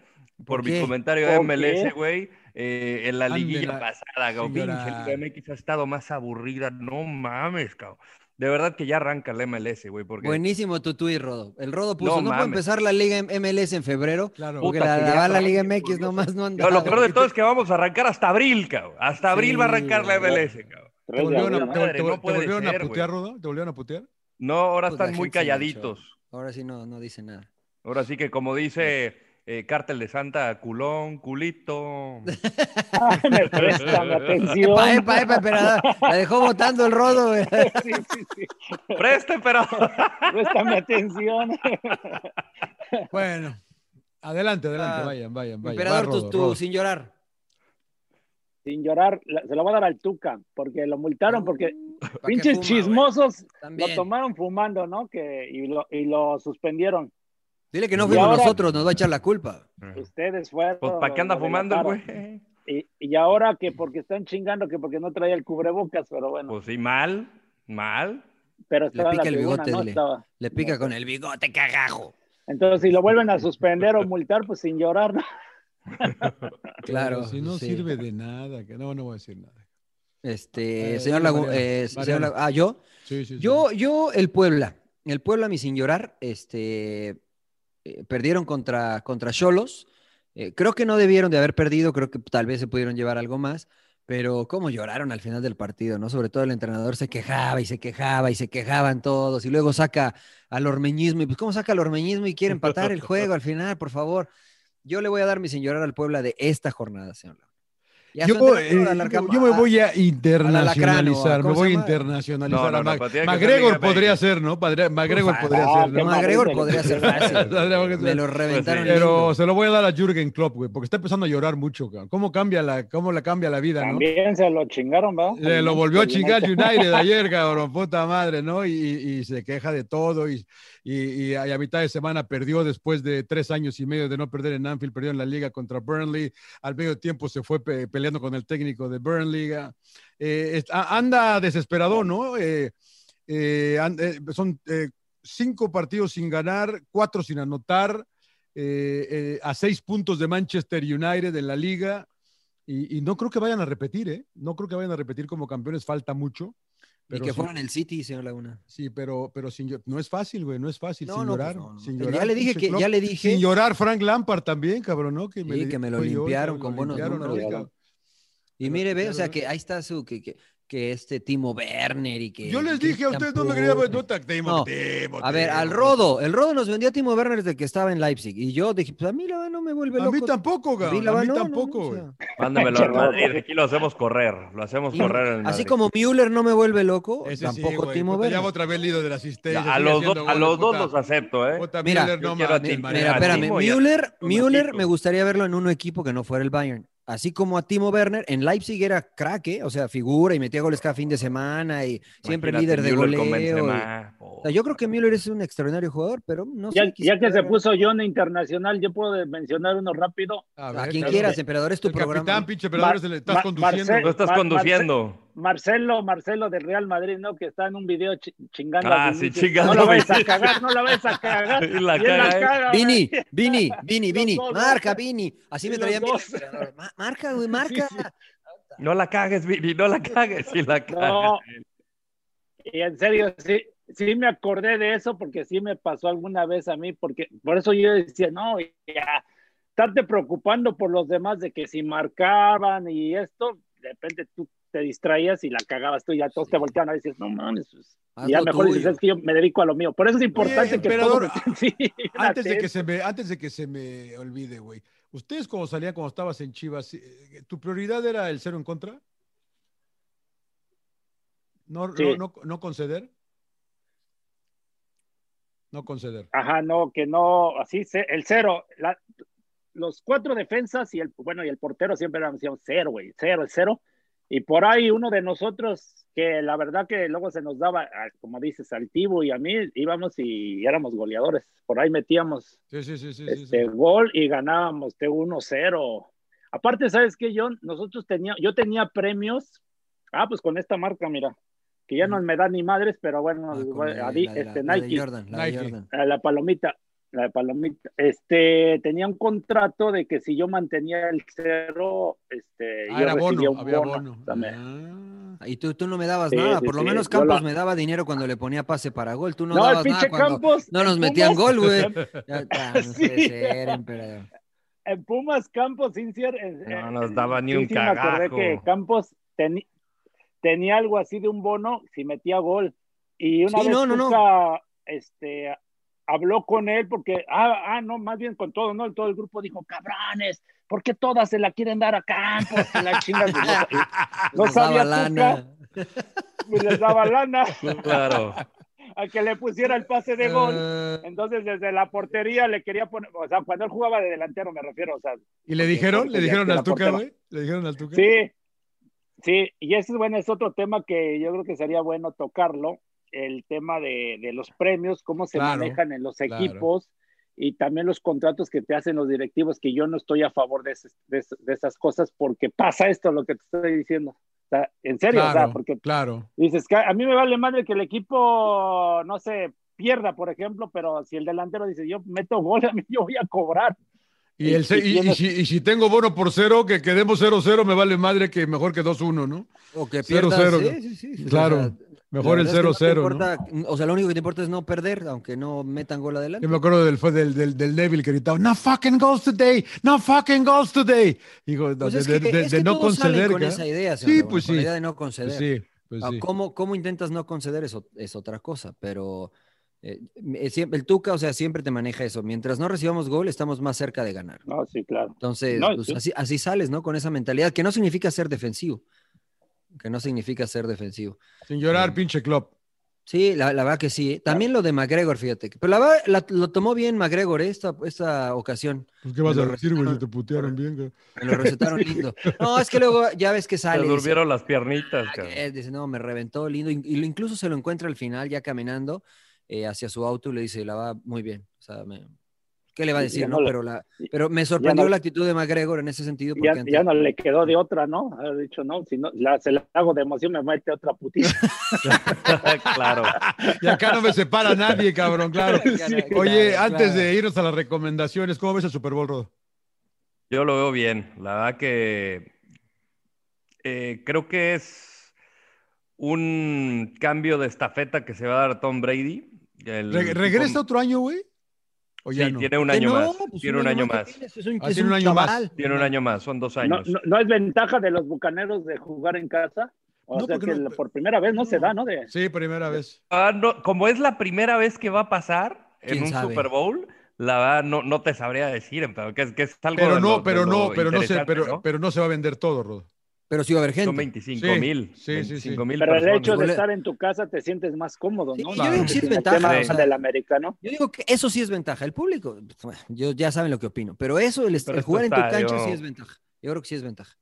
S4: por,
S3: ¿Por
S4: mi comentario de
S2: ¿Por
S4: MLS, güey. Eh, en la liguilla pasada, cabrón. Pinche. Liga MX ha estado más aburrida. No mames, cabrón. De verdad que ya arranca la MLS, güey. Porque
S3: Buenísimo tu tuit, Rodo. El Rodo puso,
S4: No
S3: no, puede
S4: mames.
S3: empezar la Liga MLS en febrero,
S1: Claro.
S3: porque
S4: Puta,
S3: la, va la Liga MX nomás no anda.
S4: Lo peor de todo es que vamos a arrancar hasta abril, cabrón. Hasta abril va a arrancar la MLS, cabrón.
S1: ¿Te volvieron, a, te-
S4: Madre,
S1: te-
S4: no
S1: te
S4: puede
S1: volvieron a
S4: ser,
S1: putear. Rodo? ¿Te volvieron a putear?
S4: No, ahora
S3: Pues
S4: están muy calladitos.
S3: Ahora sí no, no dice nada.
S4: Ahora sí que como dice eh, Cártel de Santa, culón, culito.
S2: Ay, me presta mi atención.
S3: Epa, epa, epa, emperador. La dejó votando el Rodo, güey.
S2: Sí, sí, sí.
S4: Preste, pero.
S2: Préstame atención.
S1: Bueno, adelante, adelante,
S3: Ah,
S1: vayan, vayan, vayan.
S3: Emperador,
S1: Va,
S3: tú,
S1: Rodo,
S3: tú,
S1: Rodo.
S3: sin llorar.
S2: Sin llorar, se lo va a dar al Tuca, porque lo multaron, porque
S3: ¿Para qué
S2: pinches
S3: fuma,
S2: chismosos lo tomaron fumando, ¿no? Que, y, lo, y lo suspendieron.
S3: Dile que no fuimos
S2: ahora-
S3: nosotros, nos va a echar la culpa.
S2: Ustedes fueron.
S4: Pues, ¿para qué anda fumando güey?
S2: Y, y ahora que porque están chingando, que porque no traía el cubrebocas, pero bueno.
S4: Pues sí, mal, mal.
S2: pero
S3: Le pica
S2: la
S3: el
S2: tribuna,
S3: bigote,
S2: ¿no?
S3: le,
S2: Estaba-
S3: le pica con el bigote, cagajo.
S2: Entonces, si lo vuelven a suspender o multar, pues sin llorar, ¿no?
S3: Claro.
S1: Si no
S3: sí.
S1: sirve de nada. Que no, no voy a decir nada.
S3: Este,
S1: Eh,
S3: señor Lagu- eh, señor. Lagu- ah, yo.
S1: Sí, sí, sí.
S3: Yo, yo, el Puebla. El Puebla, mi sin llorar, este, eh, perdieron contra contra Cholos. Eh, creo que no debieron de haber perdido, creo que tal vez se pudieron llevar algo más, pero cómo lloraron al final del partido, ¿no? Sobre todo el entrenador se quejaba y se quejaba y se quejaban todos y luego saca al ormeñismo y pues cómo saca al ormeñismo y quiere empatar el juego al final, por favor. Yo le voy a dar mi sin llorar al Puebla de esta jornada, señor.
S1: Yo, eh, yo- yo me voy a
S3: Alacrán,
S1: internacionalizar,
S3: ¿o
S1: me voy a
S3: se
S1: internacionalizar.
S4: No,
S1: a
S4: no, no,
S1: McGregor
S4: Liga
S1: podría ser, ¿no? Padre- McGregor podría ser,
S3: McGregor podría ser fácil. Me lo reventaron.
S4: Pues sí.
S1: Pero se lo voy a dar a Jürgen Klopp, güey, porque está empezando a llorar mucho, cabrón. ¿Cómo cambia la, cómo le cambia la vida, no?
S2: También se lo chingaron, ¿verdad?
S1: Le lo volvió a chingar
S2: United.
S1: United ayer, cabrón, puta madre, ¿no? Y, y se queja de todo y, y- y a mitad de semana perdió después de tres años y medio de no perder en Anfield, perdió en la liga contra Burnley. Al medio tiempo se fue pe- peleando con el técnico de Burnley. Eh, a- anda desesperado, ¿no? Eh, eh, eh, son eh, cinco partidos sin ganar, cuatro sin anotar, eh, a seis puntos de Manchester United en la liga. Y, y no creo que vayan a repetir, ¿eh? No creo que vayan a repetir como campeones, falta mucho.
S3: Y que fueron el City, señor Laguna.
S1: Sí, pero, pero sin, no es fácil, güey, no es fácil,
S3: No,
S1: sin
S3: no, pues
S1: llorar.
S3: no.
S1: sin
S3: Ya
S1: llorar,
S3: le dije que-
S1: Klopp.
S3: ya le dije-
S1: Sin llorar Frank Lampard también, cabrón, ¿no? Que
S3: Sí,
S1: le
S3: que me lo
S1: dijo, "Oye,
S3: limpiaron con buenos números". Y mire, ve, o sea, que ahí está su, que, que, que este Timo Werner y que...
S1: Yo les dije a ustedes, no me querían,
S3: Pulisic.
S1: no Timo,
S3: No.
S1: Timo,
S3: A ver,
S1: Timo.
S3: al Rodo, el Rodo nos vendió a Timo Werner desde que estaba en Leipzig. Y yo dije, pues a mí la verdad no me vuelve
S1: A
S3: loco.
S1: mí tampoco,
S3: A mí,
S1: cabrón,
S3: la
S1: a mí tampoco.
S4: Mándamelo al Madrid, aquí lo hacemos correr, lo hacemos
S3: Y-
S4: correr en el
S3: así como Müller no me vuelve loco, tampoco Timo Werner.
S1: Ya otra vez líder de la asistencia.
S4: a los, dos, los dos
S1: puta.
S4: los acepto, ¿eh?
S3: Mira, espérame, Müller, me gustaría verlo en un equipo que no fuera el Bayern. Así como a Timo Werner, en Leipzig era crack, ¿eh? o sea, figura y metía goles cada fin de semana y siempre
S4: Imagínate
S3: líder de goleo. y- O sea, yo creo que Müller es un extraordinario jugador, pero no
S2: Ya,
S3: sé.
S2: ya que se puso John Internacional, yo puedo mencionar uno rápido.
S1: A,
S3: quien
S1: cabrón.
S3: quieras, emperador, es tu
S1: El
S3: programa.
S1: capitán, pinche
S2: Mar-
S1: se le estás conduciendo.
S2: Marcel-
S4: No estás
S2: Mar-
S4: conduciendo.
S2: Marcelo, Marcelo del Real Madrid, ¿no? Que está en un video chi- chingando.
S4: Ah,
S2: a
S4: sí, chingando
S2: No la
S4: a
S2: vayas a cagar, no la vayas a cagar.
S4: Y la
S2: Y
S4: caga, ¿eh?
S3: Vini, Vini, Vini, Vini, marca. Vini. Así me emperador. Ma- Marca, güey, marca.
S2: Sí, sí.
S4: No la cagues, Vini, no la cagues. Si la.
S2: No. Y en serio, sí, sí me acordé de eso porque sí me pasó alguna vez a mí, porque por eso yo decía, no, ya, estarte preocupando por los demás de que si marcaban y esto, de repente tú te distraías y la cagabas tú y ya todos te volteaban a decir, no mames, pues, y ya
S3: lo
S2: mejor dices, es que yo me dedico a lo mío. Por eso es importante que todos sí,
S1: Antes de que se me, antes de que se me olvide, güey. Ustedes cuando salían, cuando estabas en Chivas, eh, ¿tu prioridad era el cero en contra? ¿No,
S2: Sí.
S1: no, no, no conceder? No conceder.
S2: Ajá, no, que no, así, el cero, la- los cuatro defensas y el, bueno, y el portero siempre eran cero, güey, cero, el cero. Y por ahí uno de nosotros, que la verdad que luego se nos daba, ah, como dices, al Tibo y a mí, íbamos y éramos goleadores. Por ahí metíamos
S1: Sí, sí, sí,
S2: este gol y ganábamos de 1-0. Aparte, ¿sabes qué, John? Nosotros tenía, yo tenía premios, ah, pues con esta marca, mira, que ya no me da ni madres, pero bueno,
S3: Ah, con
S2: igual,
S3: la-
S2: Adi-
S3: la de la-
S2: este,
S3: la de
S2: Nike.
S3: Jordan, la
S1: Nike.
S3: Jordan.
S2: A la palomita, la de palomita. Este, tenía un contrato de que si yo mantenía el cero, este,
S1: Ah,
S2: yo
S1: era
S2: recibía
S1: bono,
S2: un
S1: había
S2: bono.
S1: bono.
S2: también.
S1: Ah.
S3: Y tú, tú no me dabas
S2: Sí,
S3: nada,
S2: sí,
S3: por lo
S2: sí,
S3: menos Campos
S2: la-
S3: me daba dinero cuando le ponía pase para gol. Tú no,
S2: No, el
S3: dabas nada
S2: pinche
S3: cuando
S2: Campos.
S3: no nos metían
S2: Pumas-
S3: gol, güey. Ya, no
S2: Sí.
S3: puede ser, emperador.
S2: En Pumas Campos, sin ser, en-
S4: No nos daba ni un cagajo.
S2: que Campos teni- tenía algo así de un bono si metía gol. Y una
S3: Sí,
S2: vez
S3: no, no, no.
S2: Tuca, este, habló con él porque, ah, ah, no, más bien con todo, ¿no? Todo el grupo dijo, cabrones, ¿por qué todas se la quieren dar a Campos? Y la chinga, no, sabía
S3: lana.
S2: y les daba lana
S4: Claro.
S2: a que le pusiera el pase de gol.
S1: Ah,
S2: Entonces, desde la portería le quería poner, o sea, cuando él jugaba de delantero, me refiero, o sea,
S1: ¿Y le dijeron? ¿Le dijeron al Tuca, güey? ¿Le dijeron al Tuca?
S2: Sí, sí, y ese bueno, es otro tema que yo creo que sería bueno tocarlo, el tema de, de los premios, cómo se
S1: Claro,
S2: manejan en los
S1: claro.
S2: equipos y también los contratos que te hacen los directivos, que yo no estoy a favor de, ese- de es- de esas cosas porque pasa esto, lo que te estoy diciendo. sea, en serio, o sea,
S1: Claro,
S2: porque
S1: claro.
S2: dices que a mí me vale madre que el equipo, no sé, pierda, por ejemplo, pero si el delantero dice, yo meto gol, a mí yo voy a cobrar.
S1: Y, el,
S2: Y- y
S1: si, y si tengo bono por cero, que quedemos 0-0, me vale madre que mejor que 2-1, ¿no?
S3: O que pierdas.
S1: cero,
S3: sí,
S1: ¿no?
S3: sí, sí. O
S1: Claro,
S3: sea,
S1: Mejor el
S3: verdad es que
S1: 0-0,
S3: no
S1: ¿no?
S3: O sea, lo único que te importa es no perder, aunque no metan gol adelante.
S1: Yo me acuerdo del, fue del, del, del Neville que gritaba, no fucking goals today, no fucking goals today. Digo,
S3: Pues
S1: de,
S3: es que,
S1: de-
S3: es
S1: de
S3: que
S1: no conceder.
S3: con esa idea,
S1: Sí, pues
S3: con la
S1: sí.
S3: idea de no
S1: Pues
S3: conceder.
S1: sí, pues
S3: Ah,
S1: sí.
S3: ¿Cómo, cómo intentas no conceder? Es, o- es otra cosa, pero eh, eh, siempre- el Tuca, o sea, siempre te maneja eso. Mientras no recibamos gol, estamos más cerca de ganar.
S2: No, sí, claro.
S3: Entonces,
S2: No,
S3: pues,
S2: sí.
S3: así, así sales, ¿no? Con esa mentalidad, que no significa ser defensivo. Que no significa ser defensivo.
S1: Sin llorar,
S3: Mm.
S1: pinche club.
S3: Sí, la, la verdad que sí. También lo de McGregor, fíjate. Pero la verdad, la- lo tomó bien McGregor ¿eh? esta, esta ocasión.
S1: Pues, ¿Qué vas a decir, güey? Si te putearon bien, güey.
S3: Me lo recetaron lindo. No, es que luego ya ves que
S4: Se
S3: sale. dice,
S4: durmieron las piernitas,
S3: "Ah,
S4: cabrón.
S3: que-". dice, no, me reventó lindo. Y y lo- incluso se lo encuentra al final, ya caminando eh, hacia su auto y le dice, la va muy bien. O sea, me- ¿qué le va a decir,
S2: no
S3: no?
S2: le-
S3: Pero, la, pero me sorprendió
S2: no-
S3: la actitud de McGregor en ese sentido. Porque
S2: Ya,
S3: antes-
S2: ya no le quedó de otra, ¿no? Ha dicho, no, si no, la, se la hago de emoción, me mete otra putita.
S4: claro.
S1: Y acá no me separa nadie, cabrón, claro. Oye,
S3: claro,
S1: antes
S3: claro.
S1: de irnos a las recomendaciones, ¿cómo ves el Super Bowl, Rodo?
S4: Yo lo veo bien. La verdad que eh, creo que es un cambio de estafeta que se va a dar Tom Brady. El
S1: Re-
S4: tipo-
S1: ¿Regresa otro año, güey? ¿O ya
S4: Sí,
S1: no?
S4: tiene un año
S3: no,
S4: más.
S3: pues
S4: Tiene un año más.
S1: tiene un año más.
S3: chaval.
S4: Tiene un año más. Son dos años.
S2: no, no es ventaja de los bucaneros de jugar en casa. O
S1: No,
S2: sea que
S1: no-
S2: por primera vez no, se da, ¿no? De,
S1: Sí, primera vez.
S4: Ah, no, como es la primera vez que va a pasar en
S3: ¿Quién
S4: un
S3: sabe?
S4: Super Bowl, la verdad no, no te sabría decir, pero que, es- que es algo
S1: Pero
S4: de
S1: no,
S4: lo-
S1: pero
S4: lo
S1: no, pero no se, pero,
S4: ¿no?
S1: pero no se va a vender todo, Rodo.
S3: Pero sí va a haber
S4: Son
S3: gente.
S4: 25
S1: Sí,
S4: mil.
S1: sí, sí,
S4: 25
S1: sí.
S4: mil
S2: pero el hecho de estar en tu casa te sientes más cómodo,
S3: Sí,
S2: ¿no?
S3: yo
S1: digo que
S3: sí es ventaja, o sea-
S2: del americano.
S3: Yo digo que eso sí es ventaja. El público, yo, ya saben lo que opino, pero eso, el,
S4: Pero
S3: jugar en tu cancha
S4: yo-
S3: sí es ventaja. Yo creo que sí es ventaja.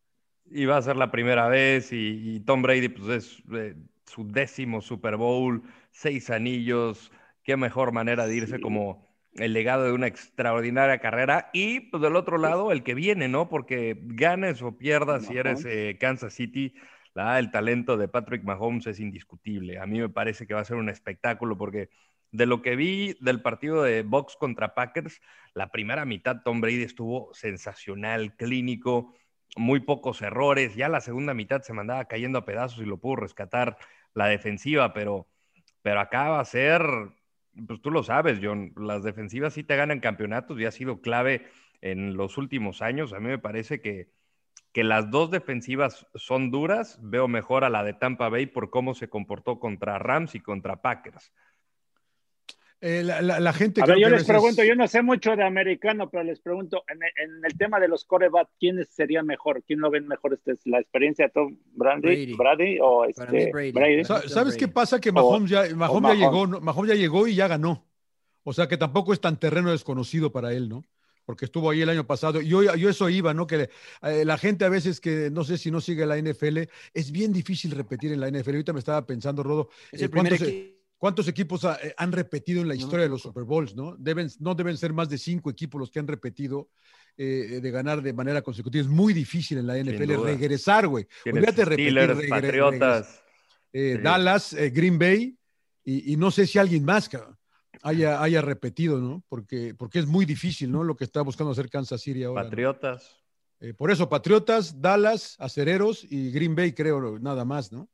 S4: Y va a ser la primera vez y, y Tom Brady pues es eh, su décimo Super Bowl, seis anillos, qué mejor manera de irse
S2: Sí.
S4: como el legado de una extraordinaria carrera y pues del otro lado el que viene, ¿no? Porque ganes o pierdas si eres eh, Kansas City, la, el talento de Patrick Mahomes es indiscutible. A mí me parece que va a ser un espectáculo porque de lo que vi del partido de Bucks contra Packers, la primera mitad Tom Brady estuvo sensacional, clínico, muy pocos errores. Ya la segunda mitad se mandaba cayendo a pedazos y lo pudo rescatar la defensiva, pero, pero acá va a ser, pues tú lo sabes, John, las defensivas sí te ganan campeonatos y ha sido clave en los últimos años. A mí me parece que, que las dos defensivas son duras. Veo mejor a la de Tampa Bay por cómo se comportó contra Rams y contra Packers.
S1: Eh, la, la- la gente
S2: A ver, yo
S1: que
S2: les
S1: veces-
S2: pregunto, yo no sé mucho de americano, pero les pregunto, en, en el tema de los coreback, ¿quién sería mejor? ¿Quién lo ven mejor? Este, ¿Es ¿La experiencia de Tom Brady,
S3: Brady.
S2: Brady o este,
S3: Brady.
S1: ¿Sabes qué pasa? Que
S2: O-
S1: Mahomes ya, Mahomes ya
S2: Mahomes.
S1: llegó, ¿no? Mahomes ya llegó y ya ganó. O sea que tampoco es tan terreno desconocido para él, ¿no? Porque estuvo ahí el año pasado. Yo, yo eso iba, ¿no? Que eh, la gente a veces que no sé si no sigue la NFL, es bien difícil repetir en la NFL. Ahorita me estaba pensando, Rodo,
S3: Es
S1: eh,
S3: el primer
S1: ¿cuántos,
S3: equipo.
S1: cuántos equipos ha- eh, han repetido en la historia de los. Super Bowls, ¿no? Deben, no deben ser más de cinco equipos los que han repetido eh, de ganar de manera consecutiva. Es muy difícil en la NFL regresar, güey. Olvídate repetir,
S4: Patriotas.
S1: eh,
S4: Sí.
S1: Dallas, eh, Green Bay, y, y no sé si alguien más cabrón, haya, haya repetido, ¿no? Porque, porque es muy difícil, ¿no? Lo que está buscando hacer Kansas City ahora.
S4: Patriotas.
S1: Eh, por eso, Patriotas, Dallas, Acereros y Green Bay, creo, nada más, ¿no?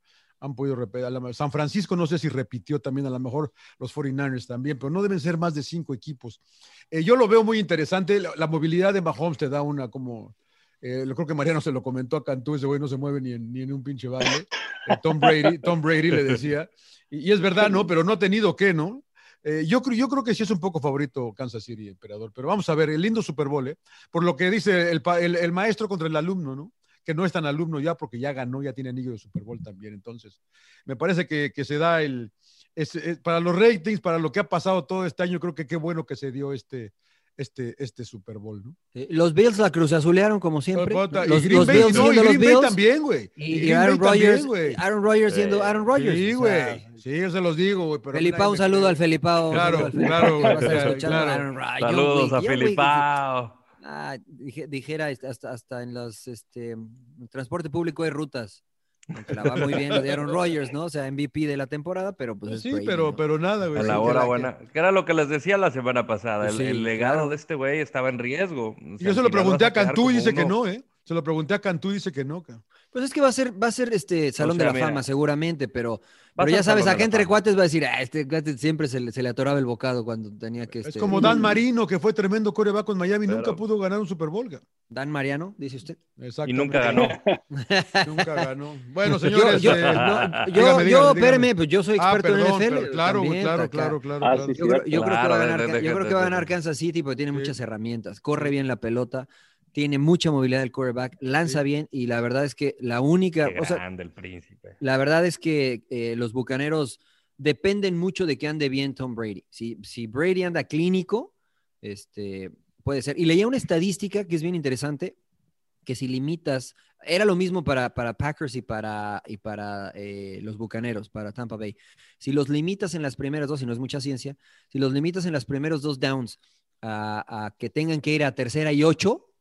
S1: Han podido repetir. San Francisco no sé si repitió también, a lo mejor los 49ers también, pero no deben ser más de cinco equipos. Eh, yo lo veo muy interesante. La, movilidad de Mahomes te da una como. eh, creo que Mariano se lo comentó a Cantú, ese güey no se mueve ni en, ni en un pinche baile. Eh, Tom Brady, Tom Brady le decía. Y, es verdad, ¿no? Pero no ha tenido que, ¿no? Yo, yo creo que sí es un poco favorito Kansas City, emperador. Pero vamos a ver, el lindo Super Bowl. Por lo que dice el, el- el maestro contra el alumno, ¿no? Que no es tan alumno ya porque ya ganó, ya tiene anillo de Super Bowl también. Entonces, me parece que, que se da el. es- es- para los ratings, para lo que ha pasado todo este año, creo que qué bueno que se dio este, este, este Super Bowl, ¿no?
S3: Eh, Los Bills la cruzazulearon como siempre. Los, los
S1: Bay,
S3: Bills
S1: no, y
S3: siendo los
S1: Bay
S3: Bills.
S1: también, güey.
S3: Y, Aaron Rodgers,
S1: güey.
S3: Aaron Rodgers siendo
S4: Eh,
S3: Aaron Rodgers.
S1: Sí,
S3: o
S1: güey.
S3: sea,
S1: Sí, yo se los digo, güey.
S3: Felipao. un
S1: Claro,
S3: saludo al Felipao,
S1: claro, claro,
S4: Saludos a Filipao.
S3: Ah, dije- dijera hasta, hasta en los este, en transporte público hay rutas. Aunque la va muy bien lo de Aaron Rodgers, ¿no? O sea, MVP de la temporada, pero pues es
S1: Sí,
S3: Brady,
S1: pero,
S3: ¿no?
S1: pero nada, güey.
S4: A la
S1: que
S4: hora
S1: que-
S4: buena. Que era lo que les decía la semana pasada. El,
S3: Sí,
S4: el legado
S3: claro.
S4: de este güey estaba en riesgo. O sea,
S1: Yo se lo pregunté a Cantú y dice que
S4: uno-
S1: no, ¿eh? Se lo pregunté a Cantú y dice que no, cabrón.
S3: Pues es que va a ser, va a ser este Salón
S4: sea,
S3: de la
S4: mira,
S3: Fama, seguramente, pero, pero ya sabes, acá entre cuates va a decir, ah, este cuate siempre se le, se le atoraba el bocado cuando tenía que.
S1: Es
S3: este,
S1: como Dan Marino, que fue tremendo coreback con Miami,
S4: Pero-
S1: nunca pudo ganar un Super Bowl.
S3: Dan Mariano, dice usted.
S4: Y
S1: Exactamente.
S4: nunca ganó.
S1: Nunca ganó. Bueno,
S3: Yo,
S1: señores.
S3: yo,
S1: eh,
S3: no, yo,
S1: dígame,
S3: yo,
S1: dígame,
S3: pues yo soy
S1: Ah,
S3: experto
S1: perdón,
S3: en NFL.
S1: pero claro,
S3: también,
S1: claro, claro, claro,
S2: Ah,
S1: claro.
S2: sí,
S3: Yo creo, yo creo que va a ganar,
S4: de- de-
S3: yo creo que va a ganar Kansas City porque tiene
S1: Sí.
S3: muchas herramientas. Corre bien la pelota, tiene mucha movilidad el quarterback, lanza
S1: Sí.
S3: bien y la verdad es que la única,
S4: Qué
S3: o sea,
S4: grande el príncipe.
S3: la verdad es que eh, los bucaneros dependen mucho de que ande bien Tom Brady. Si, si Brady anda clínico, este, puede ser. Y leía una estadística que es bien interesante, que si limitas, era lo mismo para, para Packers y para, y para eh, los bucaneros, para Tampa Bay. Si los limitas en las primeras dos, y no es mucha ciencia, si los limitas en las primeros dos downs a, a que tengan que ir a tercera y ocho,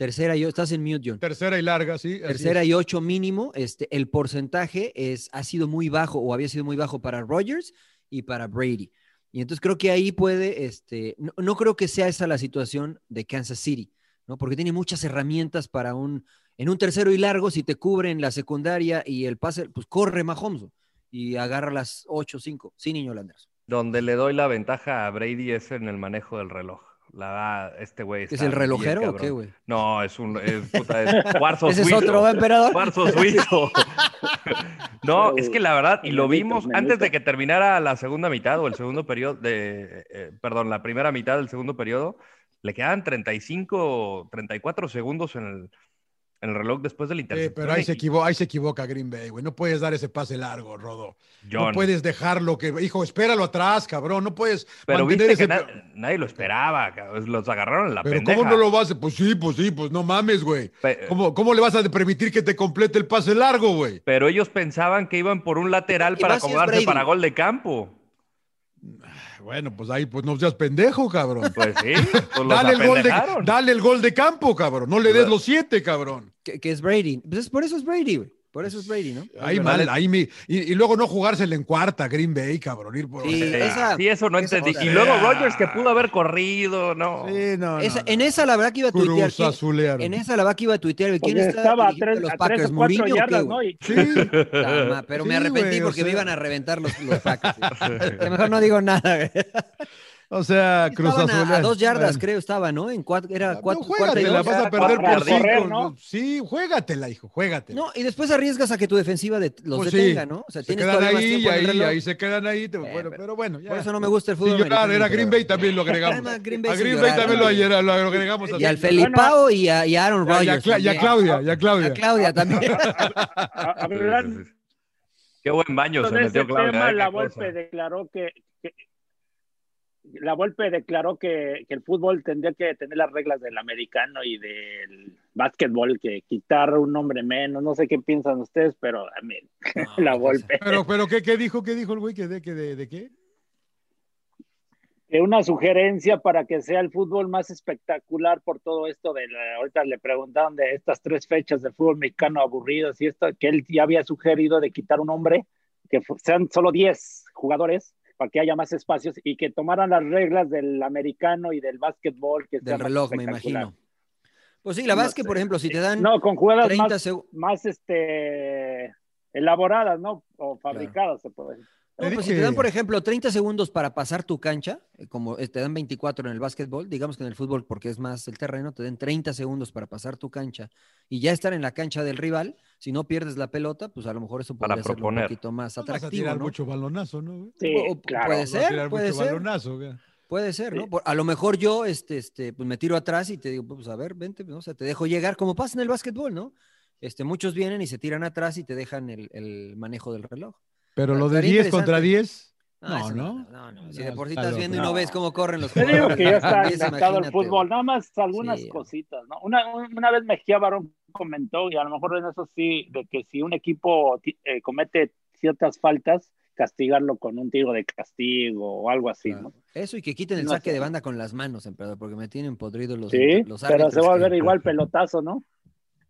S3: tercera y ocho, estás en mute, John.
S1: Tercera y larga, sí.
S3: Tercera y ocho mínimo, este, el porcentaje es, ha sido muy bajo o había sido muy bajo para Rodgers y para Brady. Y entonces creo que ahí puede, este, no, no creo que sea esa la situación de Kansas City, ¿no? Porque tiene muchas herramientas para un, en un tercero y largo, si te cubren la secundaria y el pase, pues corre Mahomes y agarra las ocho, cinco, sin niño Landers.
S4: Donde le doy la ventaja a Brady es en el manejo del reloj. La, este güey
S3: ¿Es el
S4: bien
S3: relojero o qué, güey?
S4: No, es un es, puta, es cuarzo
S3: Ese es
S4: suizo.
S3: otro, ¿va, emperador?
S4: Cuarzo suizo. no, es que la verdad, y lo vimos antes de que terminara la segunda mitad o el segundo periodo, de, eh, perdón, la primera mitad del segundo periodo, le quedaban 35, 34 segundos en el, el reloj después del
S1: Eh,
S4: intercepción.
S1: pero ahí se, equivo- ahí se equivoca Green Bay, güey. No puedes dar ese pase largo, Rodo. No puedes dejarlo que, hijo, espéralo atrás, cabrón. No puedes
S4: pero viste que na- nadie lo esperaba, cabrón, los agarraron en la
S1: Pero
S4: pendeja.
S1: ¿cómo no lo vas a...? Pues sí, pues sí, pues no mames, güey.
S4: Pe-
S1: ¿Cómo, ¿Cómo le vas a permitir que te complete el pase largo, güey?
S4: Pero ellos pensaban que iban por un lateral
S3: Y
S4: para acomodarse para gol de campo.
S1: Bueno, pues ahí pues no seas pendejo, cabrón.
S4: Pues sí, pues
S1: Dale el, gol de,
S4: apendejaron.
S1: dale el gol de campo, cabrón. No le des
S4: Claro.
S1: los siete, cabrón.
S3: Que, que es Brady. Pues es- por eso es Brady, güey. Por eso es Brady, ¿no?
S1: Ahí mal, ahí mi, y, y luego no jugársela en cuarta, Green Bay, cabrón. Ir por,
S3: Sí,
S4: Sí,
S3: esa-
S4: sí, eso no
S3: esa-
S4: entendí. y luego Rogers que pudo haber corrido, no.
S1: Sí, no, no,
S3: Esa-
S1: no.
S3: En esa la verdad que iba a tuitear.
S1: Cruz
S3: ¿quién-
S1: azulearon.
S3: En esa la verdad que iba a tuitear. ¿Quién
S2: Porque estaba a tres,
S3: los
S2: a
S3: Packers?
S2: tres o. ¿no? Y-
S1: Sí,
S3: Tama, pero me
S1: Sí,
S3: arrepentí
S1: güey, o
S3: porque me iban a reventar los, los Packers. Que mejor no digo nada.
S1: o sea, Cruz
S3: a- dos yardas,
S1: Bueno.
S3: creo, estaba, ¿no? En cuatro, era
S1: No,
S3: cuatro,
S1: juégatela,
S3: dos.
S1: vas a perder por
S2: yardas.
S1: cinco.
S2: Correr, ¿no?
S1: Sí, juégatela, hijo, juégatela.
S3: No, y después arriesgas a que tu defensiva de- los
S1: Pues sí,
S3: detenga, ¿no? O sea,
S1: se
S3: tienes
S1: quedan ahí y ahí, ahí se quedan ahí. te-
S3: Eh,
S1: bueno,
S3: pero-
S1: pero bueno, ya.
S3: Por eso no me gusta el fútbol
S1: Sin llorar, era Green Bay también lo agregamos.
S3: Además, Green Bay
S1: a Green Bay también lo,
S3: también.
S1: ayer- lo agregamos.
S3: Y al Felipao y a, y a Aaron Rodgers.
S1: Y a. Claudia, y a Claudia.
S3: A Claudia también.
S2: a-
S4: Sí, sí, sí. Qué buen baño se metió Claudia.
S2: tema,
S4: ¿eh?
S2: la. Volpe declaró que- la Volpe declaró que, que el fútbol tendría que tener las reglas del americano y del básquetbol, que quitar un nombre menos, no sé qué piensan ustedes, pero a mí,
S3: No,
S2: la Volpe.
S1: Pero, pero ¿qué, qué dijo? ¿Qué dijo el güey? ¿Que de, que de, de qué?
S2: una sugerencia para que sea el fútbol más espectacular por todo esto de la, ahorita le preguntaron de estas tres fechas de fútbol mexicano aburridas y esto, que él ya había sugerido de quitar un hombre, que sean solo 10 jugadores para que haya más espacios y que tomaran las reglas del americano y del básquetbol. Que
S3: Del reloj, me imagino. Pues sí, la
S2: No sé.
S3: por ejemplo, si te dan
S2: No, con jugadas
S3: 30
S2: más, este, elaboradas, ¿no? O fabricadas, se puede decir.
S1: Te
S3: No, pues si te dan, por ejemplo, 30 segundos para pasar tu cancha, eh, como eh, te dan 24 en el básquetbol, digamos que en el fútbol, porque es más el terreno, te den 30 segundos para pasar tu cancha y ya estar en la cancha del rival, si no pierdes la pelota, pues a lo mejor eso
S4: Para
S3: podría ser un poquito más
S1: Vas a
S3: atractivo,
S1: tirar
S3: ¿no?
S1: mucho balonazo, ¿no?
S2: Sí,
S3: O-
S2: claro.
S3: puede ser,
S1: tirar
S3: puede
S1: mucho
S3: ser.
S1: balonazo, güey.
S3: Puede ser, ¿no?
S2: Sí.
S3: Por- a lo mejor yo, este, este, pues me tiro atrás y te digo, pues a ver, vente, ¿no? O sea, te dejo llegar, como pasa en el básquetbol, ¿no? Este, muchos vienen y se tiran atrás y te dejan el, el manejo del reloj.
S1: Pero lo de
S3: Estaría
S1: 10 contra
S3: interesante.
S1: 10.
S3: No,
S1: No,
S3: eso
S1: ¿no?
S3: no, no. Si de por sí
S1: está
S3: estás viendo y no ves cómo corren los
S2: Te digo que ya está inventado el fútbol, nada más algunas
S3: Sí.
S2: cositas, ¿no? Una, una vez Mejía Barón comentó, y a lo mejor en eso sí, de que si un equipo eh, comete ciertas faltas, castigarlo con un tiro de castigo o algo así,
S1: Claro.
S2: ¿no?
S3: Eso y que quiten el
S2: No
S3: saque
S2: sé.
S3: de banda con las manos, emperador, porque me tienen podridos los,
S2: Sí,
S3: los
S2: pero se va a
S3: que-
S2: ver igual pelotazo, ¿no?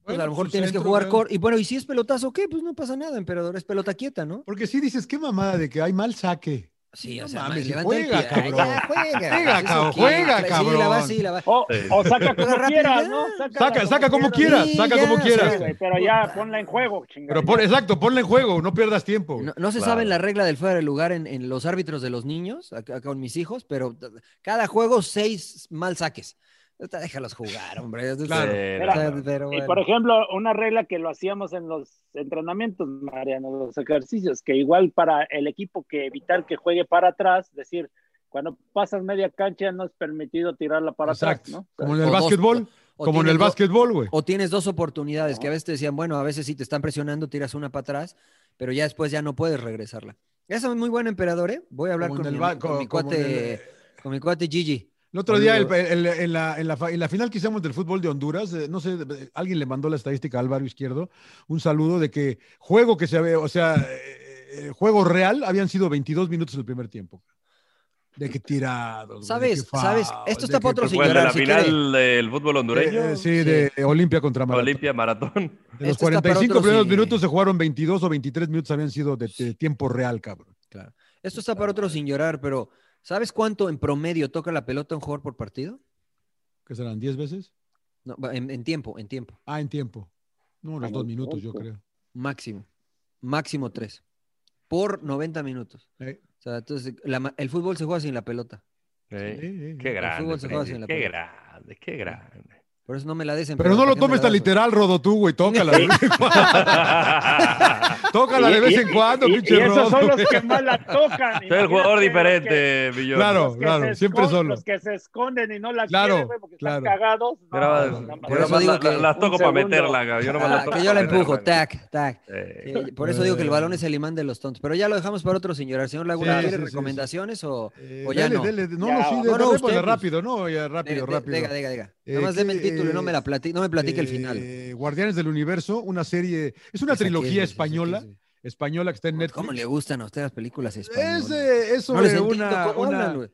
S3: Pues
S1: Bueno,
S3: a lo mejor
S1: pues,
S3: tienes que jugar
S1: ¿no?
S3: cor. Y bueno, y si es pelotazo, ¿qué? Pues no pasa nada, emperador. Es pelota quieta, ¿no?
S1: Porque sí dices, qué mamada de que hay mal saque.
S3: Sí,
S1: No
S3: o sea,
S1: mames,
S3: levanta
S1: juega,
S3: el pie.
S1: cabrón.
S3: Ya, juega.
S1: Juega, cabrón, juega,
S3: Sí, la
S1: cabrón.
S3: va, sí, la va.
S2: O,
S4: Sí.
S2: o saca como quieras. ¿no?
S1: Saca, saca como quieras,
S3: Sí,
S1: saca
S3: ya,
S1: como quieras.
S2: güey, pero ya ponla en juego, chingada.
S1: Pero pon- exacto, ponle en juego, no pierdas tiempo.
S3: No, no se
S4: Claro.
S3: sabe la regla del fuera de lugar en, en los árbitros de los niños, acá, acá con mis hijos, pero cada juego seis mal saques. Déjalos jugar, hombre.
S1: Claro.
S3: Pero
S2: Y
S3: bueno.
S2: por ejemplo, una regla que lo hacíamos en los entrenamientos, Mariano, los ejercicios, que igual para el equipo que evitar que juegue para atrás, decir, cuando pasas media cancha no es permitido tirarla para
S1: Exacto.
S2: atrás, ¿no?
S1: Como en
S3: O
S1: el
S3: dos-
S1: básquetbol,
S3: o
S1: como en el básquetbol, güey.
S3: O tienes dos oportunidades, que a veces te decían, bueno, a veces sí te están presionando, tiras una para atrás, pero ya después ya no puedes regresarla. Eso es muy bueno, emperador, ¿eh? Voy a hablar
S1: Como
S3: con mi,
S1: el
S3: con mi cuate,
S1: el-
S3: con mi cuate Gigi.
S1: El otro día, el- el- en, la, en, la, en la final que hicimos del fútbol de Honduras, eh, no sé, eh, alguien le mandó la estadística a Álvaro Izquierdo, un saludo de que juego que se había, o sea, eh, eh, juego real habían sido 22 minutos el primer tiempo. De que tirados.
S3: ¿Sabes?
S1: que
S3: ¿Sabes? Esto está para otro
S4: el de la
S3: si
S4: final del fútbol hondureño.
S1: Eh, eh, sí, de Olimpia contra Maratón.
S4: Olimpia Maratón.
S1: De los
S3: Esto está para
S1: 45
S3: otro
S1: primeros
S3: si-
S1: minutos se jugaron 22 o 23 minutos habían sido de, de tiempo real, cabrón.
S3: Claro. Esto está para otro sin llorar, pero ¿sabes cuánto en promedio toca la pelota un jugador por partido?
S1: ¿Qué serán? ¿10 veces?
S3: No, en, en tiempo, en tiempo.
S1: Ah, en tiempo. No, los
S2: Ah,
S1: dos minutos, yo creo.
S3: Máximo. Máximo tres. Por 90 minutos.
S1: Eh,
S3: O sea, entonces la ma- el fútbol se juega sin la pelota.
S4: Sí.
S1: sí,
S4: Qué grande.
S3: fútbol se juega
S4: Freddy,
S3: sin la
S4: Qué
S3: pelota.
S4: grande, qué grande.
S3: Por eso no me la des en
S1: Pero no lo tomes tan literal, Rodo, tú, güey. Tócala de vez en cuando. Tócala de vez en cuando,
S2: y,
S1: pinche
S2: y esos
S1: Rodo.
S2: son los
S1: güey.
S2: que más la tocan.
S4: Soy el jugador diferente, Millón.
S1: Claro.
S2: Se
S1: siempre solo.
S2: Los que se esconden y no la
S1: Claro,
S2: quieren, güey, porque
S1: claro.
S2: están cagados. No,
S4: Yo yo
S3: Por eso digo
S4: la-
S3: que-
S4: las toco para meterla, cabrón. yo nomás las
S3: Ah,
S4: toco
S3: que yo la empujo,
S4: meterla,
S3: tac, tac.
S4: Eh,
S3: Eh, Por eso digo que el balón es el imán de los tontos. Pero ya lo dejamos para otro señor. Señor Laguna, ¿quiere recomendaciones o,
S1: Eh,
S3: ya no?
S1: dele, no, no, sí,
S3: No,
S1: de,
S3: no,
S1: de-
S3: usted,
S1: pues, rápido, no, ya rápido, rápido.
S3: Diga, diga, diga.
S1: Eh,
S3: Nada más
S1: ¿qué-
S3: deme el título y no me, la plati- no me platique el
S1: Eh,
S3: final.
S1: Guardianes del Universo, una serie, es una
S3: ¿Esa qué es,
S1: trilogía española, española que está en Netflix.
S3: ¿Cómo le gustan a usted las películas españolas?
S1: Es, eh, es sobre una, eh,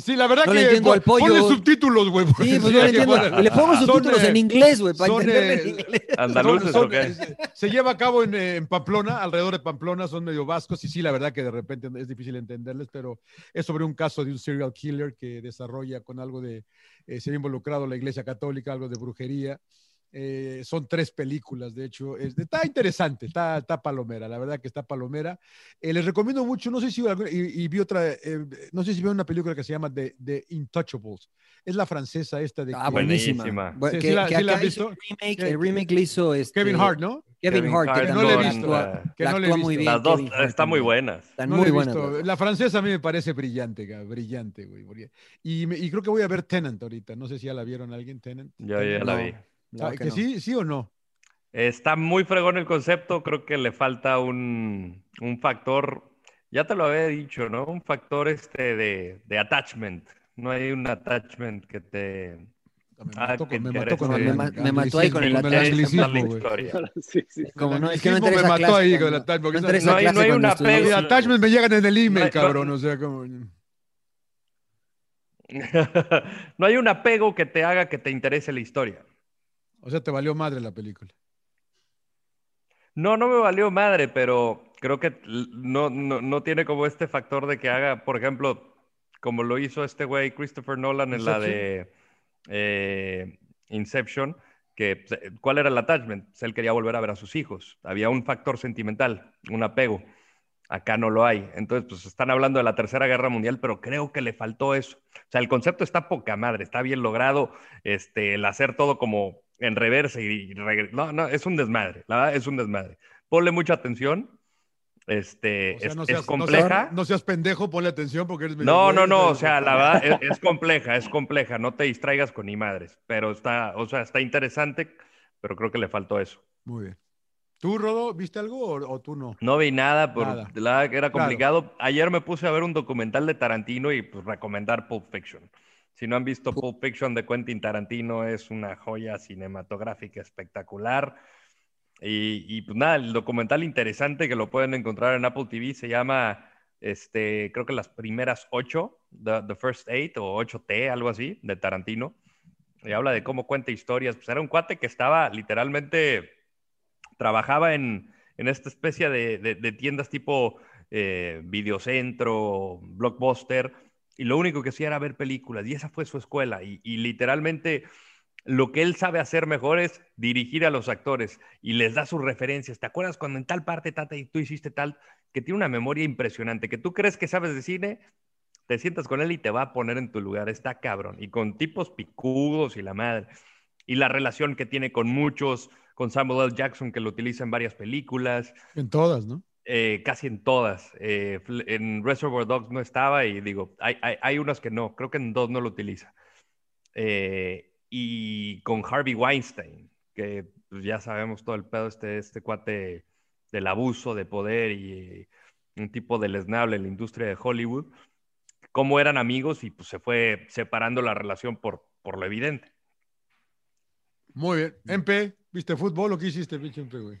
S1: Sí, la verdad
S3: No le
S1: que
S3: entiendo
S1: pon-
S3: al pollo.
S1: ponle subtítulos, güey.
S3: Sí, pues no le entiendo. Le pongo
S1: Son,
S3: subtítulos
S1: eh,
S3: en inglés, güey, para
S1: son,
S3: entenderle
S1: eh,
S3: en inglés.
S4: ¿Andaluces
S1: Son-
S4: o qué?
S1: son- se lleva a cabo en, eh, en Pamplona, alrededor de Pamplona, son medio vascos y sí, la verdad que de repente es difícil entenderles, pero es sobre un caso de un serial killer que desarrolla con algo de, eh, se ha involucrado la Iglesia Católica, algo de brujería. Eh, son tres películas, de hecho, es- está interesante, está, está palomera, la verdad que está palomera. Eh, les recomiendo mucho, no sé si y, y vi otra, eh, no sé si vieron una película que se llama The, The Intouchables, es la francesa esta de
S3: Ah,
S1: que-
S3: buenísima.
S4: Buenísima.
S3: Bu-
S1: Sí,
S3: que,
S1: sí la-
S3: que
S1: sí la has visto.
S3: remake, el remake le hizo este,
S1: Kevin Hart, ¿no?
S3: Kevin, Hart,
S4: Hart
S3: que
S1: no le he visto, que no le he visto.
S3: muy bien.
S4: Las dos están muy buenas.
S3: Están
S1: No
S3: muy buenas.
S1: La francesa a mí me parece brillante, ca- brillante, güey. Y, y creo que voy a ver Tenant ahorita. No sé si ya la vieron alguien, Tenant.
S4: Yo ya
S1: Tenant.
S4: la vi.
S3: No,
S1: Ah,
S3: que
S1: ¿Que
S3: no.
S1: sí, sí o no?
S4: Está muy fregón el concepto, creo que le falta un, un factor, ya te lo había dicho, ¿no? Un factor este de, de attachment. No hay un attachment que te...
S1: Me
S4: Ah,
S1: mató
S4: que
S1: con, me mató con el
S3: Me ma- me mató ahí con el
S1: anglicismo,
S3: attachment.
S2: Sí, sí.
S3: Como no, es que no
S1: me mató
S3: clase
S1: ahí con el attachment,
S3: no
S4: hay- no hay una
S3: estudié.
S1: Los
S4: pega.
S1: attachments me llegan en el email,
S4: No hay-
S1: cabrón. O sea, como...
S4: no hay un apego que te haga que te interese la historia.
S1: O sea, te valió madre la película.
S4: No, no me valió madre, pero creo que no, no, no tiene como este factor de que haga, por ejemplo, como lo hizo este güey Christopher Nolan en la de eh, Inception, que eh, ¿cuál era el attachment? Pues, él quería volver a ver a sus hijos. Había un factor sentimental, un apego. Acá no lo hay. Entonces, pues están hablando de la Tercera Guerra Mundial, pero creo que le faltó eso. O sea, el concepto está poca madre, está bien logrado, este, el hacer todo como en reversa y, y regre- no, no, es un desmadre, la verdad es un desmadre. Ponle mucha atención, este,
S1: O sea,
S4: es,
S1: no
S4: es
S1: seas, no
S4: compleja.
S1: seas- no seas pendejo, ponle atención porque eres
S4: No, no, no, o sea, la verdad es, es compleja, es compleja, no te distraigas con ni madres, pero está, o sea, está interesante, pero creo que le faltó eso.
S1: Muy bien. ¿Tú, Rodo, viste algo o, o tú no?
S4: No vi nada, por
S1: Nada.
S4: la era
S1: Claro.
S4: complicado. Ayer me puse a ver un documental de Tarantino y pues recomendar Pulp Fiction. Si no han visto Pulp Fiction de Quentin Tarantino, es una joya cinematográfica espectacular. Y, y, pues nada, el documental interesante que lo pueden encontrar en Apple TV se llama, este, creo que las primeras ocho, The, The First Eight o 8T, algo así, de Tarantino. y habla de cómo cuenta historias. Pues era un cuate que estaba literalmente, trabajaba en, en esta especie de, de, tiendas tipo eh, Videocentro, Blockbuster, y lo único que hacía era ver películas, y esa fue su escuela, y, literalmente lo que él sabe hacer mejor es dirigir a los actores y les da sus referencias. ¿Te acuerdas cuando en tal parte, Tata, y tú hiciste tal? Que tiene una memoria impresionante, que tú crees que sabes de cine, te sientas con él y te va a poner en tu lugar. Está cabrón. Y con tipos picudos y la madre. Y la relación que tiene con muchos, con Samuel L. Jackson, que lo utiliza en varias películas.
S1: En todas, ¿no?
S4: Eh, casi en todas. Eh, en Reservoir Dogs no estaba y digo, hay, hay, hay, unas que no, creo que en dos no lo utiliza. Eh, y con Harvey Weinstein, que pues, ya sabemos todo el pedo, este, este cuate del abuso de poder y un tipo deleznable en la industria de Hollywood, cómo eran amigos y pues se fue separando la relación por, por lo evidente.
S1: Muy bien. MP, ¿viste fútbol o qué hiciste, pinche MP, güey?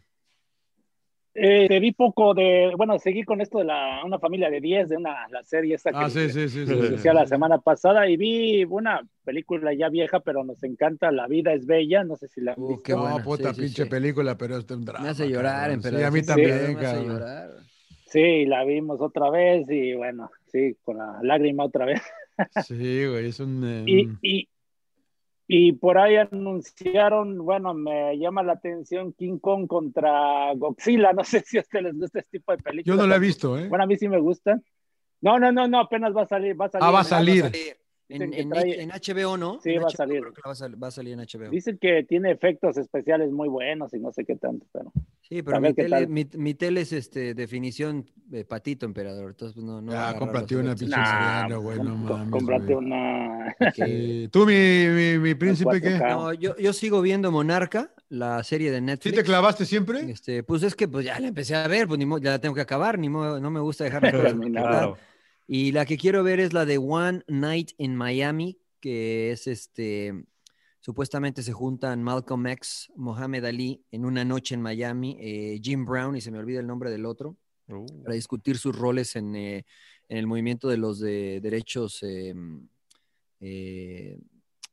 S2: Eh, te vi poco de, bueno, seguí con esto de la, una familia de 10, de una, la serie esta
S1: ah,
S2: que
S1: sí, sí,
S2: sí, la semana pasada y vi una película ya vieja, pero nos encanta, La vida es bella, no sé si la han
S1: uh, Qué buena. puta pinche película, pero es un drama.
S3: Me hace llorar,
S1: pero Sí, a mí también, me hace llorar.
S2: Sí, la vimos otra vez y bueno, sí, con la lágrima otra vez.
S1: Sí, güey, es un...
S2: y, y, y por ahí anunciaron, bueno, me llama la atención King Kong contra Godzilla. No sé si a ustedes les gusta este tipo de películas.
S1: Yo no la he visto, ¿eh?
S2: Bueno, a mí sí me gusta. No, no, no, no, apenas va a salir. Va a salir
S1: ah, va a salir.
S3: En, en, HBO, ¿no?
S2: Sí,
S3: va,
S2: a salir.
S3: va a salir en HBO.
S2: Dicen que tiene efectos especiales muy buenos y no sé qué tanto, pero.
S3: Sí, pero mi tele, mi, tele, es este, definición de patito, emperador. Entonces, pues, no, no
S1: ah, cómprate una pinche nah, güey, no mames.
S2: Cómprate una.
S1: ¿Tú, mi, mi, mi príncipe, qué?
S3: No, yo, yo sigo viendo Monarca, la serie de Netflix.
S1: ¿Sí te clavaste siempre?
S3: Este, pues es que pues ya la empecé a ver, pues ni ya la tengo que acabar, ni modo, no me gusta dejarla terminar. Y la que quiero ver es la de One Night in Miami, que es este, supuestamente se juntan Malcolm X, Mohamed Ali en una noche en Miami, eh, Jim Brown, y se me olvida el nombre del otro, uh. para discutir sus roles en, eh, en, el movimiento de los de derechos, em, eh,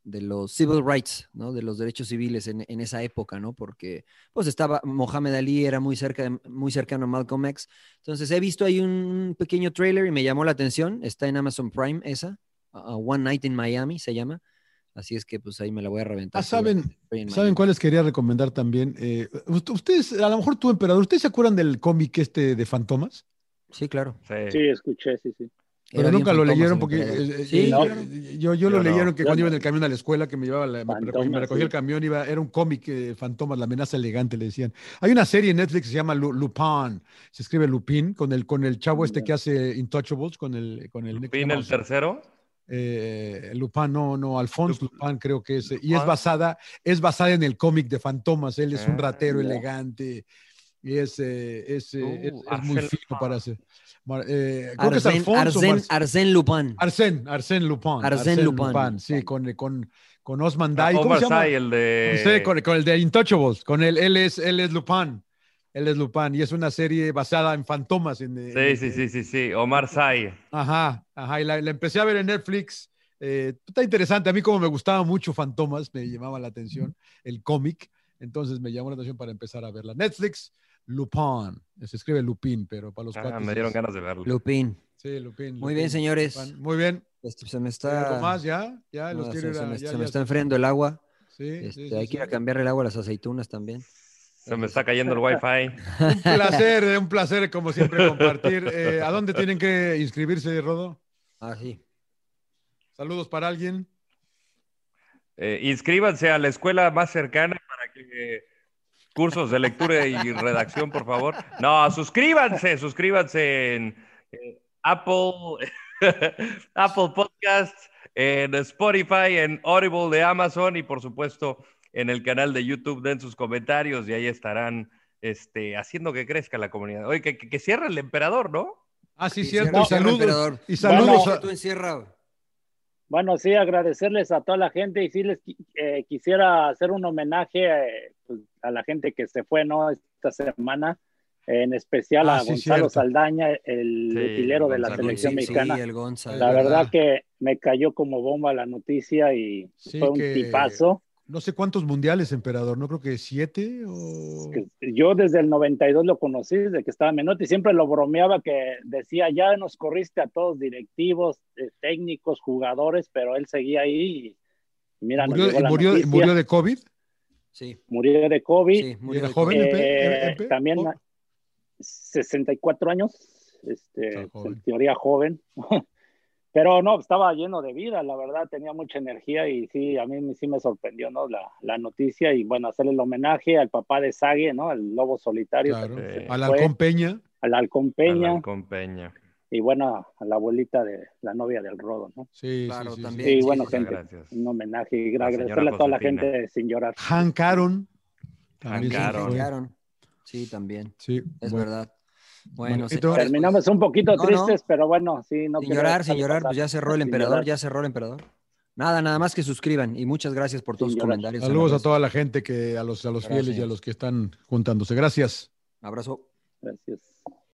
S3: de los civil rights, ¿no? de los derechos civiles en, en, esa época, ¿no? porque pues estaba, Mohamed Ali era muy, cerca, muy cercano a Malcolm X, entonces he visto ahí un pequeño trailer y me llamó la atención, está en Amazon Prime esa, One Night in Miami se llama. Así es que pues ahí me la voy a reventar.
S1: Ah, ¿saben, ¿saben cuáles quería recomendar también? Eh, ustedes, a lo mejor tú, emperador, ¿ustedes se acuerdan del cómic este de Fantomas?
S3: Sí, claro.
S2: Sí, escuché, sí, sí.
S1: Pero nunca lo leyeron porque eh, eh, yo, yo, lo leyeron que cuando iba en el camión a la escuela, que me llevaba, me, recogía el camión, iba, era un cómic, eh, Fantomas, la amenaza elegante, le decían. Hay una serie en Netflix que se llama Lupin, se escribe Lupin, con el, con el chavo este que hace Intouchables, con el... Con el
S4: ¿Lupin el tercero?
S1: eh, Lupin, no, no, Alphonse Lupin creo que es, y es basada, es basada en el cómic de Fantomas, él es un ah, ratero elegante y es, eh, es, uh, es, muy fino para hacer.
S3: Eh, creo que es Alfonso. Arsène, Lupin.
S1: Arsène, Arsène Lupin.
S3: Arsène, Lupin. Lupin.
S1: Sí, con, con, con Osman Day.
S4: ¿Cómo se llama? el de...
S1: Sí, con, con, el de Intouchables, con él, él es, él es Lupin. Él es Lupin y es una serie basada en fantomas. En,
S4: sí, sí, sí, sí, sí, Omar Say.
S1: Ajá, ajá, y la, empecé a ver en Netflix. Eh, está interesante, a mí como me gustaba mucho Fantomas, me llamaba la atención el cómic, entonces me llamó la atención para empezar a verla. Netflix, Lupin, se escribe Lupin, pero para los
S4: ah, Me dieron ganas de verlo.
S3: Lupin.
S1: Sí, Lupin.
S3: Muy bien, señores.
S1: Muy bien.
S3: Este, se me está...
S1: más ya? ¿Ya? Los
S3: se, me, se me está enfriando el agua.
S1: Sí,
S3: este, hay que ir a cambiar el agua a las aceitunas también.
S4: Se me está cayendo el wifi.
S1: un placer, un placer como siempre compartir. Eh, ¿A dónde tienen que inscribirse, Rodo?
S3: Ah, sí.
S1: Saludos para alguien.
S4: Eh, inscríbanse a la escuela más cercana para que cursos de lectura y redacción, por favor. No, suscríbanse, suscríbanse en Apple, Apple Podcasts, en Spotify, en Audible de Amazon y por supuesto en el canal de YouTube, den sus comentarios y ahí estarán este, haciendo que crezca la comunidad. Oye, que, que, cierre el emperador, ¿no?
S1: Ah, sí, cierto. y saludos. Y saludos.
S2: Bueno, tú encierra. Bueno, sí, agradecerles a toda la gente y sí les eh, quisiera hacer un homenaje eh, pues, a la gente que se fue, ¿no? Esta semana. en especial
S1: Ah,
S2: a
S1: sí,
S2: Gonzalo
S1: cierto.
S2: Saldaña, el
S4: Sí,
S2: utilero de la
S4: Gonzalo.
S2: selección
S3: Sí,
S2: mexicana.
S3: Sí, el Gonza.
S2: La
S1: verdad.
S2: verdad que me cayó como bomba la noticia y
S1: Sí,
S2: fue un
S1: que-
S2: tipazo.
S1: No sé cuántos mundiales, emperador, no creo que siete o...
S2: yo desde el 92 lo conocí, desde que estaba en Menotti, siempre lo bromeaba que decía, ya nos corriste a todos directivos, eh, técnicos, jugadores, pero él seguía ahí y mira, nos
S1: ¿Murió,
S2: llegó
S1: y
S2: la
S1: murió, y murió de COVID?
S3: Sí,
S2: Murió de COVID.
S3: sí, murió de
S1: joven?
S2: Eh, también
S1: Oh.
S2: 64 años, este,
S1: joven.
S2: en teoría joven. Pero no, estaba lleno de vida, la verdad, tenía mucha energía y sí, a mí sí me sorprendió, ¿no? La, la noticia y bueno, hacerle el homenaje al papá de Sague, ¿no? Al lobo solitario,
S1: Claro. Al Halcón Peña.
S2: al halcón Peña
S4: Peña.
S2: Y bueno, a la abuelita de la novia del Rodo, ¿no?
S1: Sí,
S3: Claro,
S1: sí,
S3: también.
S1: Sí,
S2: sí, bueno,
S3: sí,
S2: gente,
S4: gracias.
S2: un homenaje y agradecerle a toda la gente sin llorar.
S1: Hank Aaron.
S4: Hank Aaron.
S3: Sí, también.
S1: Sí,
S3: Es
S1: bueno.
S3: verdad. Bueno, señores,
S2: Terminamos un poquito
S3: No, no.
S2: tristes, pero bueno, sí, no
S3: sin llorar, sin llorar, pues ya cerró el emperador,
S2: llorar.
S3: ya cerró el emperador. Nada, nada más que suscriban y muchas gracias por todos
S2: Sin
S3: sus
S2: llorar.
S3: comentarios.
S1: Saludos a toda la gente que, a los, a los
S3: Gracias.
S1: fieles y a los que están juntándose. Gracias.
S3: Abrazo.
S2: Gracias.